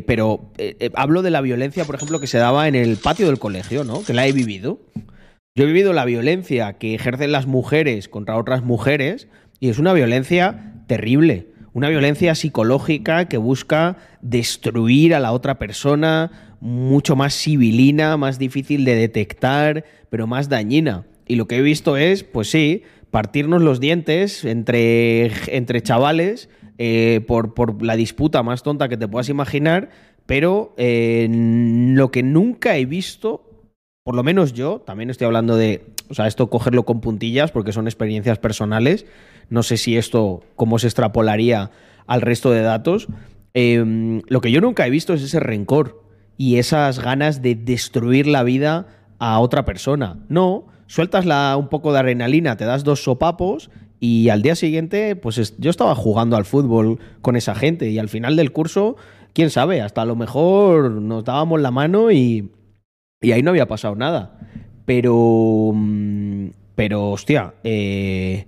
pero hablo de la violencia, por ejemplo, que se daba en el patio del colegio, ¿no? Que la he vivido. Yo he vivido la violencia que ejercen las mujeres contra otras mujeres y es una violencia terrible, una violencia psicológica que busca destruir a la otra persona, mucho más civilina, más difícil de detectar, pero más dañina. Y lo que he visto es, pues sí, partirnos los dientes entre, entre chavales eh, por, por la disputa más tonta que te puedas imaginar, pero eh, lo que nunca he visto por lo menos yo, también estoy hablando de, o sea, esto cogerlo con puntillas porque son experiencias personales. No sé si esto, cómo se extrapolaría al resto de datos. Eh, lo que yo nunca he visto es ese rencor y esas ganas de destruir la vida a otra persona. No, sueltas la, un poco de adrenalina, te das dos sopapos y al día siguiente, pues es- yo estaba jugando al fútbol con esa gente y al final del curso, quién sabe, hasta a lo mejor nos dábamos la mano y, y ahí no había pasado nada. Pero. mm, Pero, hostia. eh,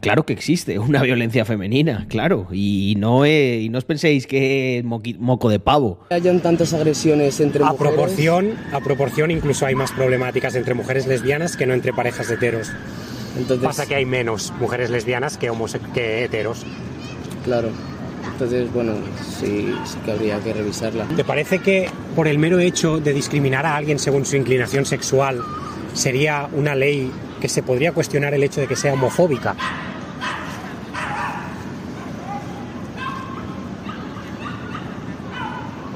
claro que existe una <laughs> violencia femenina, claro. Y no, eh, y no os penséis que es moco de pavo. hayan tantas agresiones entre A mujeres. proporción, a proporción incluso hay más problemáticas entre mujeres lesbianas que no entre parejas heteros. Entonces, Pasa que hay menos mujeres lesbianas que, que heteros. Claro. Entonces, bueno, sí, sí que habría que revisarla. ¿Te parece que por el mero hecho de discriminar a alguien según su inclinación sexual sería una ley que se podría cuestionar el hecho de que sea homofóbica?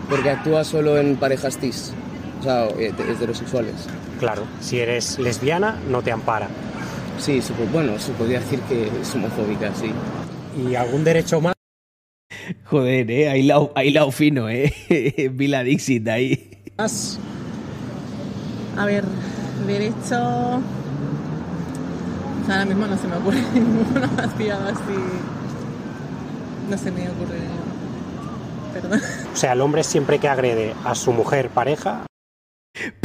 porque actúa solo en parejas cis, o sea, eh, heterosexuales. Claro, si eres lesbiana, no te ampara. Sí, bueno, se podría decir que es homofóbica, sí. ¿Y algún derecho más? Joder, eh, ahí lao, ahí lao fino, eh. <laughs> Vila Dixit ahí. Más. A ver, derecho. O sea, ahora mismo no se me ocurre <laughs> ninguno más pillado así. No se me ocurre ninguno. Perdón. O sea, el hombre siempre que agrede a su mujer pareja,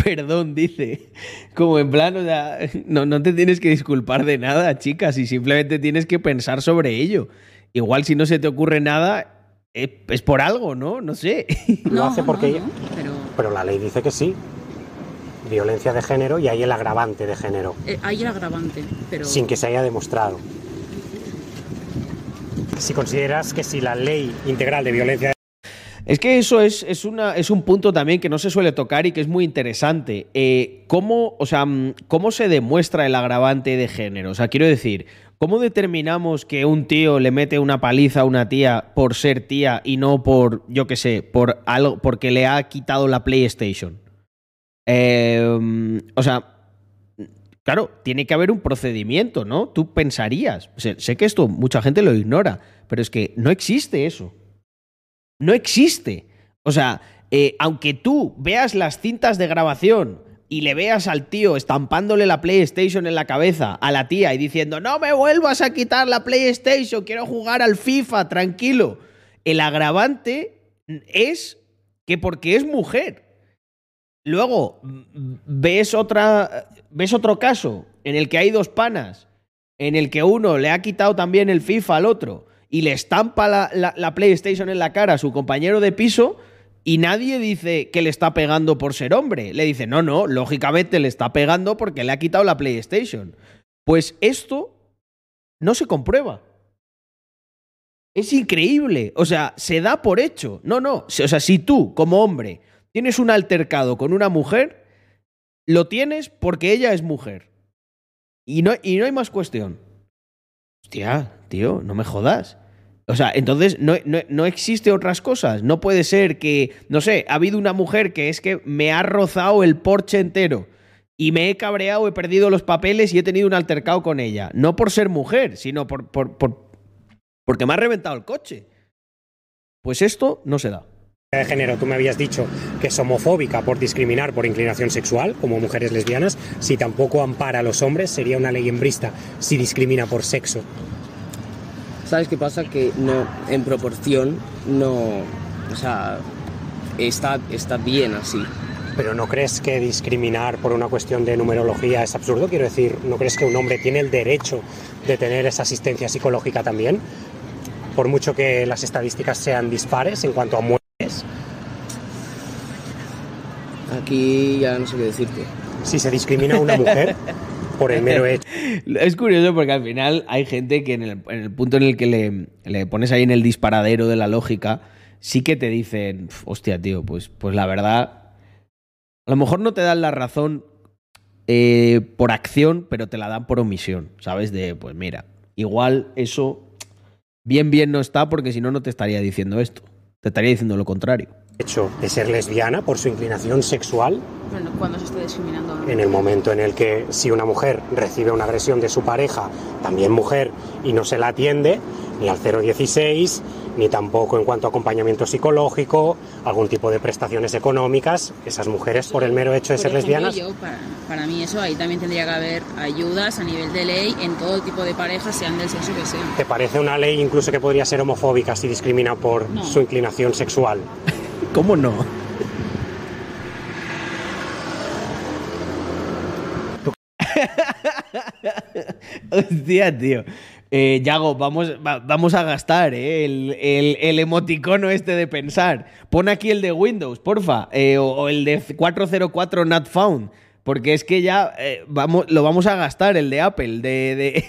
Perdón, dice. Como en plan, o sea, no, no te tienes que disculpar de nada, chicas, y simplemente tienes que pensar sobre ello. Igual si no se te ocurre nada, es, es por algo, ¿no? No sé. lo hace porque ella... Pero Pero la ley dice que sí. Violencia de género y hay el agravante de género, eh, hay el agravante, pero sin que se haya demostrado. Si consideras que si la ley integral de violencia Es que eso es, es, una, es un punto también que no se suele tocar y que es muy interesante. Eh, ¿cómo, o sea, mm, ¿Cómo se demuestra el agravante de género? O sea, quiero decir, ¿cómo determinamos que un tío le mete una paliza a una tía por ser tía y no por, yo qué sé, por algo, porque le ha quitado la PlayStation? Mm, o sea, Claro, tiene que haber un procedimiento, ¿no? Tú pensarías. Sé, sé que esto mucha gente lo ignora, pero es que no existe eso. No existe. O sea, eh, aunque tú veas las cintas de grabación y le veas al tío estampándole la PlayStation en la cabeza a la tía y diciendo, no me vuelvas a quitar la PlayStation, quiero jugar al FIFA, tranquilo. El agravante es que porque es mujer. Luego ves otra ves otro caso en el que hay dos panas, en el que uno le ha quitado también el FIFA al otro y le estampa la- la PlayStation en la cara a su compañero de piso y nadie dice que le está pegando por ser hombre. Le dice, no, no, lógicamente le está pegando porque le ha quitado la PlayStation. Pues esto no se comprueba. Es increíble. O sea, se da por hecho. No, no. O sea, si tú, como hombre, tienes un altercado con una mujer, lo tienes porque ella es mujer. Y no, y no hay más cuestión. Hostia, tío, no me jodas. O sea, entonces no, no, no existe otras cosas. No puede ser que, no sé, ha habido una mujer que es que me ha rozado el porche entero y me he cabreado, he perdido los papeles y he tenido un altercado con ella. No por ser mujer, sino por, por, por- porque me ha reventado el coche. Pues esto no se da. De género, tú me habías dicho que es homofóbica por discriminar por inclinación sexual, como mujeres lesbianas, si tampoco ampara a los hombres, sería una ley hembrista si discrimina por sexo. ¿Sabes qué pasa? Que no, en proporción, no. O sea, está, está bien así. Pero ¿no crees que discriminar por una cuestión de numerología es absurdo? Quiero decir, ¿no crees que un hombre tiene el derecho de tener esa asistencia psicológica también? Por mucho que las estadísticas sean dispares en cuanto a muertes. Aquí ya no sé qué decirte. Si se discrimina a una mujer por el mero hecho. <laughs> Es curioso porque al final hay gente que en el, en el punto en el que le, le pones ahí en el disparadero de la lógica, sí que te dicen, "Pf, hostia, tío, pues, pues la verdad, a lo mejor no te dan la razón eh, por acción, pero te la dan por omisión, ¿sabes? De, pues mira, igual eso bien, bien no está porque si no, no te estaría diciendo esto. Te estaría diciendo lo contrario. hecho de ser lesbiana por su inclinación sexual bueno, cuando se está discriminando. ¿no? en el momento en el que si una mujer recibe una agresión de su pareja, también mujer, y no se la atiende, ni al 016, ni tampoco en cuanto a acompañamiento psicológico, algún tipo de prestaciones económicas, esas mujeres por el mero hecho de Por ser ejemplo, lesbianas. yo, para, para mí eso ahí también tendría que haber ayudas a nivel de ley en todo tipo de parejas, sean del sexo que sean. ¿Te parece una ley incluso que podría ser homofóbica si discrimina por No. su inclinación sexual? <laughs> ¿Cómo no? <laughs> Hostia, tío. Eh, Yago, vamos, va- vamos a gastar eh, el, el- emoticono este de pensar. Pon aquí el de Windows, porfa. eh, o, el de 404 not found. Porque es que ya eh, vamos, lo vamos a gastar, el de Apple. De, de-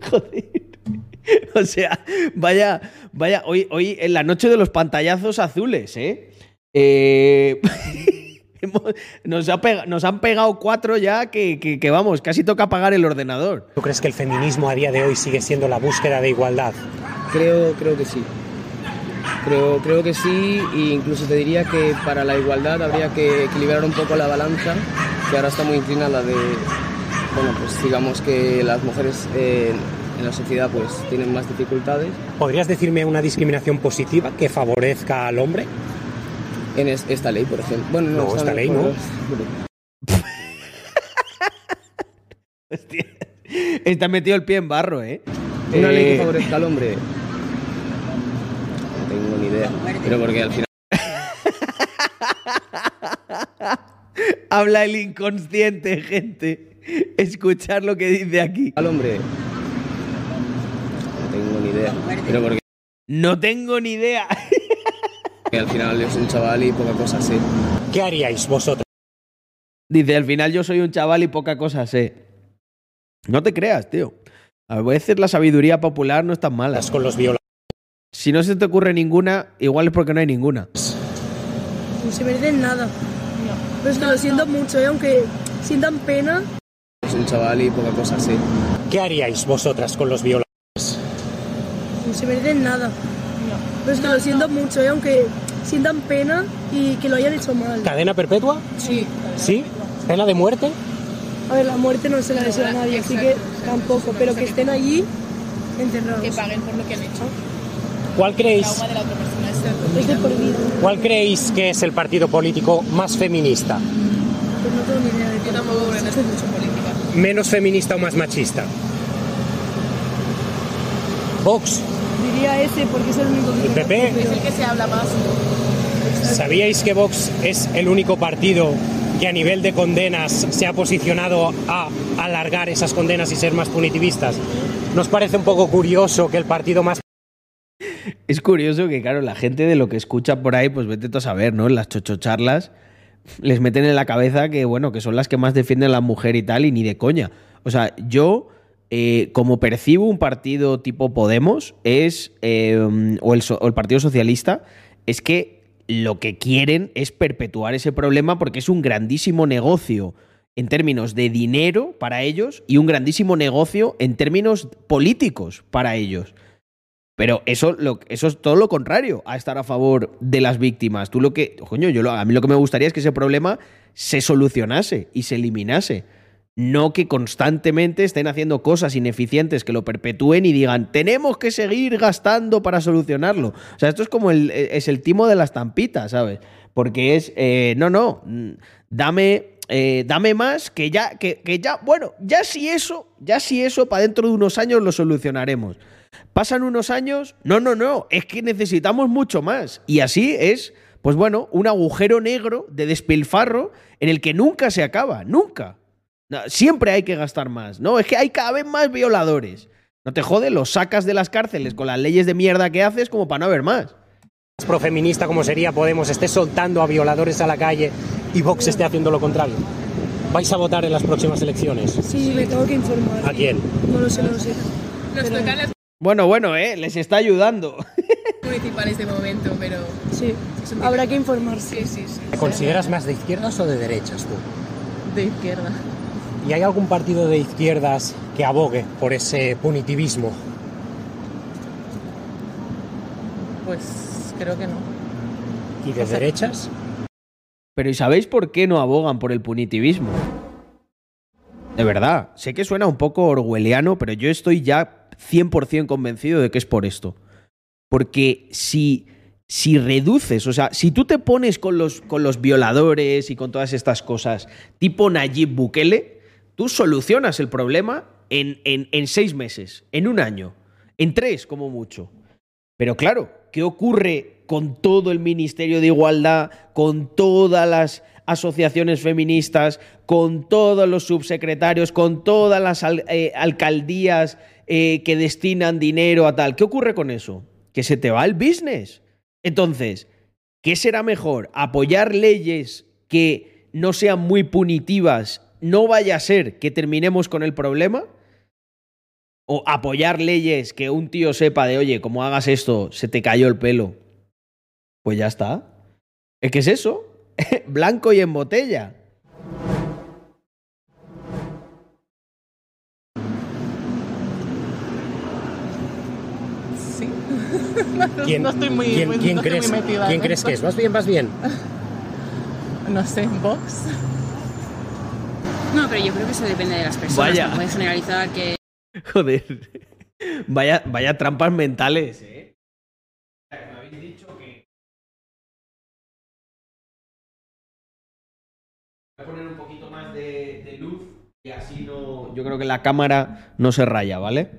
<laughs> Joder. O sea, vaya, vaya, hoy, hoy en la noche de los pantallazos azules, ¿eh? Eh, <laughs> nos, ha pega- nos han pegado cuatro ya que, que- que, vamos, casi toca apagar el ordenador. ¿Tú crees que el feminismo a día de hoy sigue siendo la búsqueda de igualdad? Creo, creo que sí. Creo, creo que sí, e incluso te diría que para la igualdad habría que equilibrar un poco la balanza, que ahora está muy inclinada de, bueno, pues digamos que las mujeres eh, en la sociedad pues tienen más dificultades. ¿Podrías decirme una discriminación positiva que favorezca al hombre? En es- esta ley, por ejemplo. Bueno, no, No, esta ley no. <laughs> Está metido el pie en barro, ¿eh? Una ley que Eh, favorezca al hombre. No tengo ni idea. Pero porque al final. <laughs> Habla el inconsciente, gente. Escuchar lo que dice aquí. Al hombre. No tengo ni idea. Pero porque No tengo ni idea. Al final es un chaval y poca cosa sé. ¿Qué haríais vosotros? Dice, al final yo soy un chaval y poca cosa sé. No te creas, tío. A veces la sabiduría popular no es tan mala. Con los violadores. Si no se te ocurre ninguna, igual es porque no hay ninguna. No se merecen nada. Pero es que lo siento mucho, ¿eh? aunque sientan pena. Es un chaval y poca cosa sé. ¿Qué haríais vosotras con los violadores? No se merecen nada. Pero es que lo siento mucho, ¿eh? aunque sientan pena y que lo hayan hecho mal. ¿Cadena perpetua? Sí. ¿Sí? ¿Pena de muerte? A ver, la muerte no se la desea a nadie, así que tampoco, pero que estén allí encerrados. Que paguen por lo que han hecho. ¿Cuál creéis. ¿Cuál creéis que es el partido político más feminista? Pues no tengo ni idea de Yo tampoco mucho en política. ¿Menos feminista o más machista? Vox, Diría ese porque es el único que... ¿El PP? Es el que se habla más. ¿sabíais que Vox es el único partido que a nivel de condenas se ha posicionado a alargar esas condenas y ser más punitivistas? ¿Nos parece un poco curioso que el partido más Es curioso que, claro, la gente de lo que escucha por ahí, pues vete tú a saber, ¿no? En las chochocharlas les meten en la cabeza que, bueno, que son las que más defienden a la mujer y tal, y ni de coña. O sea, yo, eh, como percibo un partido tipo Podemos, es, eh, o, el, Partido Socialista, es que lo que quieren es perpetuar ese problema porque es un grandísimo negocio en términos de dinero para ellos y un grandísimo negocio en términos políticos para ellos. Pero eso, eso es todo lo contrario a estar a favor de las víctimas. Tú lo que, coño, yo a mí lo que me gustaría es que ese problema se solucionase y se eliminase. No que constantemente estén haciendo cosas ineficientes que lo perpetúen y digan, tenemos que seguir gastando para solucionarlo. O sea, esto es como el, es el timo de la estampita, ¿sabes? Porque es, eh, no, no, mm, dame, eh, dame más, que ya, que, que ya, bueno, ya si eso, ya si eso, para dentro de unos años lo solucionaremos. Pasan unos años, no, no, no, es que necesitamos mucho más. Y así es, pues bueno, un agujero negro de despilfarro en el que nunca se acaba, nunca. No, siempre hay que gastar más, ¿no? Es que hay cada vez más violadores. No te jode, los sacas de las cárceles con las leyes de mierda que haces como para no haber más. profeminista como sería Podemos esté soltando a violadores a la calle y Vox esté haciendo lo contrario? ¿Vais a votar en las próximas elecciones? Sí, me tengo que informar. ¿A quién? No lo sé, no lo sé. Pero- Bueno, bueno, ¿eh? Les está ayudando. <laughs> municipales de momento, pero. Sí, habrá que informarse. Sí, sí, sí. ¿Te consideras más de izquierdas o de derechas tú? De izquierda. ¿Y hay algún partido de izquierdas que abogue por ese punitivismo? Pues creo que no. ¿Y de derechas? Pero ¿y sabéis por qué no abogan por el punitivismo? De verdad, sé que suena un poco orwelliano, pero yo estoy ya 100% convencido de que es por esto. Porque si, si reduces, o sea, si tú te pones con los, con los violadores y con todas estas cosas, tipo Nayib Bukele, tú solucionas el problema en, en, en seis meses, en un año, en tres como mucho. Pero claro, ¿qué ocurre con todo el Ministerio de Igualdad, con todas las asociaciones feministas, con todos los subsecretarios, con todas las eh, alcaldías eh, que destinan dinero a tal? ¿Qué ocurre con eso? Que se te va el business. Entonces, ¿qué será mejor? ¿Apoyar leyes que no sean muy punitivas? ¿No vaya a ser que terminemos con el problema? O apoyar leyes que un tío sepa de, oye, como hagas esto, se te cayó el pelo. Pues ya está. Es que es eso. <laughs> Blanco y en botella. Sí. <laughs> ¿Quién, no estoy muy, quién- muy- quién no estoy muy crees, metida ¿quién en crees esto. que es? ¿Vas bien, vas bien? <laughs> No sé, Vox. No, pero yo creo que eso depende de las personas. Vaya. No puedes generalizar que <laughs> Joder. Vaya, vaya trampas mentales, ¿eh? Me habéis dicho que. Voy a poner un poquito más de, de luz y así no. Yo creo que la cámara no se raya, ¿vale?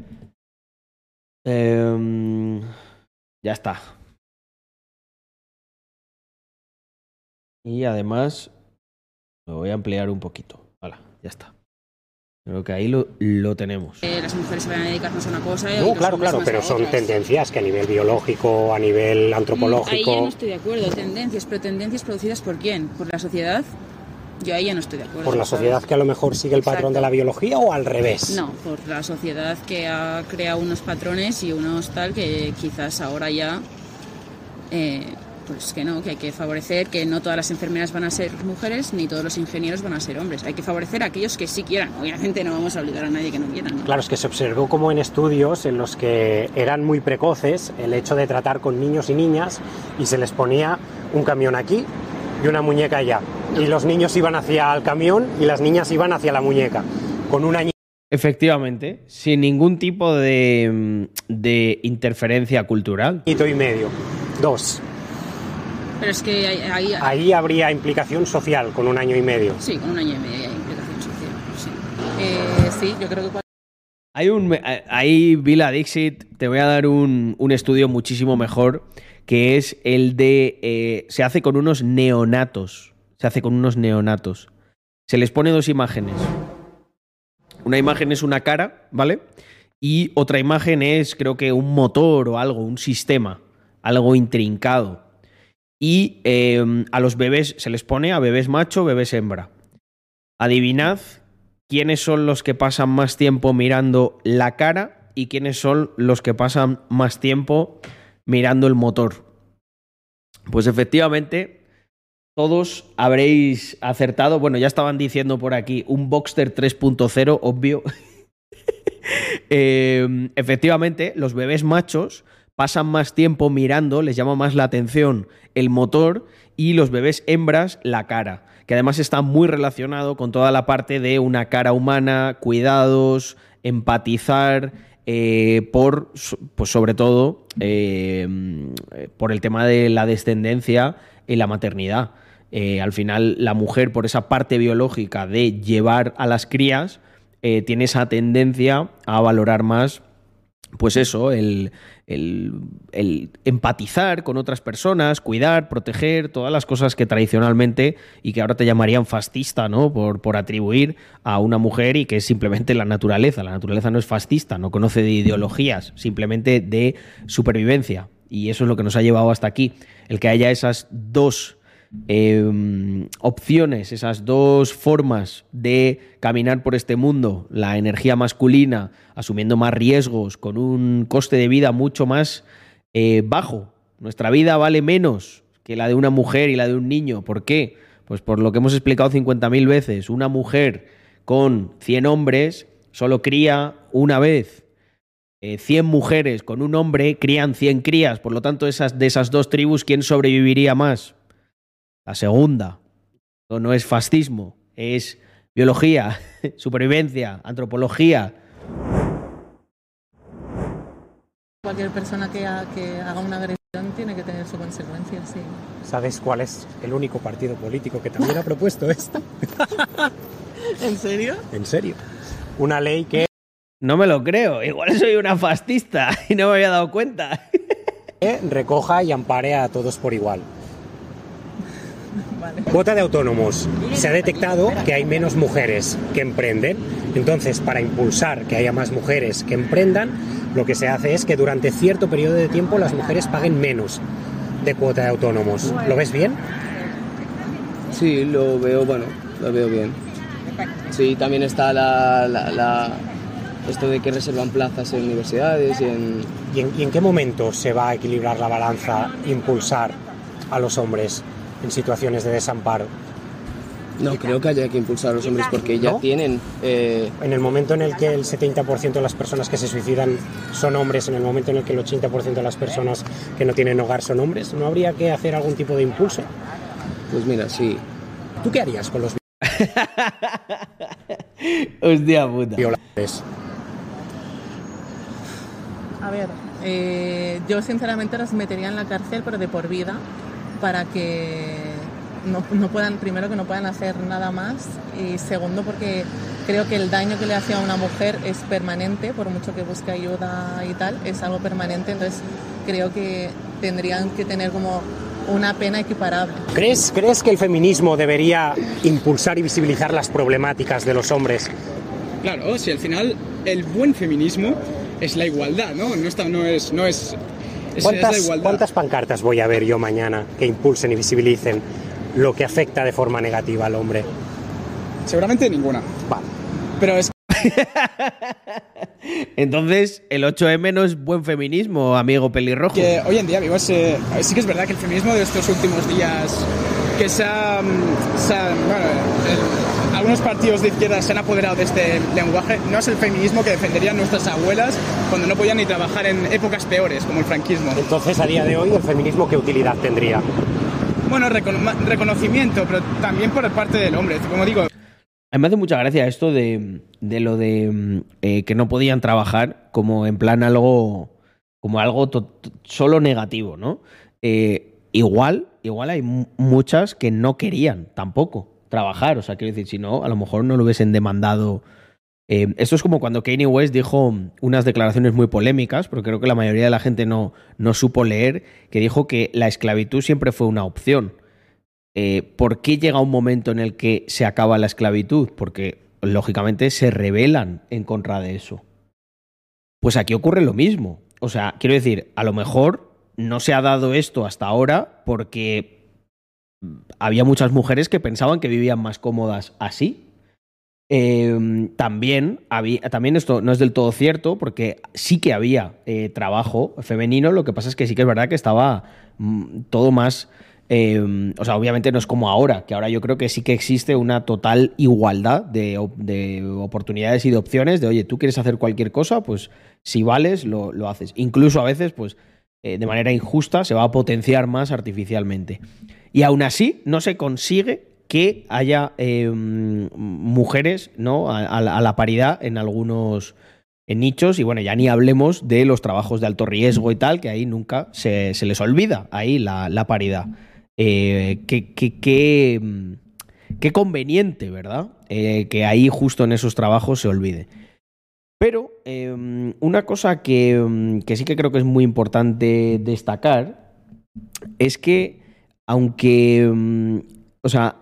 Em, ya está. Y además lo voy a ampliar un poquito. Ya está. Creo que ahí lo, lo tenemos. eh, las mujeres se vayan a dedicarnos a una cosa. y No, claro, claro, pero son otras. tendencias que a nivel biológico, a nivel Mm, Ahí ya antropológico... no estoy de acuerdo. Tendencias, pero tendencias producidas por quién? ¿Por la sociedad? Yo ahí ya no estoy de acuerdo. ¿Por la ¿sabes? sociedad que a lo mejor sigue el patrón Exacto. de la biología o al revés? No, por la sociedad que ha creado unos patrones y unos tal que quizás ahora ya, eh, pues que no, que hay que favorecer que no todas las enfermeras van a ser mujeres ni todos los ingenieros van a ser hombres. Hay que favorecer a aquellos que sí quieran. Obviamente no vamos a obligar a nadie que no quiera. ¿no? Claro, es que se observó como en estudios en los que eran muy precoces el hecho de tratar con niños y niñas y se les ponía un camión aquí y una muñeca allá. Y los niños iban hacia el camión y las niñas iban hacia la muñeca. Con un año Efectivamente, sin ningún tipo de, mm, de interferencia cultural. y medio. Dos. Pero es que ahí, ahí- Ahí habría implicación social con un año y medio. sí, con un año y medio hay implicación social. Sí. Eh, sí, yo creo que Hay un. Ahí, Vila Dixit, te voy a dar un, un estudio muchísimo mejor, que es el de. eh, se hace con unos neonatos. Se hace con unos neonatos. Se les pone dos imágenes. Una imagen es una cara, ¿vale? Y otra imagen es, creo que, un motor o algo, un sistema, algo intrincado. Y eh, a los bebés se les pone a bebés macho, bebés hembra. Adivinad quiénes son los que pasan más tiempo mirando la cara y quiénes son los que pasan más tiempo mirando el motor. Pues efectivamente, todos habréis acertado. Bueno, ya estaban diciendo por aquí un Boxster 3.0, obvio. <laughs> Eh, efectivamente, los bebés machos pasan más tiempo mirando, les llama más la atención el motor y los bebés hembras la cara, que además está muy relacionado con toda la parte de una cara humana, cuidados, empatizar, eh, por, pues sobre todo, eh, por el tema de la descendencia y la maternidad. Eh, al final, la mujer, por esa parte biológica de llevar a las crías, eh, tiene esa tendencia a valorar más, pues eso, el, el- empatizar con otras personas, cuidar, proteger, todas las cosas que tradicionalmente y que ahora te llamarían fascista, ¿no? Por, por atribuir a una mujer y que es simplemente la naturaleza. La naturaleza no es fascista, no conoce de ideologías, simplemente de supervivencia. Y eso es lo que nos ha llevado hasta aquí. El que haya esas dos eh, opciones, esas dos formas de caminar por este mundo, la energía masculina asumiendo más riesgos, con un coste de vida mucho más eh, bajo. Nuestra vida vale menos que la de una mujer y la de un niño. ¿Por qué? Pues por lo que hemos explicado 50.000 veces. Una mujer con 100 hombres solo cría una vez. Eh, 100 mujeres con un hombre crían 100 crías. Por lo tanto, esas, de esas dos tribus, ¿quién sobreviviría más? La segunda. No es fascismo, es biología, <laughs> supervivencia, antropología. cualquier persona que, ha- que haga una agresión tiene que tener su consecuencia, sí. ¿Sabes cuál es el único partido político que también ha propuesto esto? <laughs> ¿En serio? En serio. Una ley que No me lo creo, igual soy una fascista <laughs> y no me había dado cuenta. recoja y ampare a todos por igual. Cuota de autónomos. Se ha detectado que hay menos mujeres que emprenden. Entonces, para impulsar que haya más mujeres que emprendan, lo que se hace es que durante cierto periodo de tiempo las mujeres paguen menos de cuota de autónomos. ¿Lo ves bien? Sí, lo veo, bueno, lo veo bien. Sí, también está la, la- la- esto de que reservan plazas en universidades y en... ¿Y en, y en qué momento se va a equilibrar la balanza, impulsar a los hombres en situaciones de desamparo? No, creo que haya que impulsar a los hombres porque ya ¿No? tienen... eh, En el momento en el que el 70% de las personas que se suicidan son hombres, en el momento en el que el 80% de las personas que no tienen hogar son hombres, ¿no habría que hacer algún tipo de impulso? Pues mira, sí. ¿Tú qué harías con los <laughs> Hostia puta. violadores? A ver, eh, yo sinceramente los metería en la cárcel, pero de por vida, para que no, no puedan, primero que no puedan hacer nada más y segundo porque creo que el daño que le hace a una mujer es permanente, por mucho que busque ayuda y tal, es algo permanente, entonces creo que tendrían que tener como una pena equiparable. ¿Crees, ¿Crees que el feminismo debería impulsar y visibilizar las problemáticas de los hombres? Claro, si al final el buen feminismo es la igualdad, ¿no? No, está, no es... No es ¿Cuántas, igualdad. ¿Cuántas pancartas voy a ver yo mañana que impulsen y visibilicen lo que afecta de forma negativa al hombre? Seguramente ninguna. Vale. Pero es <laughs> Entonces, el 8M no es buen feminismo, amigo pelirrojo. que hoy en día, vivimos, eh, sí que es verdad que el feminismo de estos últimos días que se ha, mm, se ha- bueno, algunos partidos de izquierda se han apoderado de este lenguaje, no es el feminismo que defenderían nuestras abuelas cuando no podían ni trabajar en épocas peores, como el franquismo. Entonces, a día de hoy, ¿el feminismo qué utilidad tendría? Bueno, recono- reconocimiento, pero también por parte del hombre. Como digo, A mí me hace mucha gracia esto de, de lo de eh, que no podían trabajar como en plan algo como algo solo negativo, ¿no? Eh, igual, igual hay mu- muchas que no querían tampoco trabajar, o sea, quiero decir, si no, a lo mejor no lo hubiesen demandado. Eh, esto es como cuando Kanye West dijo unas declaraciones muy polémicas, porque creo que la mayoría de la gente no, no supo leer, que dijo que la esclavitud siempre fue una opción. Eh, ¿Por qué llega un momento en el que se acaba la esclavitud? Porque, lógicamente, se rebelan en contra de eso. Pues aquí ocurre lo mismo. O sea, quiero decir, a lo mejor no se ha dado esto hasta ahora porque había muchas mujeres que pensaban que vivían más cómodas así. Eh, también, había, también esto no es del todo cierto, porque sí que había eh, trabajo femenino, lo que pasa es que sí que es verdad que estaba mm, todo más... eh, o sea, obviamente no es como ahora, que ahora yo creo que sí que existe una total igualdad de, de oportunidades y de opciones, de oye, tú quieres hacer cualquier cosa, pues si vales, lo, lo haces. Incluso a veces, pues eh, de manera injusta, se va a potenciar más artificialmente. Y aún así, no se consigue que haya mm, mujeres ¿no? a, la- paridad en algunos nichos y bueno, ya ni hablemos de los trabajos de alto riesgo y tal, que ahí nunca se, se les olvida ahí la, la paridad. Eh, qué, qué- conveniente, ¿verdad? Eh, que ahí justo en esos trabajos se olvide. Pero eh, una cosa que, que sí que creo que es muy importante destacar es que, aunque, mm, o sea,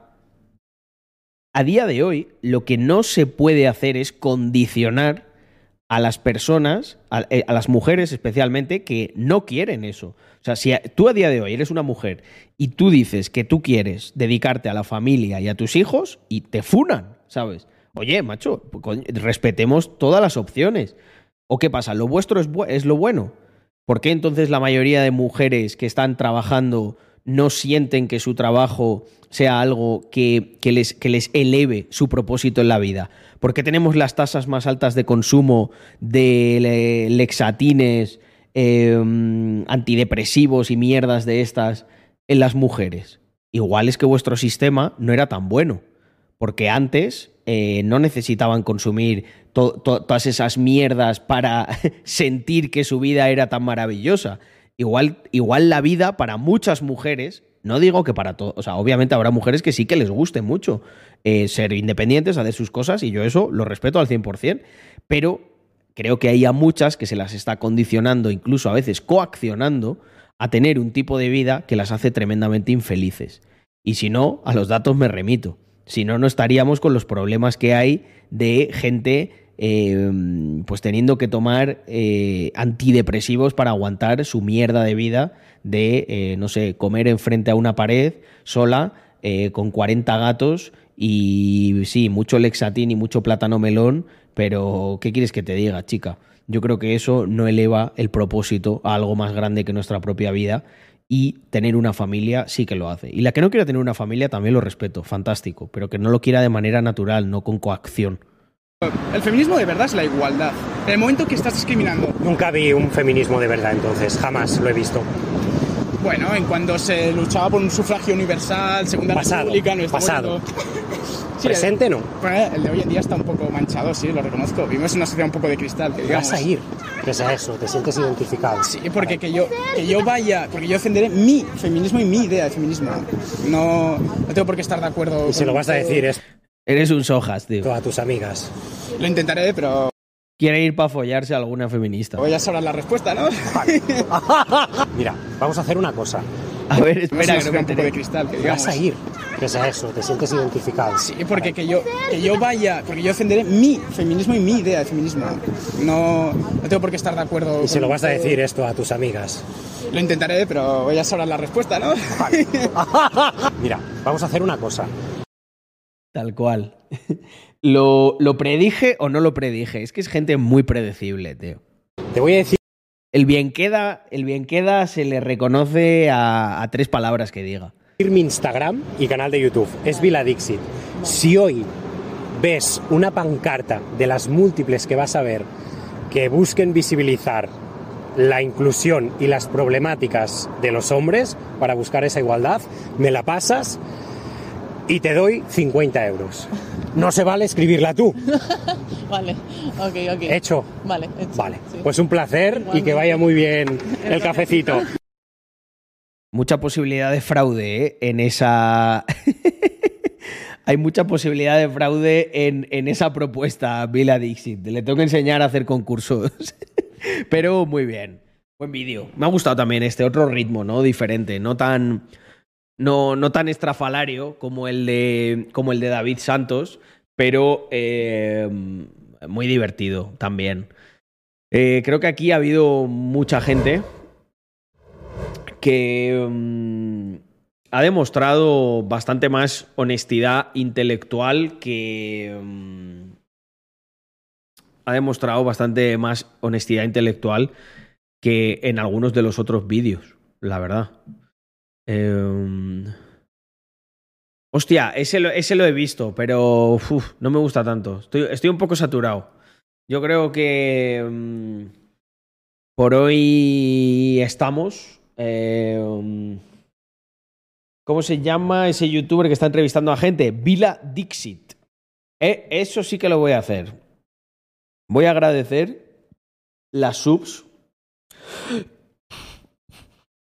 a día de hoy lo que no se puede hacer es condicionar a las personas, a, eh, las mujeres especialmente, que no quieren eso. O sea, si tú a día de hoy eres una mujer y tú dices que tú quieres dedicarte a la familia y a tus hijos y te funan, ¿sabes? Oye, macho, respetemos todas las opciones. ¿O qué pasa? ¿Lo vuestro es lo bueno? ¿Por qué entonces la mayoría de mujeres que están trabajando no sienten que su trabajo sea algo que, que les, que les eleve su propósito en la vida? ¿Por qué tenemos las tasas más altas de consumo de le- lexatines, eh, antidepresivos y mierdas de estas en las mujeres? Igual es que vuestro sistema no era tan bueno, porque antes eh, no necesitaban consumir to- to- todas esas mierdas para <laughs> sentir que su vida era tan maravillosa. Igual, igual la vida para muchas mujeres, no digo que para todos, o sea, obviamente habrá mujeres que sí que les guste mucho eh, ser independientes, hacer sus cosas, y yo eso lo respeto al 100%, pero creo que hay a muchas que se las está condicionando, incluso a veces coaccionando, a tener un tipo de vida que las hace tremendamente infelices. Y si no, a los datos me remito. Si no, no estaríamos con los problemas que hay de gente eh, pues teniendo que tomar eh, antidepresivos para aguantar su mierda de vida de, eh, no sé, comer enfrente a una pared sola eh, con 40 gatos y sí, mucho lexatín y mucho plátano melón, pero ¿qué quieres que te diga, chica? Yo creo que eso no eleva el propósito a algo más grande que nuestra propia vida y tener una familia sí que lo hace. Y la que no quiera tener una familia también lo respeto, fantástico, pero que no lo quiera de manera natural, no con coacción. El feminismo de verdad es la igualdad. En el momento que estás discriminando. Nunca vi un feminismo de verdad entonces, jamás lo he visto. Bueno, en cuando se luchaba por un sufragio universal, Segunda Pasado, República, no está pasado. bonito. <laughs> Presente no. Bueno, el de hoy en día está un poco manchado, sí, lo reconozco. Vivimos en una sociedad un poco de cristal, que digamos. Vas a ir, pese a eso, te sientes identificado. Sí, porque que yo, que yo vaya, porque yo defenderé mi feminismo y mi idea de feminismo. No, no tengo por qué estar de acuerdo. Y se con lo vas a decir es Eres un sojas, tío. a tus amigas. Lo intentaré, pero Quiere ir para follarse a alguna feminista. voy a saber la respuesta, ¿no? <laughs> Mira, vamos a hacer una cosa. A ver, espera, que no sociedad me un poco de cristal, que. Vas a ir, pese a eso, te sientes identificado. Sí, porque que yo, que yo vaya, porque yo defenderé mi feminismo y mi idea de feminismo. No, no tengo por qué estar de acuerdo. Y se lo vas a decir esto a tus amigas. Lo intentaré, pero voy a saber la respuesta, ¿no? <laughs> Mira, vamos a hacer una cosa. Tal cual. <laughs> ¿Lo, ¿Lo predije o no lo predije? Es que es gente muy predecible, tío. Te voy a decir. El bien queda, el bien queda se le reconoce a, a tres palabras que diga. mi Instagram y canal de YouTube. Es Vila Dixit. Si hoy ves una pancarta de las múltiples que vas a ver que busquen visibilizar la inclusión y las problemáticas de los hombres para buscar esa igualdad, me la pasas y te doy 50 euros. No se vale escribirla tú. <laughs> Vale, ok, ok. Hecho. Vale, hecho. Vale. sí. Pues un placer y que vaya muy bien <laughs> el cafecito. Mucha posibilidad de fraude ¿eh? en esa. <laughs> Hay mucha posibilidad de fraude en, en esa propuesta, Vila Dixit. Le tengo que enseñar a hacer concursos. Pero muy bien. Buen vídeo. Me ha gustado también este otro ritmo, ¿no? Diferente. No tan. No, no tan estrafalario como el de. como el de David Santos. Pero eh, muy divertido también. Eh, creo que aquí ha habido mucha gente que mm, ha demostrado bastante más honestidad intelectual que... mm, ha demostrado bastante más honestidad intelectual que en algunos de los otros vídeos, la verdad. Em, hostia, ese lo, he visto, pero no me gusta tanto. Estoy, un poco saturado. Yo creo que mm, por hoy estamos. Um, ¿Cómo se llama ese youtuber que está entrevistando a gente? Vila Dixit. Eh, eso sí que lo voy a hacer. Voy a agradecer las subs.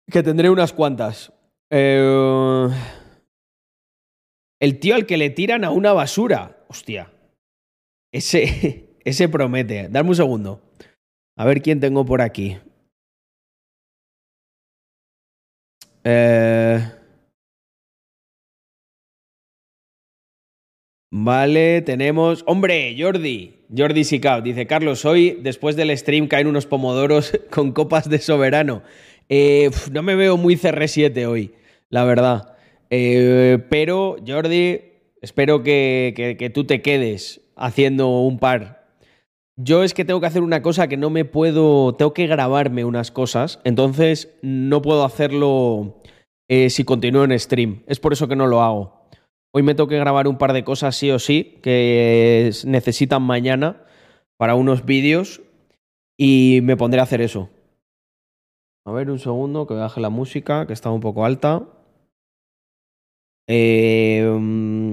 Que tendré unas cuantas. Eh, el tío al que le tiran a una basura. Hostia. Ese, <laughs> ese promete. Dame un segundo. A ver quién tengo por aquí. Eh, Vale, tenemos. ¡Hombre! Jordi. Jordi Sicao. Dice Carlos, hoy, después del stream, caen unos pomodoros <laughs> con copas de soberano. Eh, no me veo muy CR7 hoy, la verdad. Eh, pero, Jordi, espero que, que- tú te quedes haciendo un par. Yo es que tengo que hacer una cosa que no me puedo. Tengo que grabarme unas cosas. Entonces no puedo hacerlo eh, si continúo en stream. Es por eso que no lo hago. Hoy me tengo que grabar un par de cosas sí o sí que es- necesitan mañana para unos vídeos y me pondré a hacer eso. A ver, un segundo, que baje la música, que está un poco alta. Eh, mm,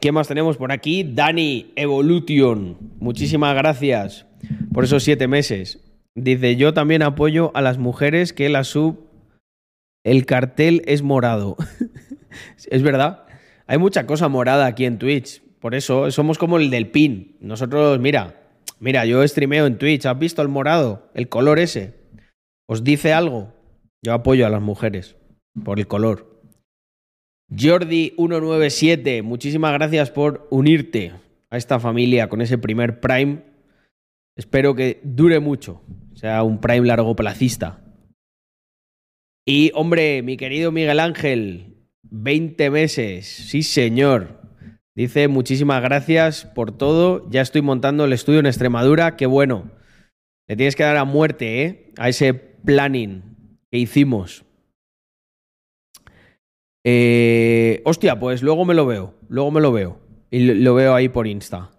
¿Qué más tenemos por aquí? Dani Evolution. Muchísimas gracias por esos siete meses. Dice, yo también apoyo a las mujeres que la sub... El cartel es morado. <laughs> es verdad. Hay mucha cosa morada aquí en Twitch. Por eso somos como el del pin. Nosotros, mira, mira, yo streameo en Twitch. ¿Has visto el morado? El color ese. ¿Os dice algo? Yo apoyo a las mujeres por el color. Jordi197, muchísimas gracias por unirte a esta familia con ese primer Prime. Espero que dure mucho, sea un Prime largo placista. Y hombre, mi querido Miguel Ángel, 20 meses, sí señor. Dice muchísimas gracias por todo. Ya estoy montando el estudio en Extremadura, qué bueno. Le tienes que dar a muerte, ¿eh? A ese planning que hicimos. Eh, hostia, pues luego me lo veo. Luego me lo veo. Y lo, veo ahí por Insta.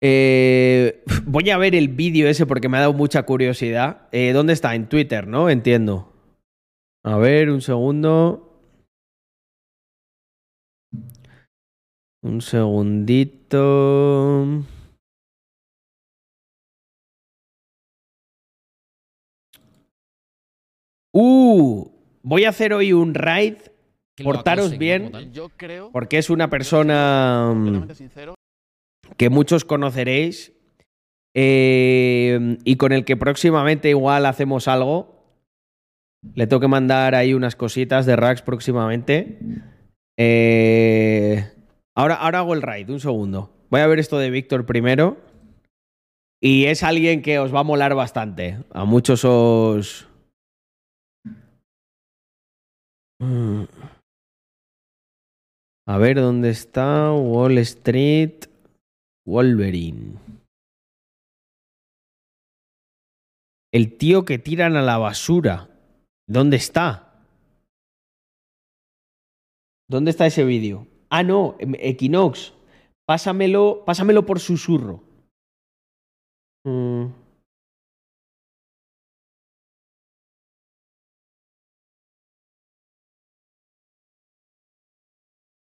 Eh, voy a ver el vídeo ese porque me ha dado mucha curiosidad. Eh, ¿Dónde está? En Twitter, ¿no? Entiendo. A ver, un segundo. Un segundito. Uh, voy a hacer hoy un raid. Portaros bien. Yo creo, Porque es una persona mm, que muchos conoceréis eh, y con el que próximamente igual hacemos algo. Le tengo que mandar ahí unas cositas de Rax próximamente. Eh, ahora, ahora hago el raid, un segundo. Voy a ver esto de Víctor primero. Y es alguien que os va a molar bastante. A muchos os... A ver dónde está Wall Street Wolverine. El tío que tiran a la basura. ¿Dónde está? ¿Dónde está ese vídeo? Ah, no, em- Equinox. Pásamelo, pásamelo por susurro. Mm.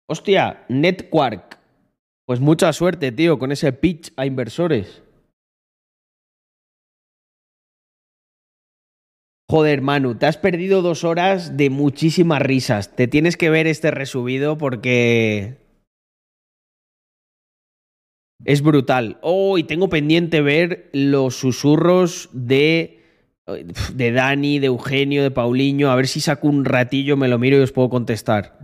Hostia, Netquark. Pues mucha suerte, tío, con ese pitch a inversores. Joder, Manu, te has perdido dos horas de muchísimas risas. Te tienes que ver este resubido porque. Es brutal. Oh, y tengo pendiente ver los susurros de. de Dani, de Eugenio, de Paulinho. A ver si saco un ratillo, me lo miro y os puedo contestar.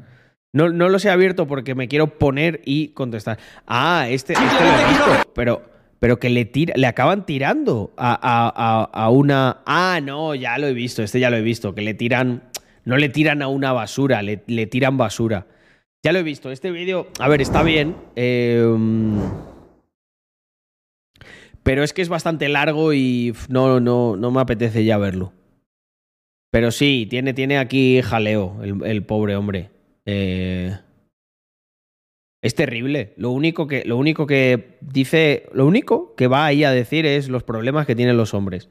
No, no los he abierto porque me quiero poner y contestar. Ah, este, este visto, pero, pero que le, tira, le acaban tirando a, a- a- a una... Ah, no, ya lo he visto, este ya lo he visto, que le tiran... No le tiran a una basura, le, le tiran basura. Ya lo he visto, este vídeo, a ver, está bien. eh, pero es que es bastante largo y no, no, no me apetece ya verlo. Pero sí, tiene, tiene aquí jaleo el, el pobre hombre. Eh, es terrible. Lo único, que, lo único que dice, lo único que va ahí a decir es los problemas que tienen los hombres.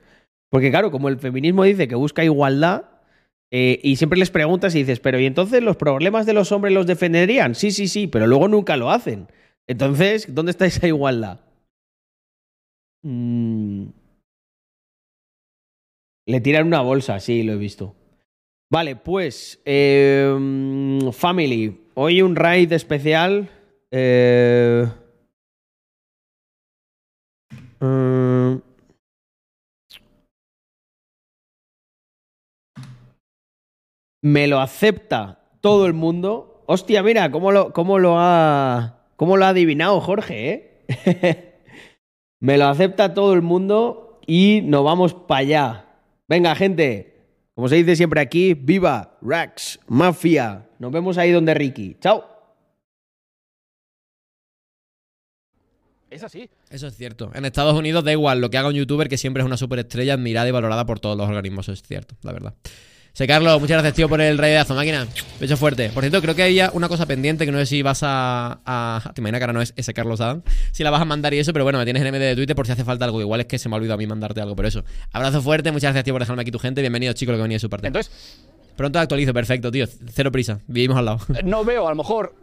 Porque claro, como el feminismo dice que busca igualdad, eh, y siempre les preguntas y dices, pero ¿y entonces los problemas de los hombres los defenderían? Sí, sí, sí, pero luego nunca lo hacen. Entonces, ¿dónde está esa igualdad? Mm. Le tiran una bolsa, sí, lo he visto. Vale, pues, eh, mm, Family, hoy un raid especial. eh, mm, me lo acepta todo el mundo. Hostia, mira, cómo lo, cómo lo ha. cómo lo ha adivinado Jorge, ¿eh? <laughs> me lo acepta todo el mundo y nos vamos para allá. Venga, gente. Como se dice siempre aquí, viva Rax, Mafia. Nos vemos ahí donde Ricky. Chao. Es así. Eso es cierto. En Estados Unidos da igual lo que haga un youtuber que siempre es una superestrella admirada y valorada por todos los organismos. Eso es cierto, la verdad. Sé, Carlos, muchas gracias, tío, por el raidazo, máquina. Beso fuerte. Por cierto, creo que había una cosa pendiente que no sé si vas a. a- te imaginas que ahora no es ese Carlos Adam. Si la vas a mandar y eso, pero bueno, me tienes en MD de Twitter por si hace falta algo. Igual es que se me ha olvidado a mí mandarte algo, pero eso. Abrazo fuerte, muchas gracias, tío, por dejarme aquí tu gente. Bienvenido, chico, lo que venía de su parte. Entonces. Pronto actualizo, perfecto, tío. Cero prisa. Vivimos al lado. No veo a lo mejor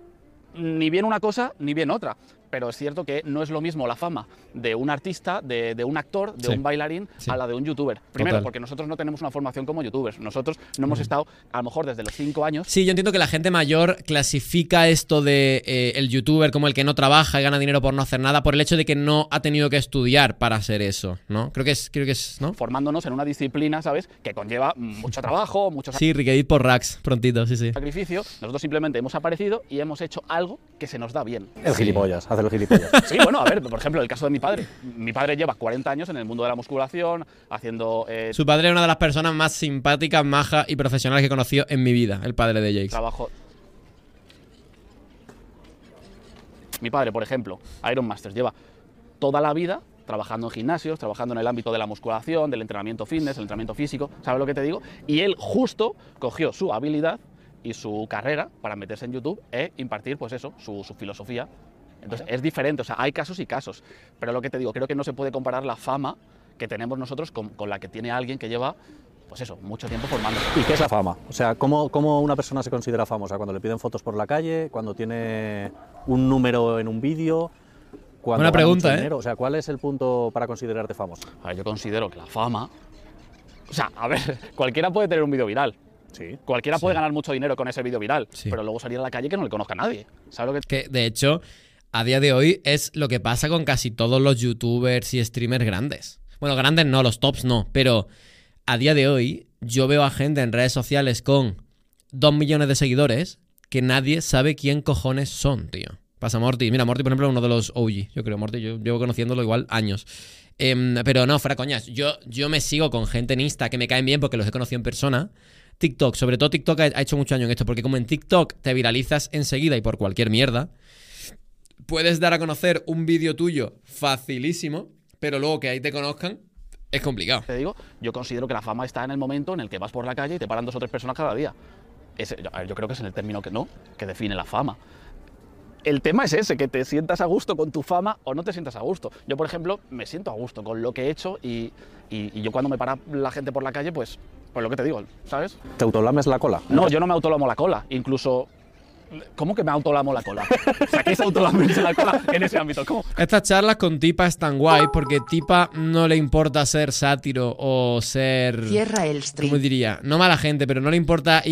ni bien una cosa ni bien otra. Pero es cierto que no es lo mismo la fama de un artista, de, de un actor, de Sí. un bailarín, Sí. a la de un youtuber. Primero, Total. porque nosotros no tenemos una formación como youtubers. Nosotros no hemos estado, a lo mejor desde los cinco años, Sí, yo entiendo que la gente mayor clasifica esto de eh, el youtuber como el que no trabaja y gana dinero por no hacer nada por el hecho de que no ha tenido que estudiar para hacer eso, ¿no? Creo que es, creo que es, ¿no? formándonos en una disciplina, ¿sabes? Que conlleva mucho trabajo, mucho Sí, Riquedit por Rax, prontito, sí, sí. sacrificio. Nosotros simplemente hemos aparecido y hemos hecho algo que se nos da bien. El gilipollas, hacer el gilipollas. <laughs> Sí, bueno, a ver, por ejemplo, el caso de mi padre. Mi padre lleva 40 años en el mundo de la musculación, haciendo eh, Su padre es una de las personas más simpáticas, majas y profesionales que he conocido en mi vida, el padre de Jake. trabajo. Mi padre, por ejemplo, Iron Masters, lleva toda la vida trabajando en gimnasios, trabajando en el ámbito de la musculación, del entrenamiento fitness, el entrenamiento físico, ¿sabes lo que te digo? Y él justo cogió su habilidad y su carrera para meterse en YouTube es impartir, pues eso, su, su filosofía. Entonces es diferente, o sea, hay casos y casos. Pero lo que te digo, creo que no se puede comparar la fama que tenemos nosotros con, con la que tiene alguien que lleva, pues eso, mucho tiempo formándose. ¿Y qué es la fama? O sea, ¿cómo, ¿cómo una persona se considera famosa? Cuando le piden fotos por la calle, cuando tiene un número en un vídeo, cuando Buena pregunta, ¿eh? dinero. O sea, ¿cuál es el punto para considerarte famoso? A ver, yo considero que la fama. O sea, a ver, <laughs> cualquiera puede tener un vídeo viral. Sí. Cualquiera puede ganar mucho dinero con ese vídeo viral. Pero luego salir a la calle que no le conozca a nadie. ¿Sabes lo que Que de hecho, a día de hoy es lo que pasa con casi todos los youtubers y streamers grandes. Bueno, grandes no, los tops no, pero a día de hoy yo veo a gente en redes sociales con 2 millones de seguidores que nadie sabe quién cojones son, tío. Pasa Morty. Mira, Morty, por ejemplo, es uno de los OG. Yo creo, Morty, yo llevo conociéndolo igual años. Em, pero no, fuera coñas. Yo, yo me sigo con gente en Insta que me caen bien porque los he conocido en persona. TikTok, sobre todo TikTok ha hecho mucho año en esto, porque como en TikTok te viralizas enseguida y por cualquier mierda, puedes dar a conocer un vídeo tuyo facilísimo, pero luego que ahí te conozcan es complicado. te digo? Yo considero que la fama está en el momento en el que vas por la calle y te paran dos o tres personas cada día. Ese- yo, yo creo que es en el término que no, que define la fama. El tema es ese, que te sientas a gusto con tu fama o no te sientas a gusto. Yo, por ejemplo, me siento a gusto con lo que he hecho y, y- y yo cuando me para la gente por la calle, pues, pues lo que te digo, ¿sabes? ¿Te autolames la cola? No, yo no me autolamo la cola. Incluso, ¿cómo que me autolamo la cola? O sea, ¿qué es autolamerse la cola en ese ámbito? ¿Cómo? Estas charlas con Tipa están guay porque Tipa no le importa ser sátiro o ser... Cierra el stream. ¿Cómo diría? No mala gente, pero no le importa ir